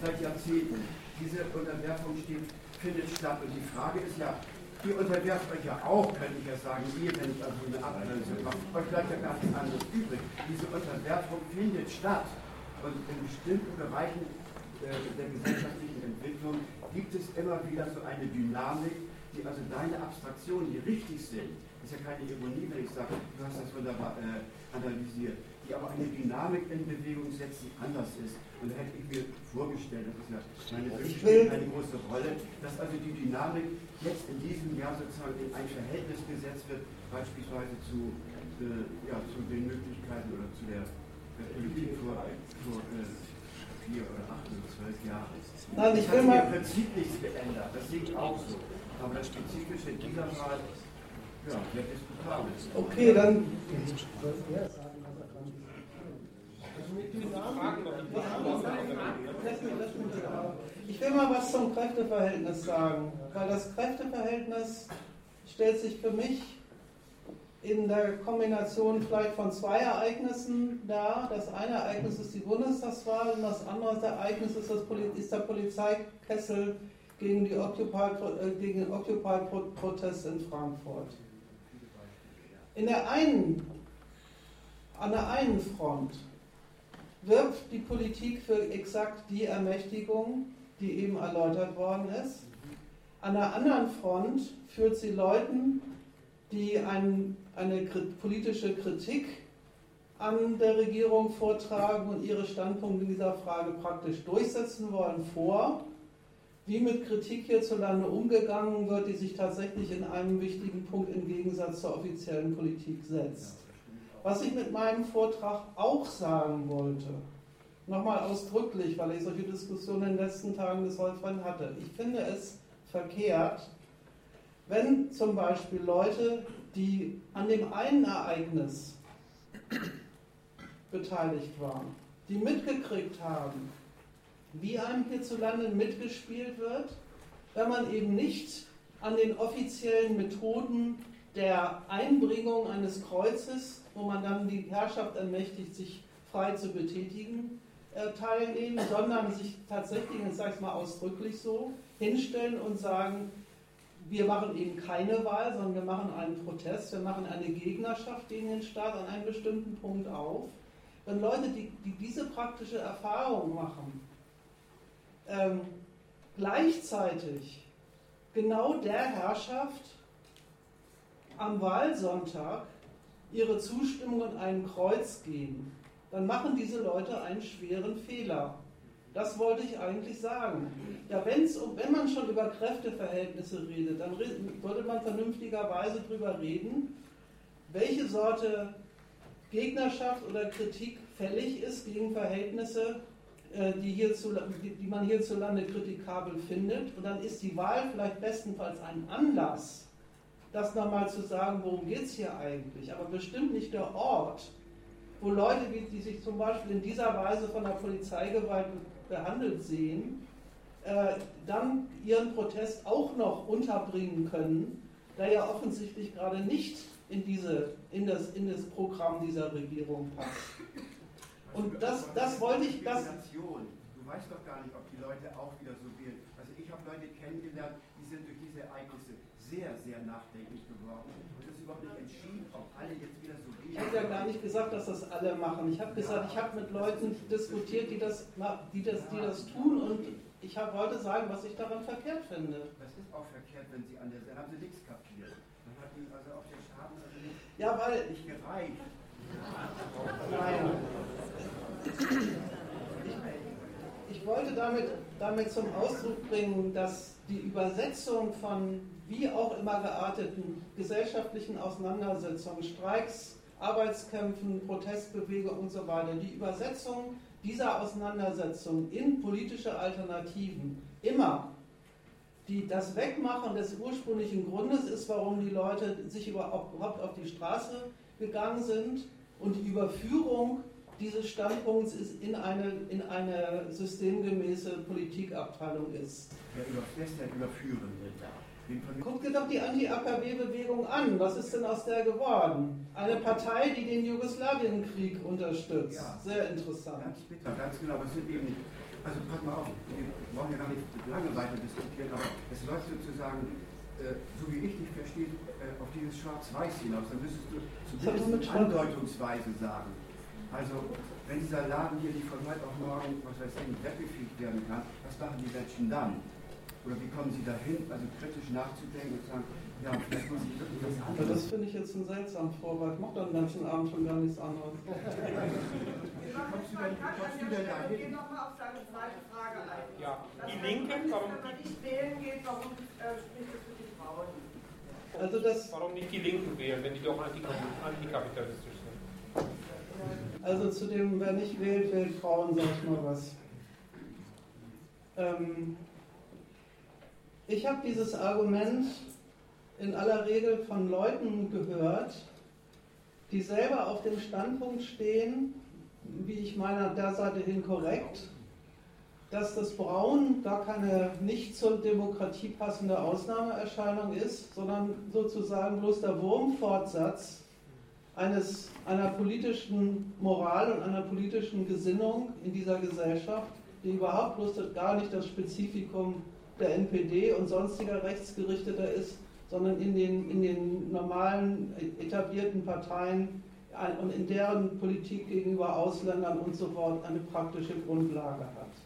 seit Jahrzehnten, diese Unterwerfung steht, findet statt. Und die Frage ist ja, ihr unterwerft euch ja auch, könnte ich ja sagen, ihr, wenn ich also eine Abgrenzung mache, euch bleibt ja gar nichts anderes übrig. Diese Unterwerfung findet statt. Und in bestimmten Bereichen äh, der gesellschaftlichen Entwicklung gibt es immer wieder so eine Dynamik, die also deine Abstraktionen, die richtig sind, ist ja keine Ironie, wenn ich sage, du hast das wunderbar äh, analysiert, die aber eine Dynamik in Bewegung setzen, die anders ist. Und da hätte ich mir vorgestellt, das ist ja meine Wünsche eine große Rolle, dass also die Dynamik jetzt in diesem Jahr sozusagen in ein Verhältnis gesetzt wird, beispielsweise zu, äh, ja, zu den Möglichkeiten oder zu der, Politik vor, vor äh, vier oder acht oder zwölf Jahren. Nein, ich will mal. im Prinzip nichts geändert, das ich auch so. Aber das Spezifische dieser Fall, ja, sehr diskutabel. Okay, dann. Ich will mal was zum Kräfteverhältnis sagen, weil das Kräfteverhältnis stellt sich für mich in der Kombination vielleicht von zwei Ereignissen dar. Das eine Ereignis ist die Bundestagswahl und das andere Ereignis ist, das Poli ist der Polizeikessel gegen, die Occupy, äh, gegen den Occupy-Protest in Frankfurt. In der einen, an der einen Front wirbt die Politik für exakt die Ermächtigung, die eben erläutert worden ist. An der anderen Front führt sie Leuten, die ein, eine politische Kritik an der Regierung vortragen und ihre Standpunkte in dieser Frage praktisch durchsetzen wollen, vor wie mit Kritik hierzulande umgegangen wird, die sich tatsächlich in einem wichtigen Punkt im Gegensatz zur offiziellen Politik setzt. Was ich mit meinem Vortrag auch sagen wollte, nochmal ausdrücklich, weil ich solche Diskussionen in den letzten Tagen des Wolfram hatte, ich finde es verkehrt, wenn zum Beispiel Leute, die an dem einen Ereignis beteiligt waren, die mitgekriegt haben, wie einem hierzulande mitgespielt wird, wenn man eben nicht an den offiziellen Methoden der Einbringung eines Kreuzes, wo man dann die Herrschaft ermächtigt, sich frei zu betätigen, äh, teilnehmen, sondern sich tatsächlich, ich sage es mal ausdrücklich so, hinstellen und sagen, wir machen eben keine Wahl, sondern wir machen einen Protest, wir machen eine Gegnerschaft gegen den Staat an einem bestimmten Punkt auf. Wenn Leute, die, die diese praktische Erfahrung machen, ähm, gleichzeitig genau der Herrschaft am Wahlsonntag ihre Zustimmung und ein Kreuz geben, dann machen diese Leute einen schweren Fehler. Das wollte ich eigentlich sagen. Ja, wenn's, wenn man schon über Kräfteverhältnisse redet, dann sollte man vernünftigerweise darüber reden, welche Sorte Gegnerschaft oder Kritik fällig ist gegen Verhältnisse, die, hierzulande, die man hierzulande kritikabel findet. Und dann ist die Wahl vielleicht bestenfalls ein Anlass, das nochmal zu sagen, worum geht es hier eigentlich. Aber bestimmt nicht der Ort, wo Leute, die sich zum Beispiel in dieser Weise von der Polizeigewalt behandelt sehen, äh, dann ihren Protest auch noch unterbringen können, der ja offensichtlich gerade nicht in, diese, in, das, in das Programm dieser Regierung passt. Und das, das wollte ich. Das du weißt doch gar nicht, ob die Leute auch wieder so wählen. Also ich habe Leute kennengelernt, die sind durch diese Ereignisse sehr, sehr nachdenklich geworden. Und es ist überhaupt nicht entschieden, ob alle jetzt wieder so wählen. Ich habe ja gar nicht gesagt, dass das alle machen. Ich habe gesagt, ich habe mit Leuten diskutiert, die das, die das, die das tun und ich wollte sagen, was ich daran verkehrt finde. Das ist auch verkehrt, wenn Sie an der, dann haben Sie nichts kapiert. Dann hat also auf den Schaden also nicht, ja, weil, nicht gereicht. Nein. Ich, wollte damit, damit zum Ausdruck bringen, dass die Übersetzung von wie auch immer gearteten gesellschaftlichen Auseinandersetzungen, Streiks, Arbeitskämpfen, Protestbewegungen und so weiter, die Übersetzung dieser Auseinandersetzung in politische Alternativen immer die, das Wegmachen des ursprünglichen Grundes ist, warum die Leute sich überhaupt auf die Straße gegangen sind und die Überführung dieses Standpunkts ist in eine, in eine systemgemäße Politikabteilung ist. Ja, über, denn überführen? Guck dir doch die Anti-AKW-Bewegung an. Was ist denn aus der geworden? Eine Partei, die den Jugoslawienkrieg unterstützt. Ja. Sehr interessant. Ganz bitter, ganz genau. Aber es sind eben, also pass mal auf, wir brauchen ja gar nicht lange weiter diskutieren, aber es läuft sozusagen, äh, so wie ich dich verstehe, äh, auf dieses Schwarz-Weiß hinaus. Dann müsstest du zumindest andeutungsweise sagen. Also, wenn dieser Laden hier nicht von heute auf morgen, was weiß ich, weggefegt werden kann, was machen die Menschen dann? Oder wie kommen Sie dahin, also kritisch nachzudenken und sagen, ja, vielleicht muss ich wirklich das andere. Das finde ich jetzt ein seltsam Vorwand. Ich mache dann den ganzen Abend schon gar nichts anderes. kommst du denn, kommst du denn dahin? Ich gehe nochmal auf deine zweite Frage ein. Ja, die Linke, warum? Wenn man nicht wählen geht, warum äh, spricht das für die Frauen? Also das warum nicht die Linken wählen, wenn die doch antikapitalistisch sind? Also zu dem, wer nicht wählt, wählt Frauen, sag ich mal was. Ähm, ich habe dieses Argument in aller Regel von Leuten gehört, die selber auf dem Standpunkt stehen, wie ich meine, der Seite hin korrekt, dass das Braun gar keine nicht zur Demokratie passende Ausnahmeerscheinung ist, sondern sozusagen bloß der Wurmfortsatz eines, einer politischen Moral und einer politischen Gesinnung in dieser Gesellschaft, die überhaupt bloß gar nicht das Spezifikum der NPD und sonstiger Rechtsgerichteter ist, sondern in den, in den normalen etablierten Parteien und in deren Politik gegenüber Ausländern und so fort eine praktische Grundlage hat.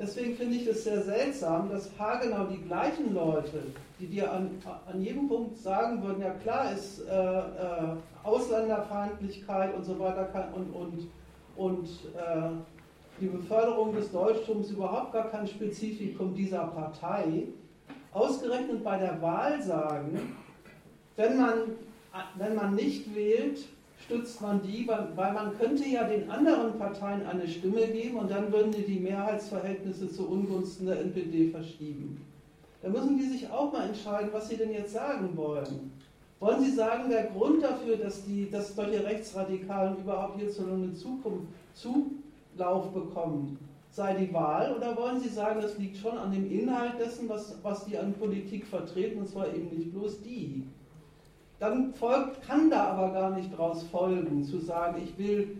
Deswegen finde ich es sehr seltsam, dass haargenau die gleichen Leute, die dir an, an jedem Punkt sagen würden, ja klar ist äh, äh, Ausländerfeindlichkeit und so weiter und, und, und äh, die Beförderung des Deutschtums überhaupt gar kein Spezifikum dieser Partei, ausgerechnet bei der Wahl sagen, wenn man, wenn man nicht wählt, stützt man die, weil man könnte ja den anderen Parteien eine Stimme geben und dann würden die die Mehrheitsverhältnisse zu Ungunsten der NPD verschieben. Da müssen die sich auch mal entscheiden, was sie denn jetzt sagen wollen. Wollen Sie sagen, der Grund dafür, dass, die, dass solche Rechtsradikalen überhaupt hierzulande eine Zukunft zu Lauf bekommen, sei die Wahl oder wollen Sie sagen, das liegt schon an dem Inhalt dessen, was, was die an Politik vertreten, und zwar eben nicht bloß die? Dann folgt, kann da aber gar nicht daraus folgen, zu sagen, ich will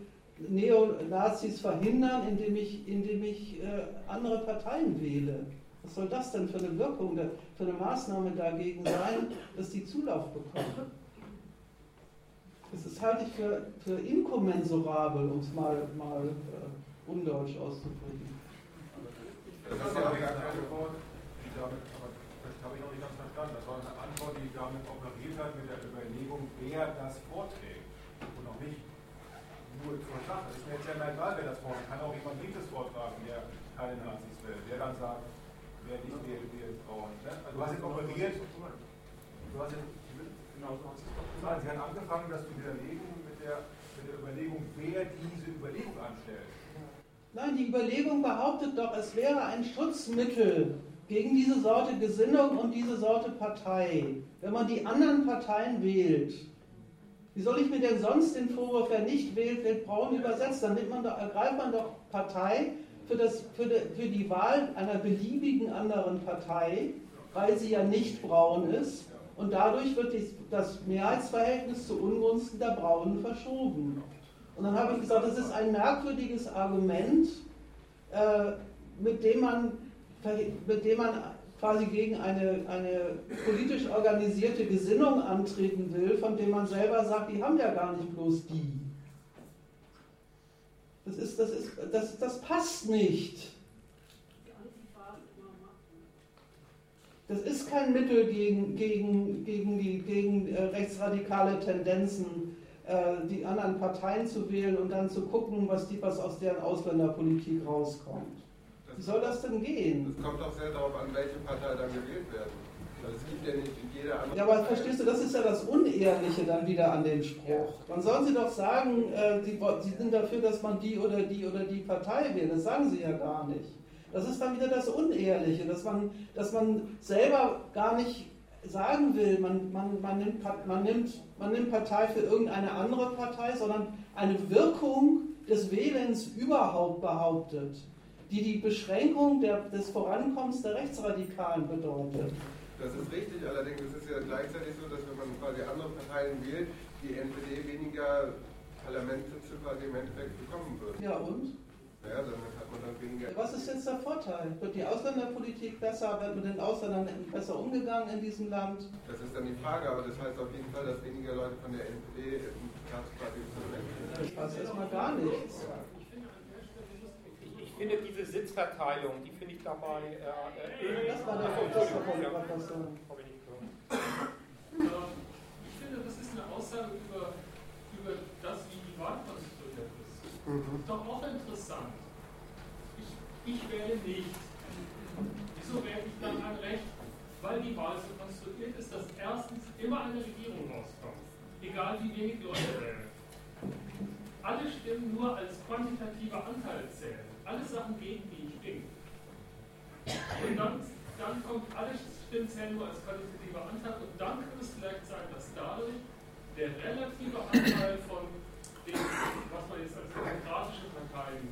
Neonazis verhindern, indem ich, indem ich äh, andere Parteien wähle. Was soll das denn für eine Wirkung, für eine Maßnahme dagegen sein, dass die Zulauf bekommen? Das ist halte ich für, für inkommensurabel, um es mal, mal äh, undeutsch auszudrücken. Das ist ja eine Antwort, die damit, habe ich noch nicht ganz verstanden. Das war eine Antwort, die damit operiert hat, mit der Überlegung, wer das vorträgt und noch nicht nur zur Sache. Es ist mir jetzt ja egal, wer das vorträgt. Kann auch jemand Linkes vortragen, der keine Nazis will, der dann sagt, wer nicht wählt, wählt Frauen. Ne? Also du hast jetzt operiert, du hast jetzt, genau so hast du es doch gesagt. Sie hat angefangen, das zu widerlegen mit der, mit der Überlegung, wer diese Überlegung anstellt. Nein, die Überlegung behauptet doch, es wäre ein Schutzmittel gegen diese Sorte Gesinnung und diese Sorte Partei, wenn man die anderen Parteien wählt. Wie soll ich mir denn sonst den Vorwurf, wer nicht wählt, wählt Braun übersetzt? Dann man doch, ergreift man doch Partei für, das, für, die, für die Wahl einer beliebigen anderen Partei, weil sie ja nicht braun ist. Und dadurch wird das Mehrheitsverhältnis zu Ungunsten der Braunen verschoben. Und dann habe ich gesagt, das ist ein merkwürdiges Argument, äh, mit, dem man, mit dem man quasi gegen eine, eine politisch organisierte Gesinnung antreten will, von dem man selber sagt, die haben ja gar nicht bloß die. Das, ist, das, ist, das, das passt nicht. Das ist kein Mittel gegen, gegen, gegen, die, gegen äh, rechtsradikale Tendenzen, äh, die anderen Parteien zu wählen und dann zu gucken, was, die, was aus deren Ausländerpolitik rauskommt. Wie soll das denn gehen? Es kommt auch sehr darauf an, welche Partei dann gewählt werden. Also es gibt ja nicht in jeder andere. Ja, aber verstehst du, das ist ja das Unehrliche dann wieder an dem Spruch. Dann sollen sie doch sagen, äh, sie, sie sind dafür, dass man die oder die oder die Partei wählt. Das sagen sie ja gar nicht. Das ist dann wieder das Unehrliche, dass man, dass man selber gar nicht sagen will, man, man, man, nimmt, man, nimmt, man nimmt Partei für irgendeine andere Partei, sondern eine Wirkung des Wählens überhaupt behauptet, die die Beschränkung der, des Vorankommens der Rechtsradikalen bedeutet. Das ist richtig, allerdings ist es ja gleichzeitig so, dass wenn man quasi andere Parteien wählt, die NPD weniger Parlamentssitze quasi im Endeffekt bekommen wird. Ja und? Naja, damit hat man dann weniger. Was ist jetzt der Vorteil? Wird die Ausländerpolitik besser? Wird mit den Ausländern besser umgegangen in diesem Land? Das ist dann die Frage, aber das heißt auf jeden Fall, dass weniger Leute von der NPD im Platz quasi Das passt erstmal gar nichts. Ich finde diese Sitzverteilung, die finde ich dabei. Äh, äh, das war der Professor. Ich finde, das ist eine Aussage über, über das, wie die Wahl konstruiert ist. Mhm. Doch auch interessant. Ich, ich wähle nicht. Wieso wähle ich dann ein Recht? Weil die Wahl so konstruiert ist, dass erstens immer eine Regierung rauskommt, egal wie wenig Leute wählen. Alle Stimmen nur als quantitativer Anteil zählen. Alle Sachen gegen die ich bin. Und dann, dann kommt alle Stimmen zählen nur als qualitativer Anteil und dann kann es vielleicht sein, dass dadurch der relative Anteil von dem, was man jetzt als demokratische Parteien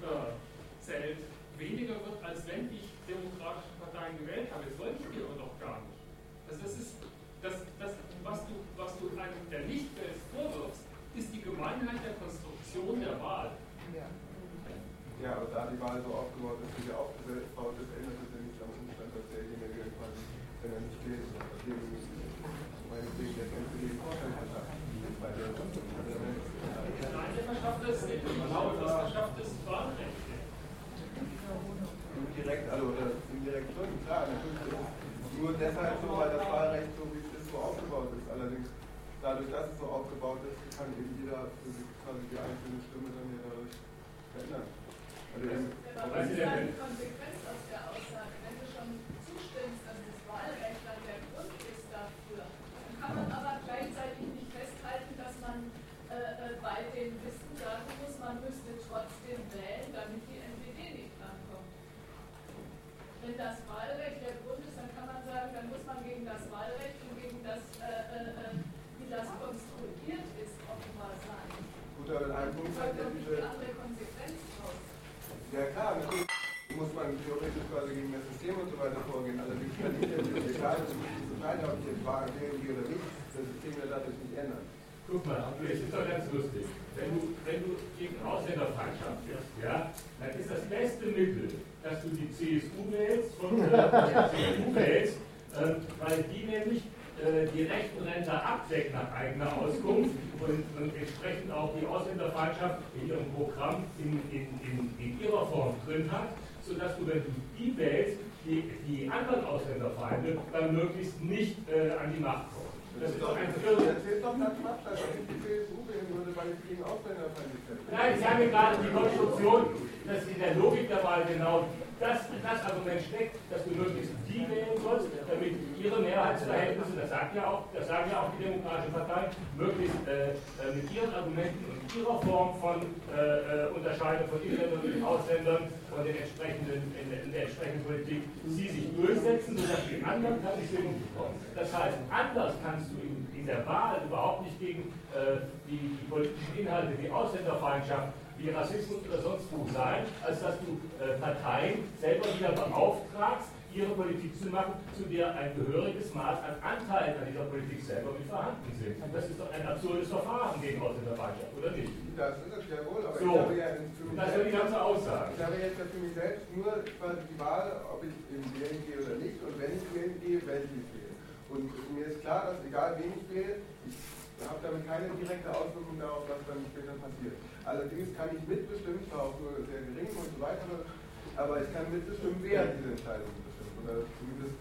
äh, zählt, weniger wird, als wenn ich demokratische Parteien gewählt habe. Das wollte ich dir aber doch gar nicht. Also das ist, das, das, was du, was du einem, der nicht wählst, vorwirfst, ist die Gemeinheit der Konstruktion der Wahl. Ja. Aber da die Wahl so aufgebaut ist, wie sie aufgebaut ist, ändert es ja nicht am Umstand, dass derjenige quasi, wenn er nicht wählt, meinetwegen der NPD Vorteil hat. Bei der Nein, der verschafft es nicht. Das verschafft es Wahlrecht. Indirekt, also oder indirekt schon, klar, natürlich nur deshalb so, weil das Wahlrecht so wie es ist, so aufgebaut ist. Allerdings, dadurch, dass es so aufgebaut ist, kann eben jeder für sich quasi die einzelne Stimme dann ja dadurch verändern. Also eben, aber was ist dann die Konsequenz aus der Aussage? Wenn du schon zustimmst, dass das Wahlrecht dann der Grund ist dafür, dann kann man aber gleichzeitig nicht festhalten, dass man äh, bei den Listen sagen muss, man müsste trotzdem wählen, damit die NPD nicht rankommt. Wenn das Wahlrecht der Grund ist, dann kann man sagen, dann muss man gegen das Wahlrecht und gegen das, äh, äh, wie das konstruiert ist, offenbar sein. Gut, aber in einem Punkt hat ja diese... andere Konsequenz draus. Ja klar, natürlich muss man theoretisch quasi gegen das System und so weiter vorgehen. Allerdings kann ich jetzt egal, ob ich entscheide, ob ich jetzt Wahl wählen gehe oder nicht, das System ja dadurch nicht ändern. Guck mal, es ist doch ganz lustig. Wenn du, wenn du gegen Ausländerfeindschaft bist, ja, dann ist das beste Mittel, dass du die CSU wählst und äh, die CDU wählst, äh, weil die nämlich äh, die rechten Ränder abdeckt nach eigener Auskunft und, und, entsprechend auch die Ausländerfeindschaft in ihrem Programm in, in, in, in ihrer Form drin hat, sodass du, wenn du die wählst, die, die anderen Ausländerfeinde dann möglichst nicht äh, an die Macht kommen. Das ist doch ein Irrsinn. Erzähl doch ganz Quatsch, dass ich die CSU wählen würde, weil ich Nein, ich sage gerade die Konstruktion, dass in der Logik der Wahl genau das, das Argument steckt, dass du möglichst die wählen sollst, damit ihre Mehrheitsverhältnisse, das, sagt ja auch, das sagen ja auch die Demokratische Partei, möglichst äh, mit ihren Argumenten und ihrer Form von äh, Unterscheidung von Inländern und Ausländern und den entsprechenden, in, der entsprechenden Politik sie sich durchsetzen, sodass die anderen Stimmung bekommen. Das heißt, anders kannst du in, in der Wahl überhaupt nicht gegen äh, die, die politischen Inhalte wie Ausländerfeindschaft wie Rassismus oder sonst wo sein, als dass du äh, Parteien selber wieder beauftragst, ihre Politik zu machen, zu der ein gehöriges Maß an Anteilen an dieser Politik selber mit vorhanden sind. Das ist doch ein absurdes Verfahren gegen Ausländerfeindschaft, oder nicht? Das ist es ja wohl, aber so, ich habe ja das ist ja die ganze Aussage. Ich habe jetzt für mich selbst nur die Wahl, ob ich in wählen gehe oder nicht und wenn ich wählen gehe, welche. Und mir ist klar, dass egal wen ich wähle, ich habe damit keine direkte Auswirkung darauf, was dann später passiert. Allerdings kann ich mitbestimmen, zwar auch nur sehr gering und so weiter, aber ich kann mitbestimmen, wer diese Entscheidung bestimmt. Oder zumindest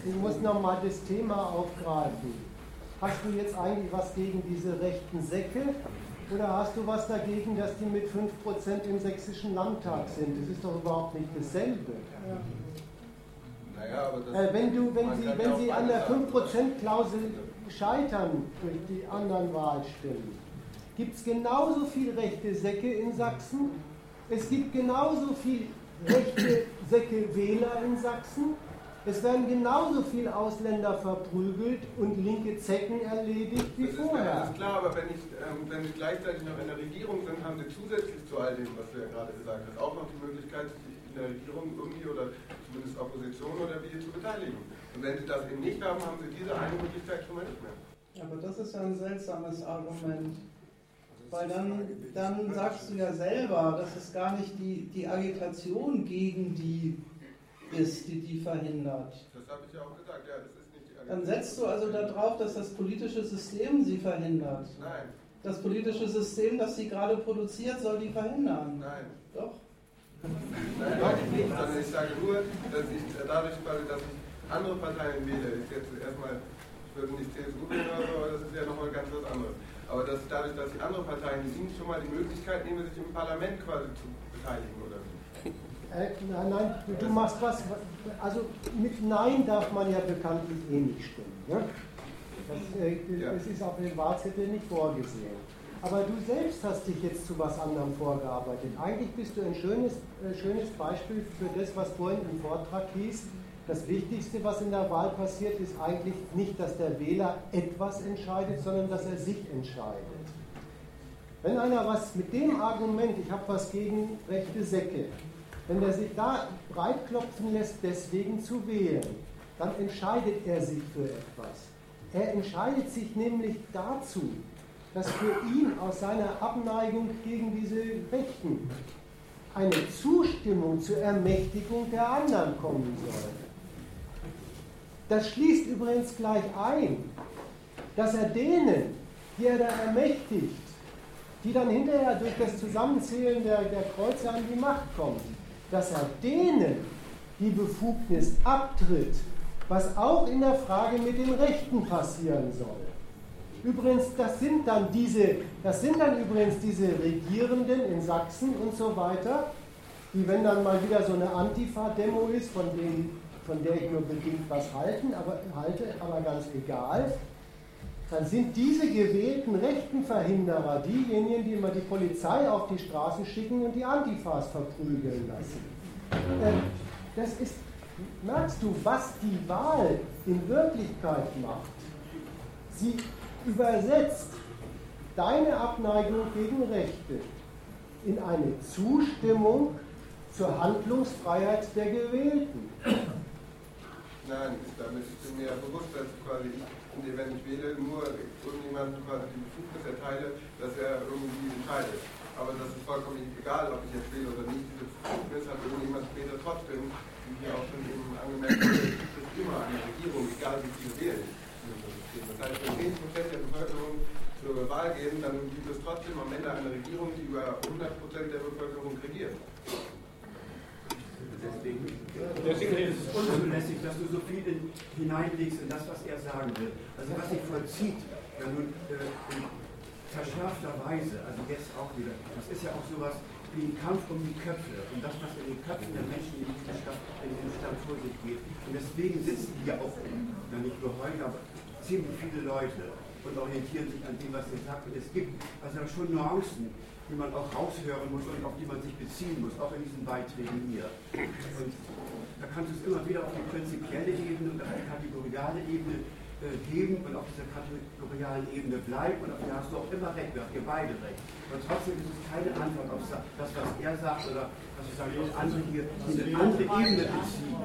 Ich muss nochmal das Thema aufgreifen. Hast du jetzt eigentlich was gegen diese rechten Säcke oder hast du was dagegen, dass die mit 5% im sächsischen Landtag sind? Das ist doch überhaupt nicht dasselbe. Ja. Äh, wenn, du, wenn, sie, wenn sie an der 5%-Klausel scheitern durch die anderen Wahlstimmen, gibt es genauso viel rechte Säcke in Sachsen, es gibt genauso viel rechte Säcke Wähler in Sachsen, es werden genauso viele Ausländer verprügelt und linke Zecken erledigt wie das vorher. Das ist klar, aber wenn, ich, ähm, wenn Sie gleichzeitig noch in der Regierung sind, haben Sie zusätzlich zu all dem, was du ja gerade gesagt hast, auch noch die Möglichkeit, sich in der Regierung irgendwie oder zumindest Opposition oder wie zu beteiligen. Und wenn Sie das eben nicht haben, haben Sie diese eine Möglichkeit schon mal nicht mehr. Aber das ist ja ein seltsames Argument. Weil dann, dann sagst du ja selber, dass es gar nicht die, die Agitation gegen die ist, die die verhindert. Das habe ich ja auch gesagt, ja, das ist nicht die Dann setzt du also darauf, dass das politische System sie verhindert. Nein. Das politische System, das sie gerade produziert, soll die verhindern. Nein. Doch. Sondern ich sage nur, dass ich dadurch, dass ich andere Parteien wähle, ist jetzt erstmal, ich würde nicht CSU wählen oder so, aber das ist ja nochmal ganz was anderes. Aber dass dadurch, dass ich andere Parteien, die ihnen schon mal die Möglichkeit nehme, sich im Parlament quasi zu beteiligen oder äh, nein, nein, du, du, machst was. Also mit Nein darf man ja bekanntlich eh nicht stimmen. Ne? Das, äh, das ist auf dem Wahlzettel nicht vorgesehen. Aber du selbst hast dich jetzt zu was anderem vorgearbeitet. Eigentlich bist du ein schönes, äh, schönes Beispiel für das, was vorhin im Vortrag hieß. Das Wichtigste, was in der Wahl passiert, ist eigentlich nicht, dass der Wähler etwas entscheidet, sondern dass er sich entscheidet. Wenn einer was mit dem Argument, ich habe was gegen rechte Säcke, wenn er sich da breitklopfen lässt, deswegen zu wählen, dann entscheidet er sich für etwas. Er entscheidet sich nämlich dazu, dass für ihn aus seiner Abneigung gegen diese Rechten eine Zustimmung zur Ermächtigung der anderen kommen soll. Das schließt übrigens gleich ein, dass er denen, die er da ermächtigt, die dann hinterher durch das Zusammenzählen der, der Kreuze an die Macht kommen, dass er denen die Befugnis abtritt, was auch in der Frage mit den Rechten passieren soll. Übrigens, das sind dann diese, das sind dann übrigens diese Regierenden in Sachsen und so weiter, die, wenn dann mal wieder so eine Antifa-Demo ist, von, denen, von der ich nur bedingt was halten, aber, halte, aber ganz egal, dann sind diese gewählten rechten Verhinderer diejenigen, die immer die Polizei auf die Straße schicken und die Antifas verprügeln lassen. Ähm, das ist, merkst du, was die Wahl in Wirklichkeit macht? Sie übersetzt deine Abneigung gegen Rechte in eine Zustimmung zur Handlungsfreiheit der Gewählten. Nein, damit ist mir bewusst, dass quasi ich wenn ich wähle, nur irgendjemandem quasi die Befugnis erteile, dass er irgendwie entscheidet. Aber das ist vollkommen egal, ob ich jetzt wähle oder nicht. Diese Befugnis hat irgendjemand später trotzdem, wie hier auch schon eben angemerkt wurde, es immer eine Regierung, egal wie viele wählen. Das heißt, wenn 10% der Bevölkerung zur Wahl gehen, dann gibt es trotzdem am Ende eine Regierung, die über 100% der Bevölkerung regiert. Deswegen, deswegen ist es unzulässig, dass du so viel in, hineinlegst in das, was er sagen will. Also was sich vollzieht, ja nun äh, in verschärfter Weise, also jetzt auch wieder, das ist ja auch sowas wie ein Kampf um die Köpfe und das, was in den Köpfen der Menschen in diesem Stadt, in diesem Stadt vor sich geht. Und deswegen sitzen hier auch, na nicht nur heute, aber ziemlich viele Leute und orientieren sich an dem, was ihr sagt. Und es gibt also schon Nuancen, die man auch raushören muss und auf die man sich beziehen muss, auch in diesen Beiträgen hier. Und da kannst du es immer wieder auf die prinzipielle Ebene und auf die kategoriale Ebene äh, geben und auf dieser kategorialen Ebene bleiben und der hast du auch immer recht, da habt ihr beide recht. Und trotzdem ist es keine Antwort auf das, was er sagt oder was ich sage, andere hier in eine andere Ebene beziehen.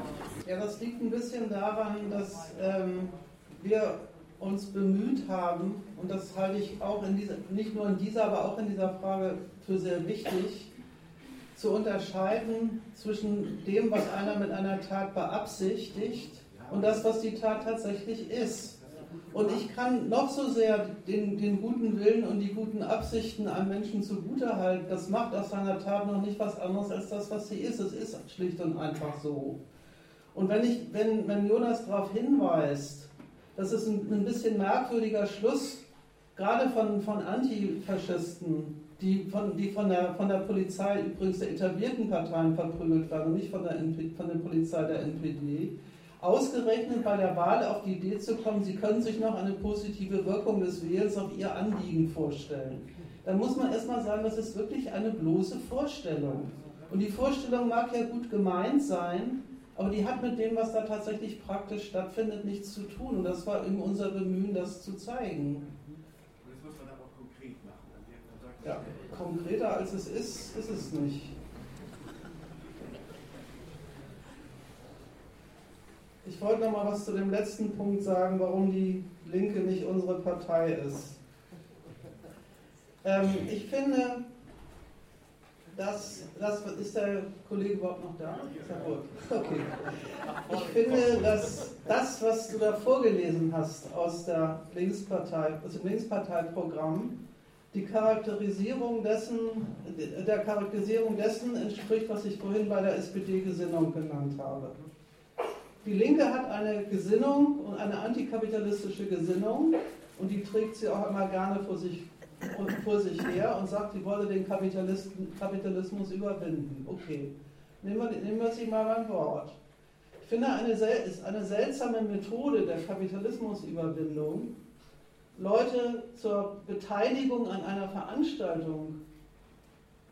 Ja, das liegt ein bisschen daran, dass ähm, wir uns bemüht haben, und das halte ich auch in dieser, nicht nur in dieser, aber auch in dieser Frage für sehr wichtig, zu unterscheiden zwischen dem, was einer mit einer Tat beabsichtigt und das, was die Tat tatsächlich ist. Und ich kann noch so sehr den, den guten Willen und die guten Absichten einem Menschen zugutehalten. Das macht aus seiner Tat noch nicht was anderes als das, was sie ist. Es ist schlicht und einfach so. Und wenn, ich, wenn, wenn Jonas darauf hinweist, dass es ein, ein bisschen merkwürdiger Schluss, gerade von, von Antifaschisten, die, von, die von, der, von der Polizei, übrigens der etablierten Parteien verprügelt werden und nicht von der, von der Polizei der NPD, ausgerechnet bei der Wahl auf die Idee zu kommen, sie können sich noch eine positive Wirkung des Wählens auf ihr Anliegen vorstellen. Dann muss man erstmal sagen, das ist wirklich eine bloße Vorstellung. Und die Vorstellung mag ja gut gemeint sein, aber die hat mit dem, was da tatsächlich praktisch stattfindet, nichts zu tun. Und das war eben unser Bemühen, das zu zeigen. Und das muss man dann auch konkret machen. Ja, konkreter als es ist, ist es nicht. Ich wollte noch mal was zu dem letzten Punkt sagen, warum die Linke nicht unsere Partei ist. Ähm, ich finde, dass, das ist der Kollege überhaupt noch da? Okay. Ich finde, dass das, was du da vorgelesen hast aus der Linkspartei, aus dem Linksparteiprogramm, die Charakterisierung dessen, der Charakterisierung dessen entspricht, was ich vorhin bei der SPD-Gesinnung genannt habe. Die Linke hat eine Gesinnung und eine antikapitalistische Gesinnung und die trägt sie auch immer gerne vor sich, vor sich her und sagt, sie wolle den Kapitalismus überwinden. Okay, nehmen wir, nehmen wir sie mal beim Wort. Ich finde, eine, ist eine seltsame Methode der Kapitalismusüberwindung, Leute zur Beteiligung an einer Veranstaltung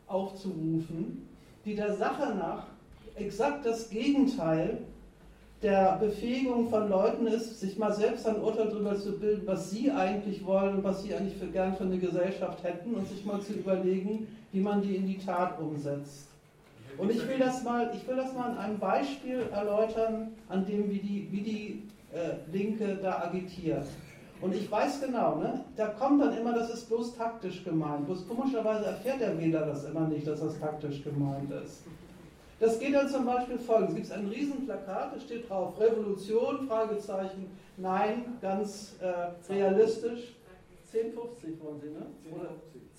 aufzurufen, die der Sache nach exakt das Gegenteil der Befähigung von Leuten ist, sich mal selbst ein Urteil darüber zu bilden, was sie eigentlich wollen und was sie eigentlich für, gern für eine Gesellschaft hätten und sich mal zu überlegen, wie man die in die Tat umsetzt. Und ich will das mal, ich will das mal an einem Beispiel erläutern, an dem, wie die, wie die äh, Linke da agitiert. Und ich weiß genau, ne, da kommt dann immer, das ist bloß taktisch gemeint. Bloß komischerweise erfährt der Wähler das immer nicht, dass das taktisch gemeint ist. Das geht dann zum Beispiel folgendes. Es gibt ein Riesenplakat, da steht drauf Revolution, Fragezeichen, nein, ganz äh, realistisch. 10,50 wollen Sie, ne? Oder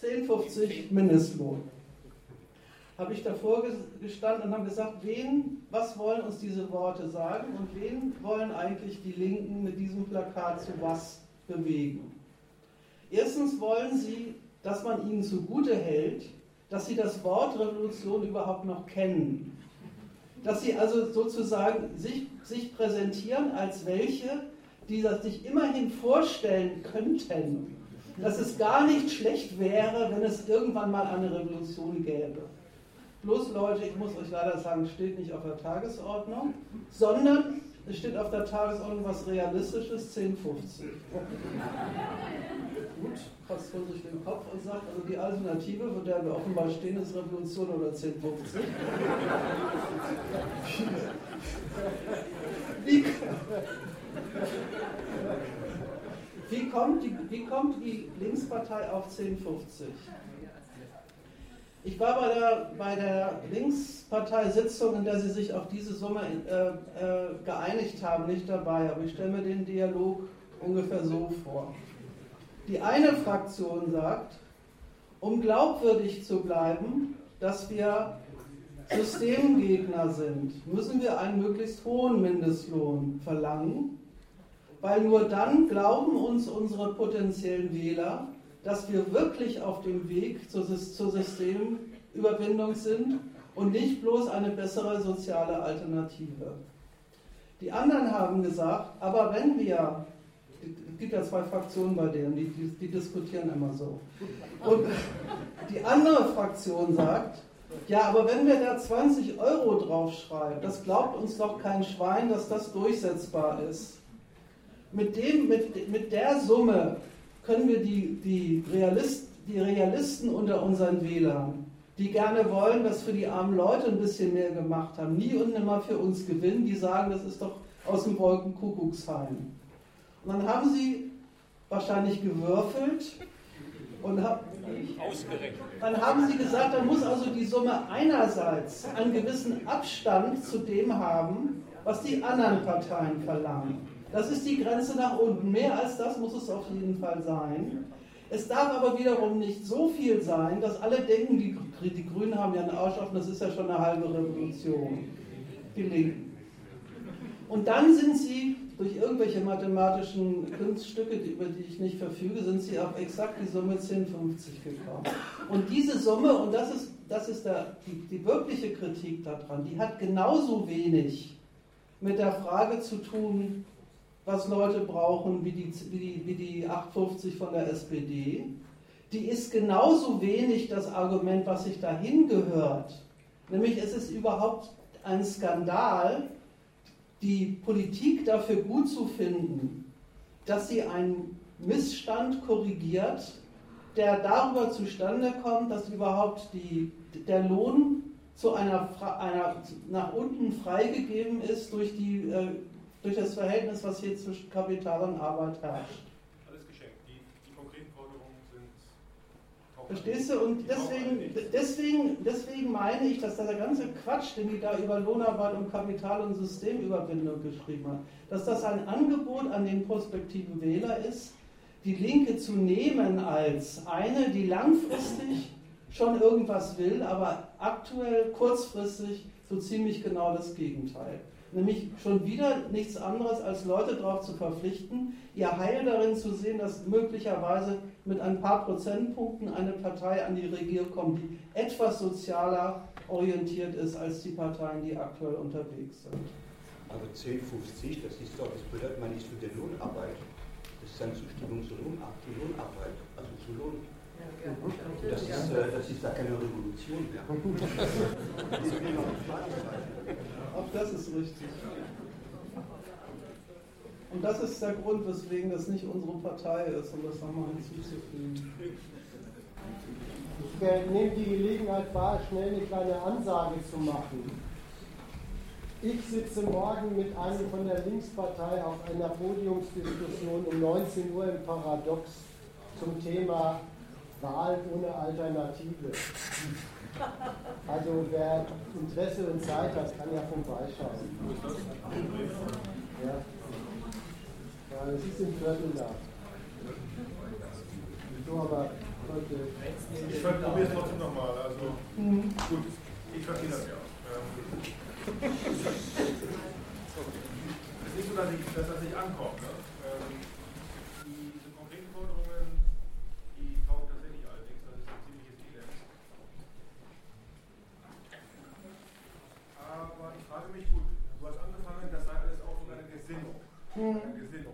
10,50 Mindestlohn. Habe ich davor gestanden und habe gesagt, wen, was wollen uns diese Worte sagen und wen wollen eigentlich die Linken mit diesem Plakat zu was bewegen? Erstens wollen sie, dass man ihnen zugute hält, dass sie das Wort Revolution überhaupt noch kennen. Dass sie also sozusagen sich, sich präsentieren als welche, die das sich immerhin vorstellen könnten, dass es gar nicht schlecht wäre, wenn es irgendwann mal eine Revolution gäbe. Bloß Leute, ich muss euch leider sagen, steht nicht auf der Tagesordnung, sondern es steht auf der Tagesordnung was Realistisches, 10,50. Gut, fasst vor sich den Kopf und sagt, also die Alternative, von der wir offenbar stehen, ist Revolution oder 10,50. Wie, wie, kommt die, wie kommt die Linkspartei auf 10,50? Ich war bei der, bei der Linksparteisitzung, in der sie sich auf diese Summe äh, äh, geeinigt haben, nicht dabei, aber ich stelle mir den Dialog ungefähr so vor. Die eine Fraktion sagt, um glaubwürdig zu bleiben, dass wir Systemgegner sind, müssen wir einen möglichst hohen Mindestlohn verlangen, weil nur dann glauben uns unsere potenziellen Wähler, dass wir wirklich auf dem Weg zur, Systemüberwindung sind und nicht bloß eine bessere soziale Alternative. Die anderen haben gesagt, aber wenn wir, gibt ja zwei Fraktionen bei denen, die, die, die diskutieren immer so. Und die andere Fraktion sagt, ja, aber wenn wir da 20 Euro draufschreiben, das glaubt uns doch kein Schwein, dass das durchsetzbar ist. Mit, dem, mit, mit der Summe können wir die, die, Realist, die Realisten unter unseren Wählern, die gerne wollen, dass für die armen Leute ein bisschen mehr gemacht haben, nie und nimmer für uns gewinnen, die sagen, das ist doch aus dem Wolkenkuckucksheim. Und dann haben sie wahrscheinlich gewürfelt und hab, dann haben sie gesagt, da muss also die Summe einerseits einen gewissen Abstand zu dem haben, was die anderen Parteien verlangen. Das ist die Grenze nach unten. Mehr als das muss es auf jeden Fall sein. Es darf aber wiederum nicht so viel sein, dass alle denken, die, die Grünen haben ja einen Arsch offen, das ist ja schon eine halbe Revolution. Die Linken. Und dann sind sie durch irgendwelche mathematischen Kunststücke, über die ich nicht verfüge, sind sie auf exakt die Summe 1050 gekommen. Und diese Summe, und das ist, das ist der, die, die wirkliche Kritik daran, die hat genauso wenig mit der Frage zu tun, was Leute brauchen, wie die, wie die, wie die 850 von der SPD. Die ist genauso wenig das Argument, was sich dahin gehört. Nämlich es ist überhaupt ein Skandal, die Politik dafür gut zu finden, dass sie einen Missstand korrigiert, der darüber zustande kommt, dass überhaupt die, der Lohn zu einer, einer nach unten freigegeben ist durch, die, äh, durch das Verhältnis, was hier zwischen Kapital und Arbeit herrscht. Verstehst du? Und deswegen, deswegen, deswegen meine ich, dass der ganze Quatsch, den die da über Lohnarbeit und Kapital und Systemüberwindung geschrieben haben, dass das ein Angebot an den prospektiven Wähler ist, die Linke zu nehmen als eine, die langfristig schon irgendwas will, aber aktuell kurzfristig so ziemlich genau das Gegenteil nämlich schon wieder nichts anderes als Leute darauf zu verpflichten, ihr Heil darin zu sehen, dass möglicherweise mit ein paar Prozentpunkten eine Partei an die Regierung kommt, die etwas sozialer orientiert ist als die Parteien, die aktuell unterwegs sind. Aber 1050, das ist doch, das bedeutet man nicht für die Lohnarbeit. Das ist eine Zustimmung zur Lohnarbeit, also zu Lohn. Das ist, äh, das ist da keine Revolution mehr. Auch das ist richtig. Und das ist der Grund, weswegen das nicht unsere Partei ist, um das nochmal hinzuzufügen. Ich nehme die Gelegenheit wahr, schnell eine kleine Ansage zu machen. Ich sitze morgen mit einem von der Linkspartei auf einer Podiumsdiskussion um 19 Uhr im Paradox zum Thema Wahl ohne Alternative. Also wer Interesse und Zeit hat, kann ja vorbeischauen. Ja. ja, es ist im Viertel da. So, aber heute. Ich probiere es trotzdem nochmal. Also, mhm. gut, ich verstehe das ja. Ähm, es ist so, dass, ich, dass das nicht ankommt. Ne? Mhm.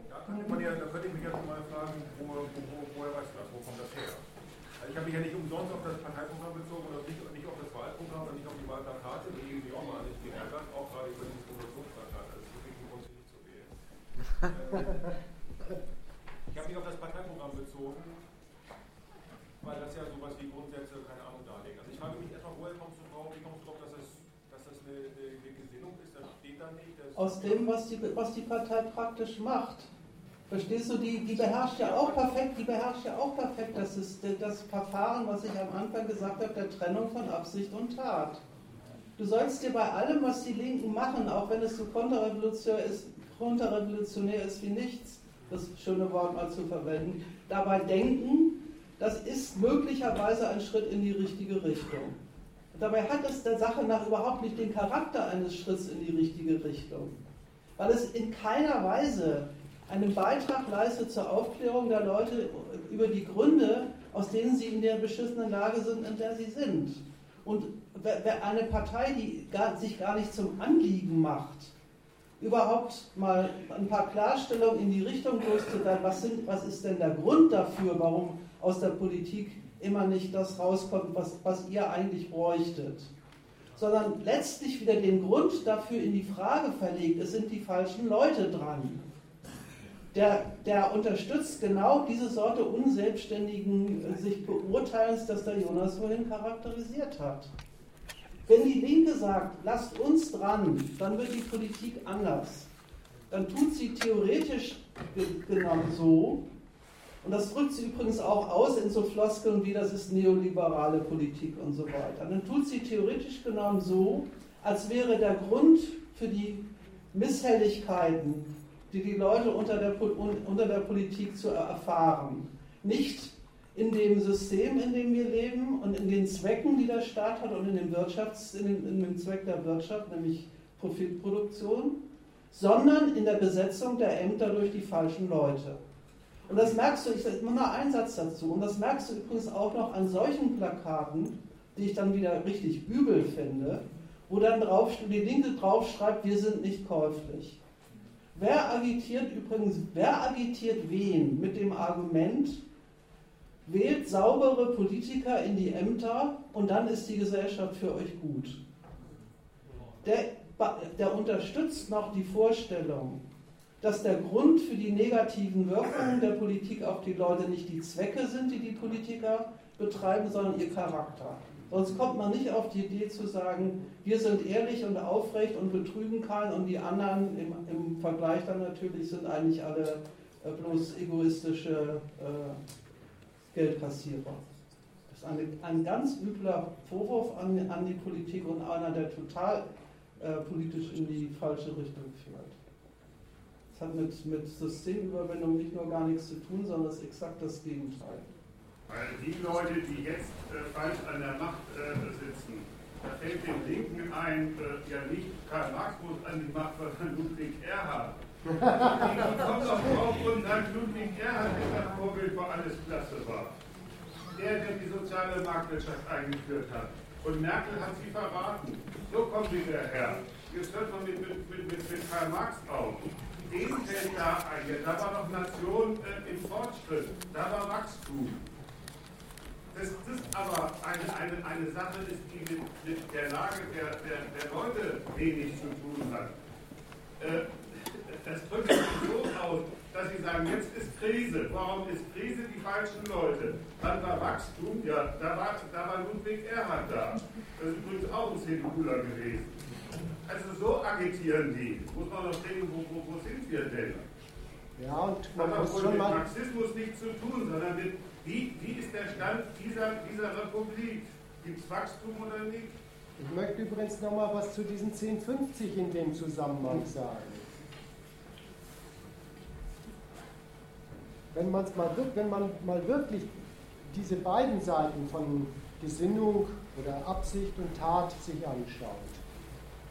Da könnte, man ja, da könnte ich mich jetzt mal fragen, wo, wo, wo, woher weißt du das, wo kommt das her? Also ich habe mich ja nicht umsonst auf das Parteiprogramm bezogen oder nicht, nicht auf das Wahlprogramm und nicht auf die Wahlplakate, die irgendwie auch mal nicht geärgert, auch gerade über die Promotionsplakate. Das ist wirklich ein Grund, sie nicht zu wählen. ich habe mich auf das Parteiprogramm bezogen, weil das ja sowas wie Grundsätze, keine Ahnung, darlegt. Also ich frage mich erstmal, woher kommst du drauf, wie kommst du drauf, dass das, dass das eine, eine, eine Gesinnung ist, das steht da nicht. Aus dem, was die, was die Partei praktisch macht. Verstehst du, die, die beherrscht ja auch perfekt, die beherrscht ja auch perfekt das, ist das Verfahren, was ich am Anfang gesagt habe, der Trennung von Absicht und Tat. Du sollst dir bei allem, was die Linken machen, auch wenn es so konterrevolutionär ist, konterrevolutionär ist wie nichts, das schöne Wort mal zu verwenden, dabei denken, das ist möglicherweise ein Schritt in die richtige Richtung. Dabei hat es der Sache nach überhaupt nicht den Charakter eines Schritts in die richtige Richtung, weil es in keiner Weise einen Beitrag leistet zur Aufklärung der Leute über die Gründe, aus denen sie in der beschissenen Lage sind, in der sie sind. Und wer eine Partei, die sich gar nicht zum Anliegen macht, überhaupt mal ein paar Klarstellungen in die Richtung loszuwerden, was, was ist denn der Grund dafür, warum aus der Politik immer nicht das rauskommt, was, was ihr eigentlich bräuchtet, sondern letztlich wieder den Grund dafür in die Frage verlegt, es sind die falschen Leute dran. Der, der unterstützt genau diese Sorte unselbstständigen äh, sich Beurteilens, das der Jonas vorhin charakterisiert hat. Wenn die Linke sagt, lasst uns dran, dann wird die Politik anders. Dann tut sie theoretisch genau so, und das drückt sie übrigens auch aus in so Floskeln wie das ist neoliberale Politik und so weiter. Dann tut sie theoretisch genommen so, als wäre der Grund für die Misshelligkeiten, die die Leute unter der, unter der Politik zu erfahren, nicht in dem System, in dem wir leben und in den Zwecken, die der Staat hat und in dem, Wirtschafts-, in, den, in dem Zweck der Wirtschaft, nämlich Profitproduktion, sondern in der Besetzung der Ämter durch die falschen Leute. Und das merkst du, ich sage nur einen Satz dazu, und das merkst du übrigens auch noch an solchen Plakaten, die ich dann wieder richtig übel finde, wo dann drauf, die Linke draufschreibt, wir sind nicht käuflich. Wer agitiert übrigens, wer agitiert wen mit dem Argument, wählt saubere Politiker in die Ämter und dann ist die Gesellschaft für euch gut. Der, der unterstützt noch die Vorstellung, dass der Grund für die negativen Wirkungen der Politik auf die Leute nicht die Zwecke sind, die die Politiker betreiben, sondern ihr Charakter. Sonst kommt man nicht auf die Idee zu sagen, wir sind ehrlich und aufrecht und betrügen keinen und die anderen im, im Vergleich dann natürlich sind eigentlich alle äh, bloß egoistische äh, Geldkassierer. Das ist eine, ein ganz übler Vorwurf an, an, die Politik und einer, der total äh, politisch in die falsche Richtung führt. Das hat mit, mit Systemüberwindung nicht nur gar nichts zu tun, sondern es ist exakt das Gegenteil. Weil die Leute, die jetzt äh, falsch an der Macht äh, sitzen, da fällt den Linken ein, äh, ja nicht Karl Marx muss an die Macht, sondern Ludwig Erhard. die kommt auch drauf und sagt, Ludwig Erhard ist das Vorbild, wo alles klasse war. Der, der die soziale Marktwirtschaft eingeführt hat. Und Merkel hat sie verraten. So kommt sie daher. Jetzt hört man mit, mit, mit, mit Karl Marx auf. Fällt da ein. Da war noch Nation äh, im Fortschritt. Da war Wachstum. Das, das aber eine, eine, eine Sache ist, die mit, mit der Lage der, der, der Leute wenig zu tun hat. Äh, das drückt sich so aus, dass sie sagen, jetzt ist Krise. Warum ist Krise? Die falschen Leute. Dann war Wachstum, ja, da war, da war Ludwig Erhard da. Das ist übrigens auch ein CDUler gewesen. Also so agitieren die. Muss man noch denken, wo, wo, wo sind wir denn? Ja, und man Hat schon mit mal Marxismus nichts zu tun, sondern mit wie, wie ist der Stand dieser, dieser Republik? Gibt es Wachstum oder nicht? Ich möchte übrigens noch mal was zu diesen 1050 in dem Zusammenhang sagen. Wenn, man's mal, wenn man mal wirklich diese beiden Seiten von Gesinnung oder Absicht und Tat sich anschaut,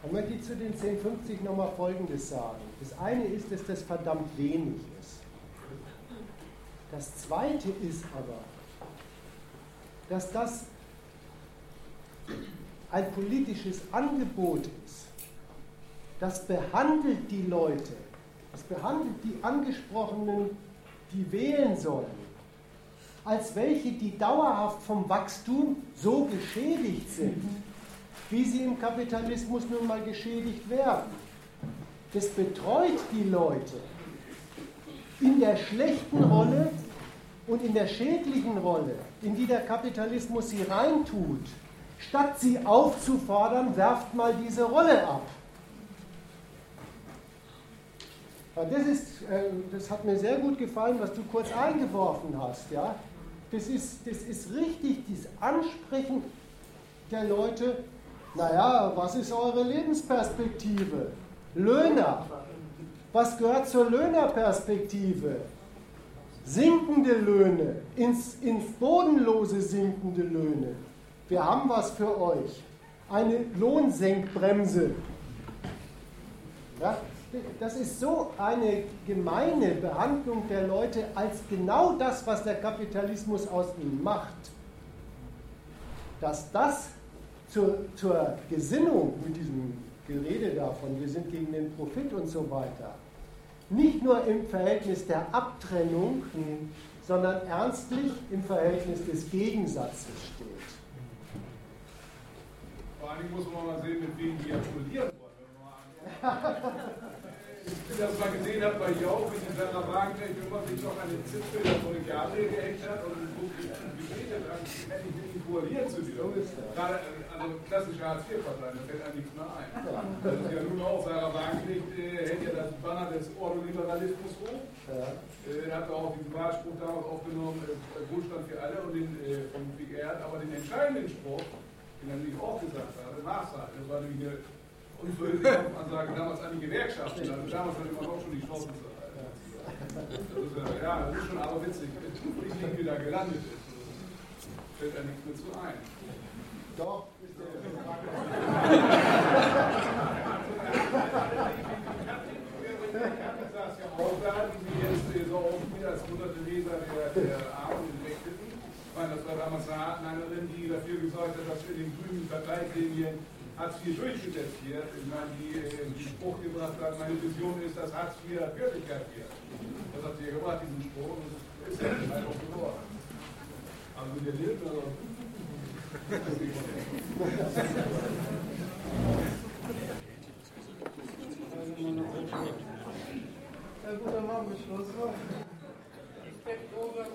dann möchte ich zu den 1050 nochmal Folgendes sagen. Das eine ist, dass das verdammt wenig ist. Das Zweite ist aber, dass das ein politisches Angebot ist. Das behandelt die Leute, das behandelt die Angesprochenen, die wählen sollen, als welche, die dauerhaft vom Wachstum so geschädigt sind, wie sie im Kapitalismus nun mal geschädigt werden. Das betreut die Leute in der schlechten Rolle und in der schädlichen Rolle, in die der Kapitalismus sie reintut, statt sie aufzufordern, werft mal diese Rolle ab. Das, ist, äh, das hat mir sehr gut gefallen, was du kurz eingeworfen hast. Ja? Das, ist, das ist richtig, das Ansprechen der Leute, naja, was ist eure Lebensperspektive? Löhner. Was gehört zur Löhnerperspektive? Sinkende Löhne, ins, ins Bodenlose sinkende Löhne. Wir haben was für euch. Eine Lohnsenkbremse. Ja, das ist so eine gemeine Behandlung der Leute als genau das, was der Kapitalismus aus ihnen macht. Dass das zur, zur Gesinnung mit diesem Gerede davon, wir sind gegen den Profit und so weiter, nicht nur im Verhältnis der Abtrennung, sondern ernstlich im Verhältnis des Gegensatzes steht. Vor allem muss man mal sehen, mit wem die applaudieren wollen. Ich das mal gesehen habe bei Jauch, wie in seiner Wagenknecht immer sich noch an den Zipfel der Kollegiale gehängt hat und wie betet an, hätte ich mit ihm koaliert zu dir. Gerade, also klassische Hartz-IV-Partei, da fällt einem nichts mehr ein. Das ist ja nun auch, Sarah Wagenknecht äh, hält ja das Banner des Ordoliberalismus hoch. Ja. Äh, hat auch diesen Wahlspruch damals aufgenommen, äh, Wohlstand für alle und den, äh, von er hat aber den entscheidenden Spruch, den er nämlich auch gesagt hat, Nachsage, das war nämlich eine unschuldige Kampfansage damals an die Gewerkschaften. Also damals hatte man auch schon die Chance. ja, das ist schon aber witzig, wie wieder gelandet ist. Fällt einem nichts mehr zu ein. Doch, Hartz IV durchgesetzt wird. Ich meine, die äh, den Spruch gebracht hat, meine Vision ist, dass Hartz IV Wirklichkeit wird. Das hat sie gebracht, diesen Spruch, das ist ja halt auch geworden. Also der Lindner. Ja, gut, dann Schluss. Ich denke, Robert.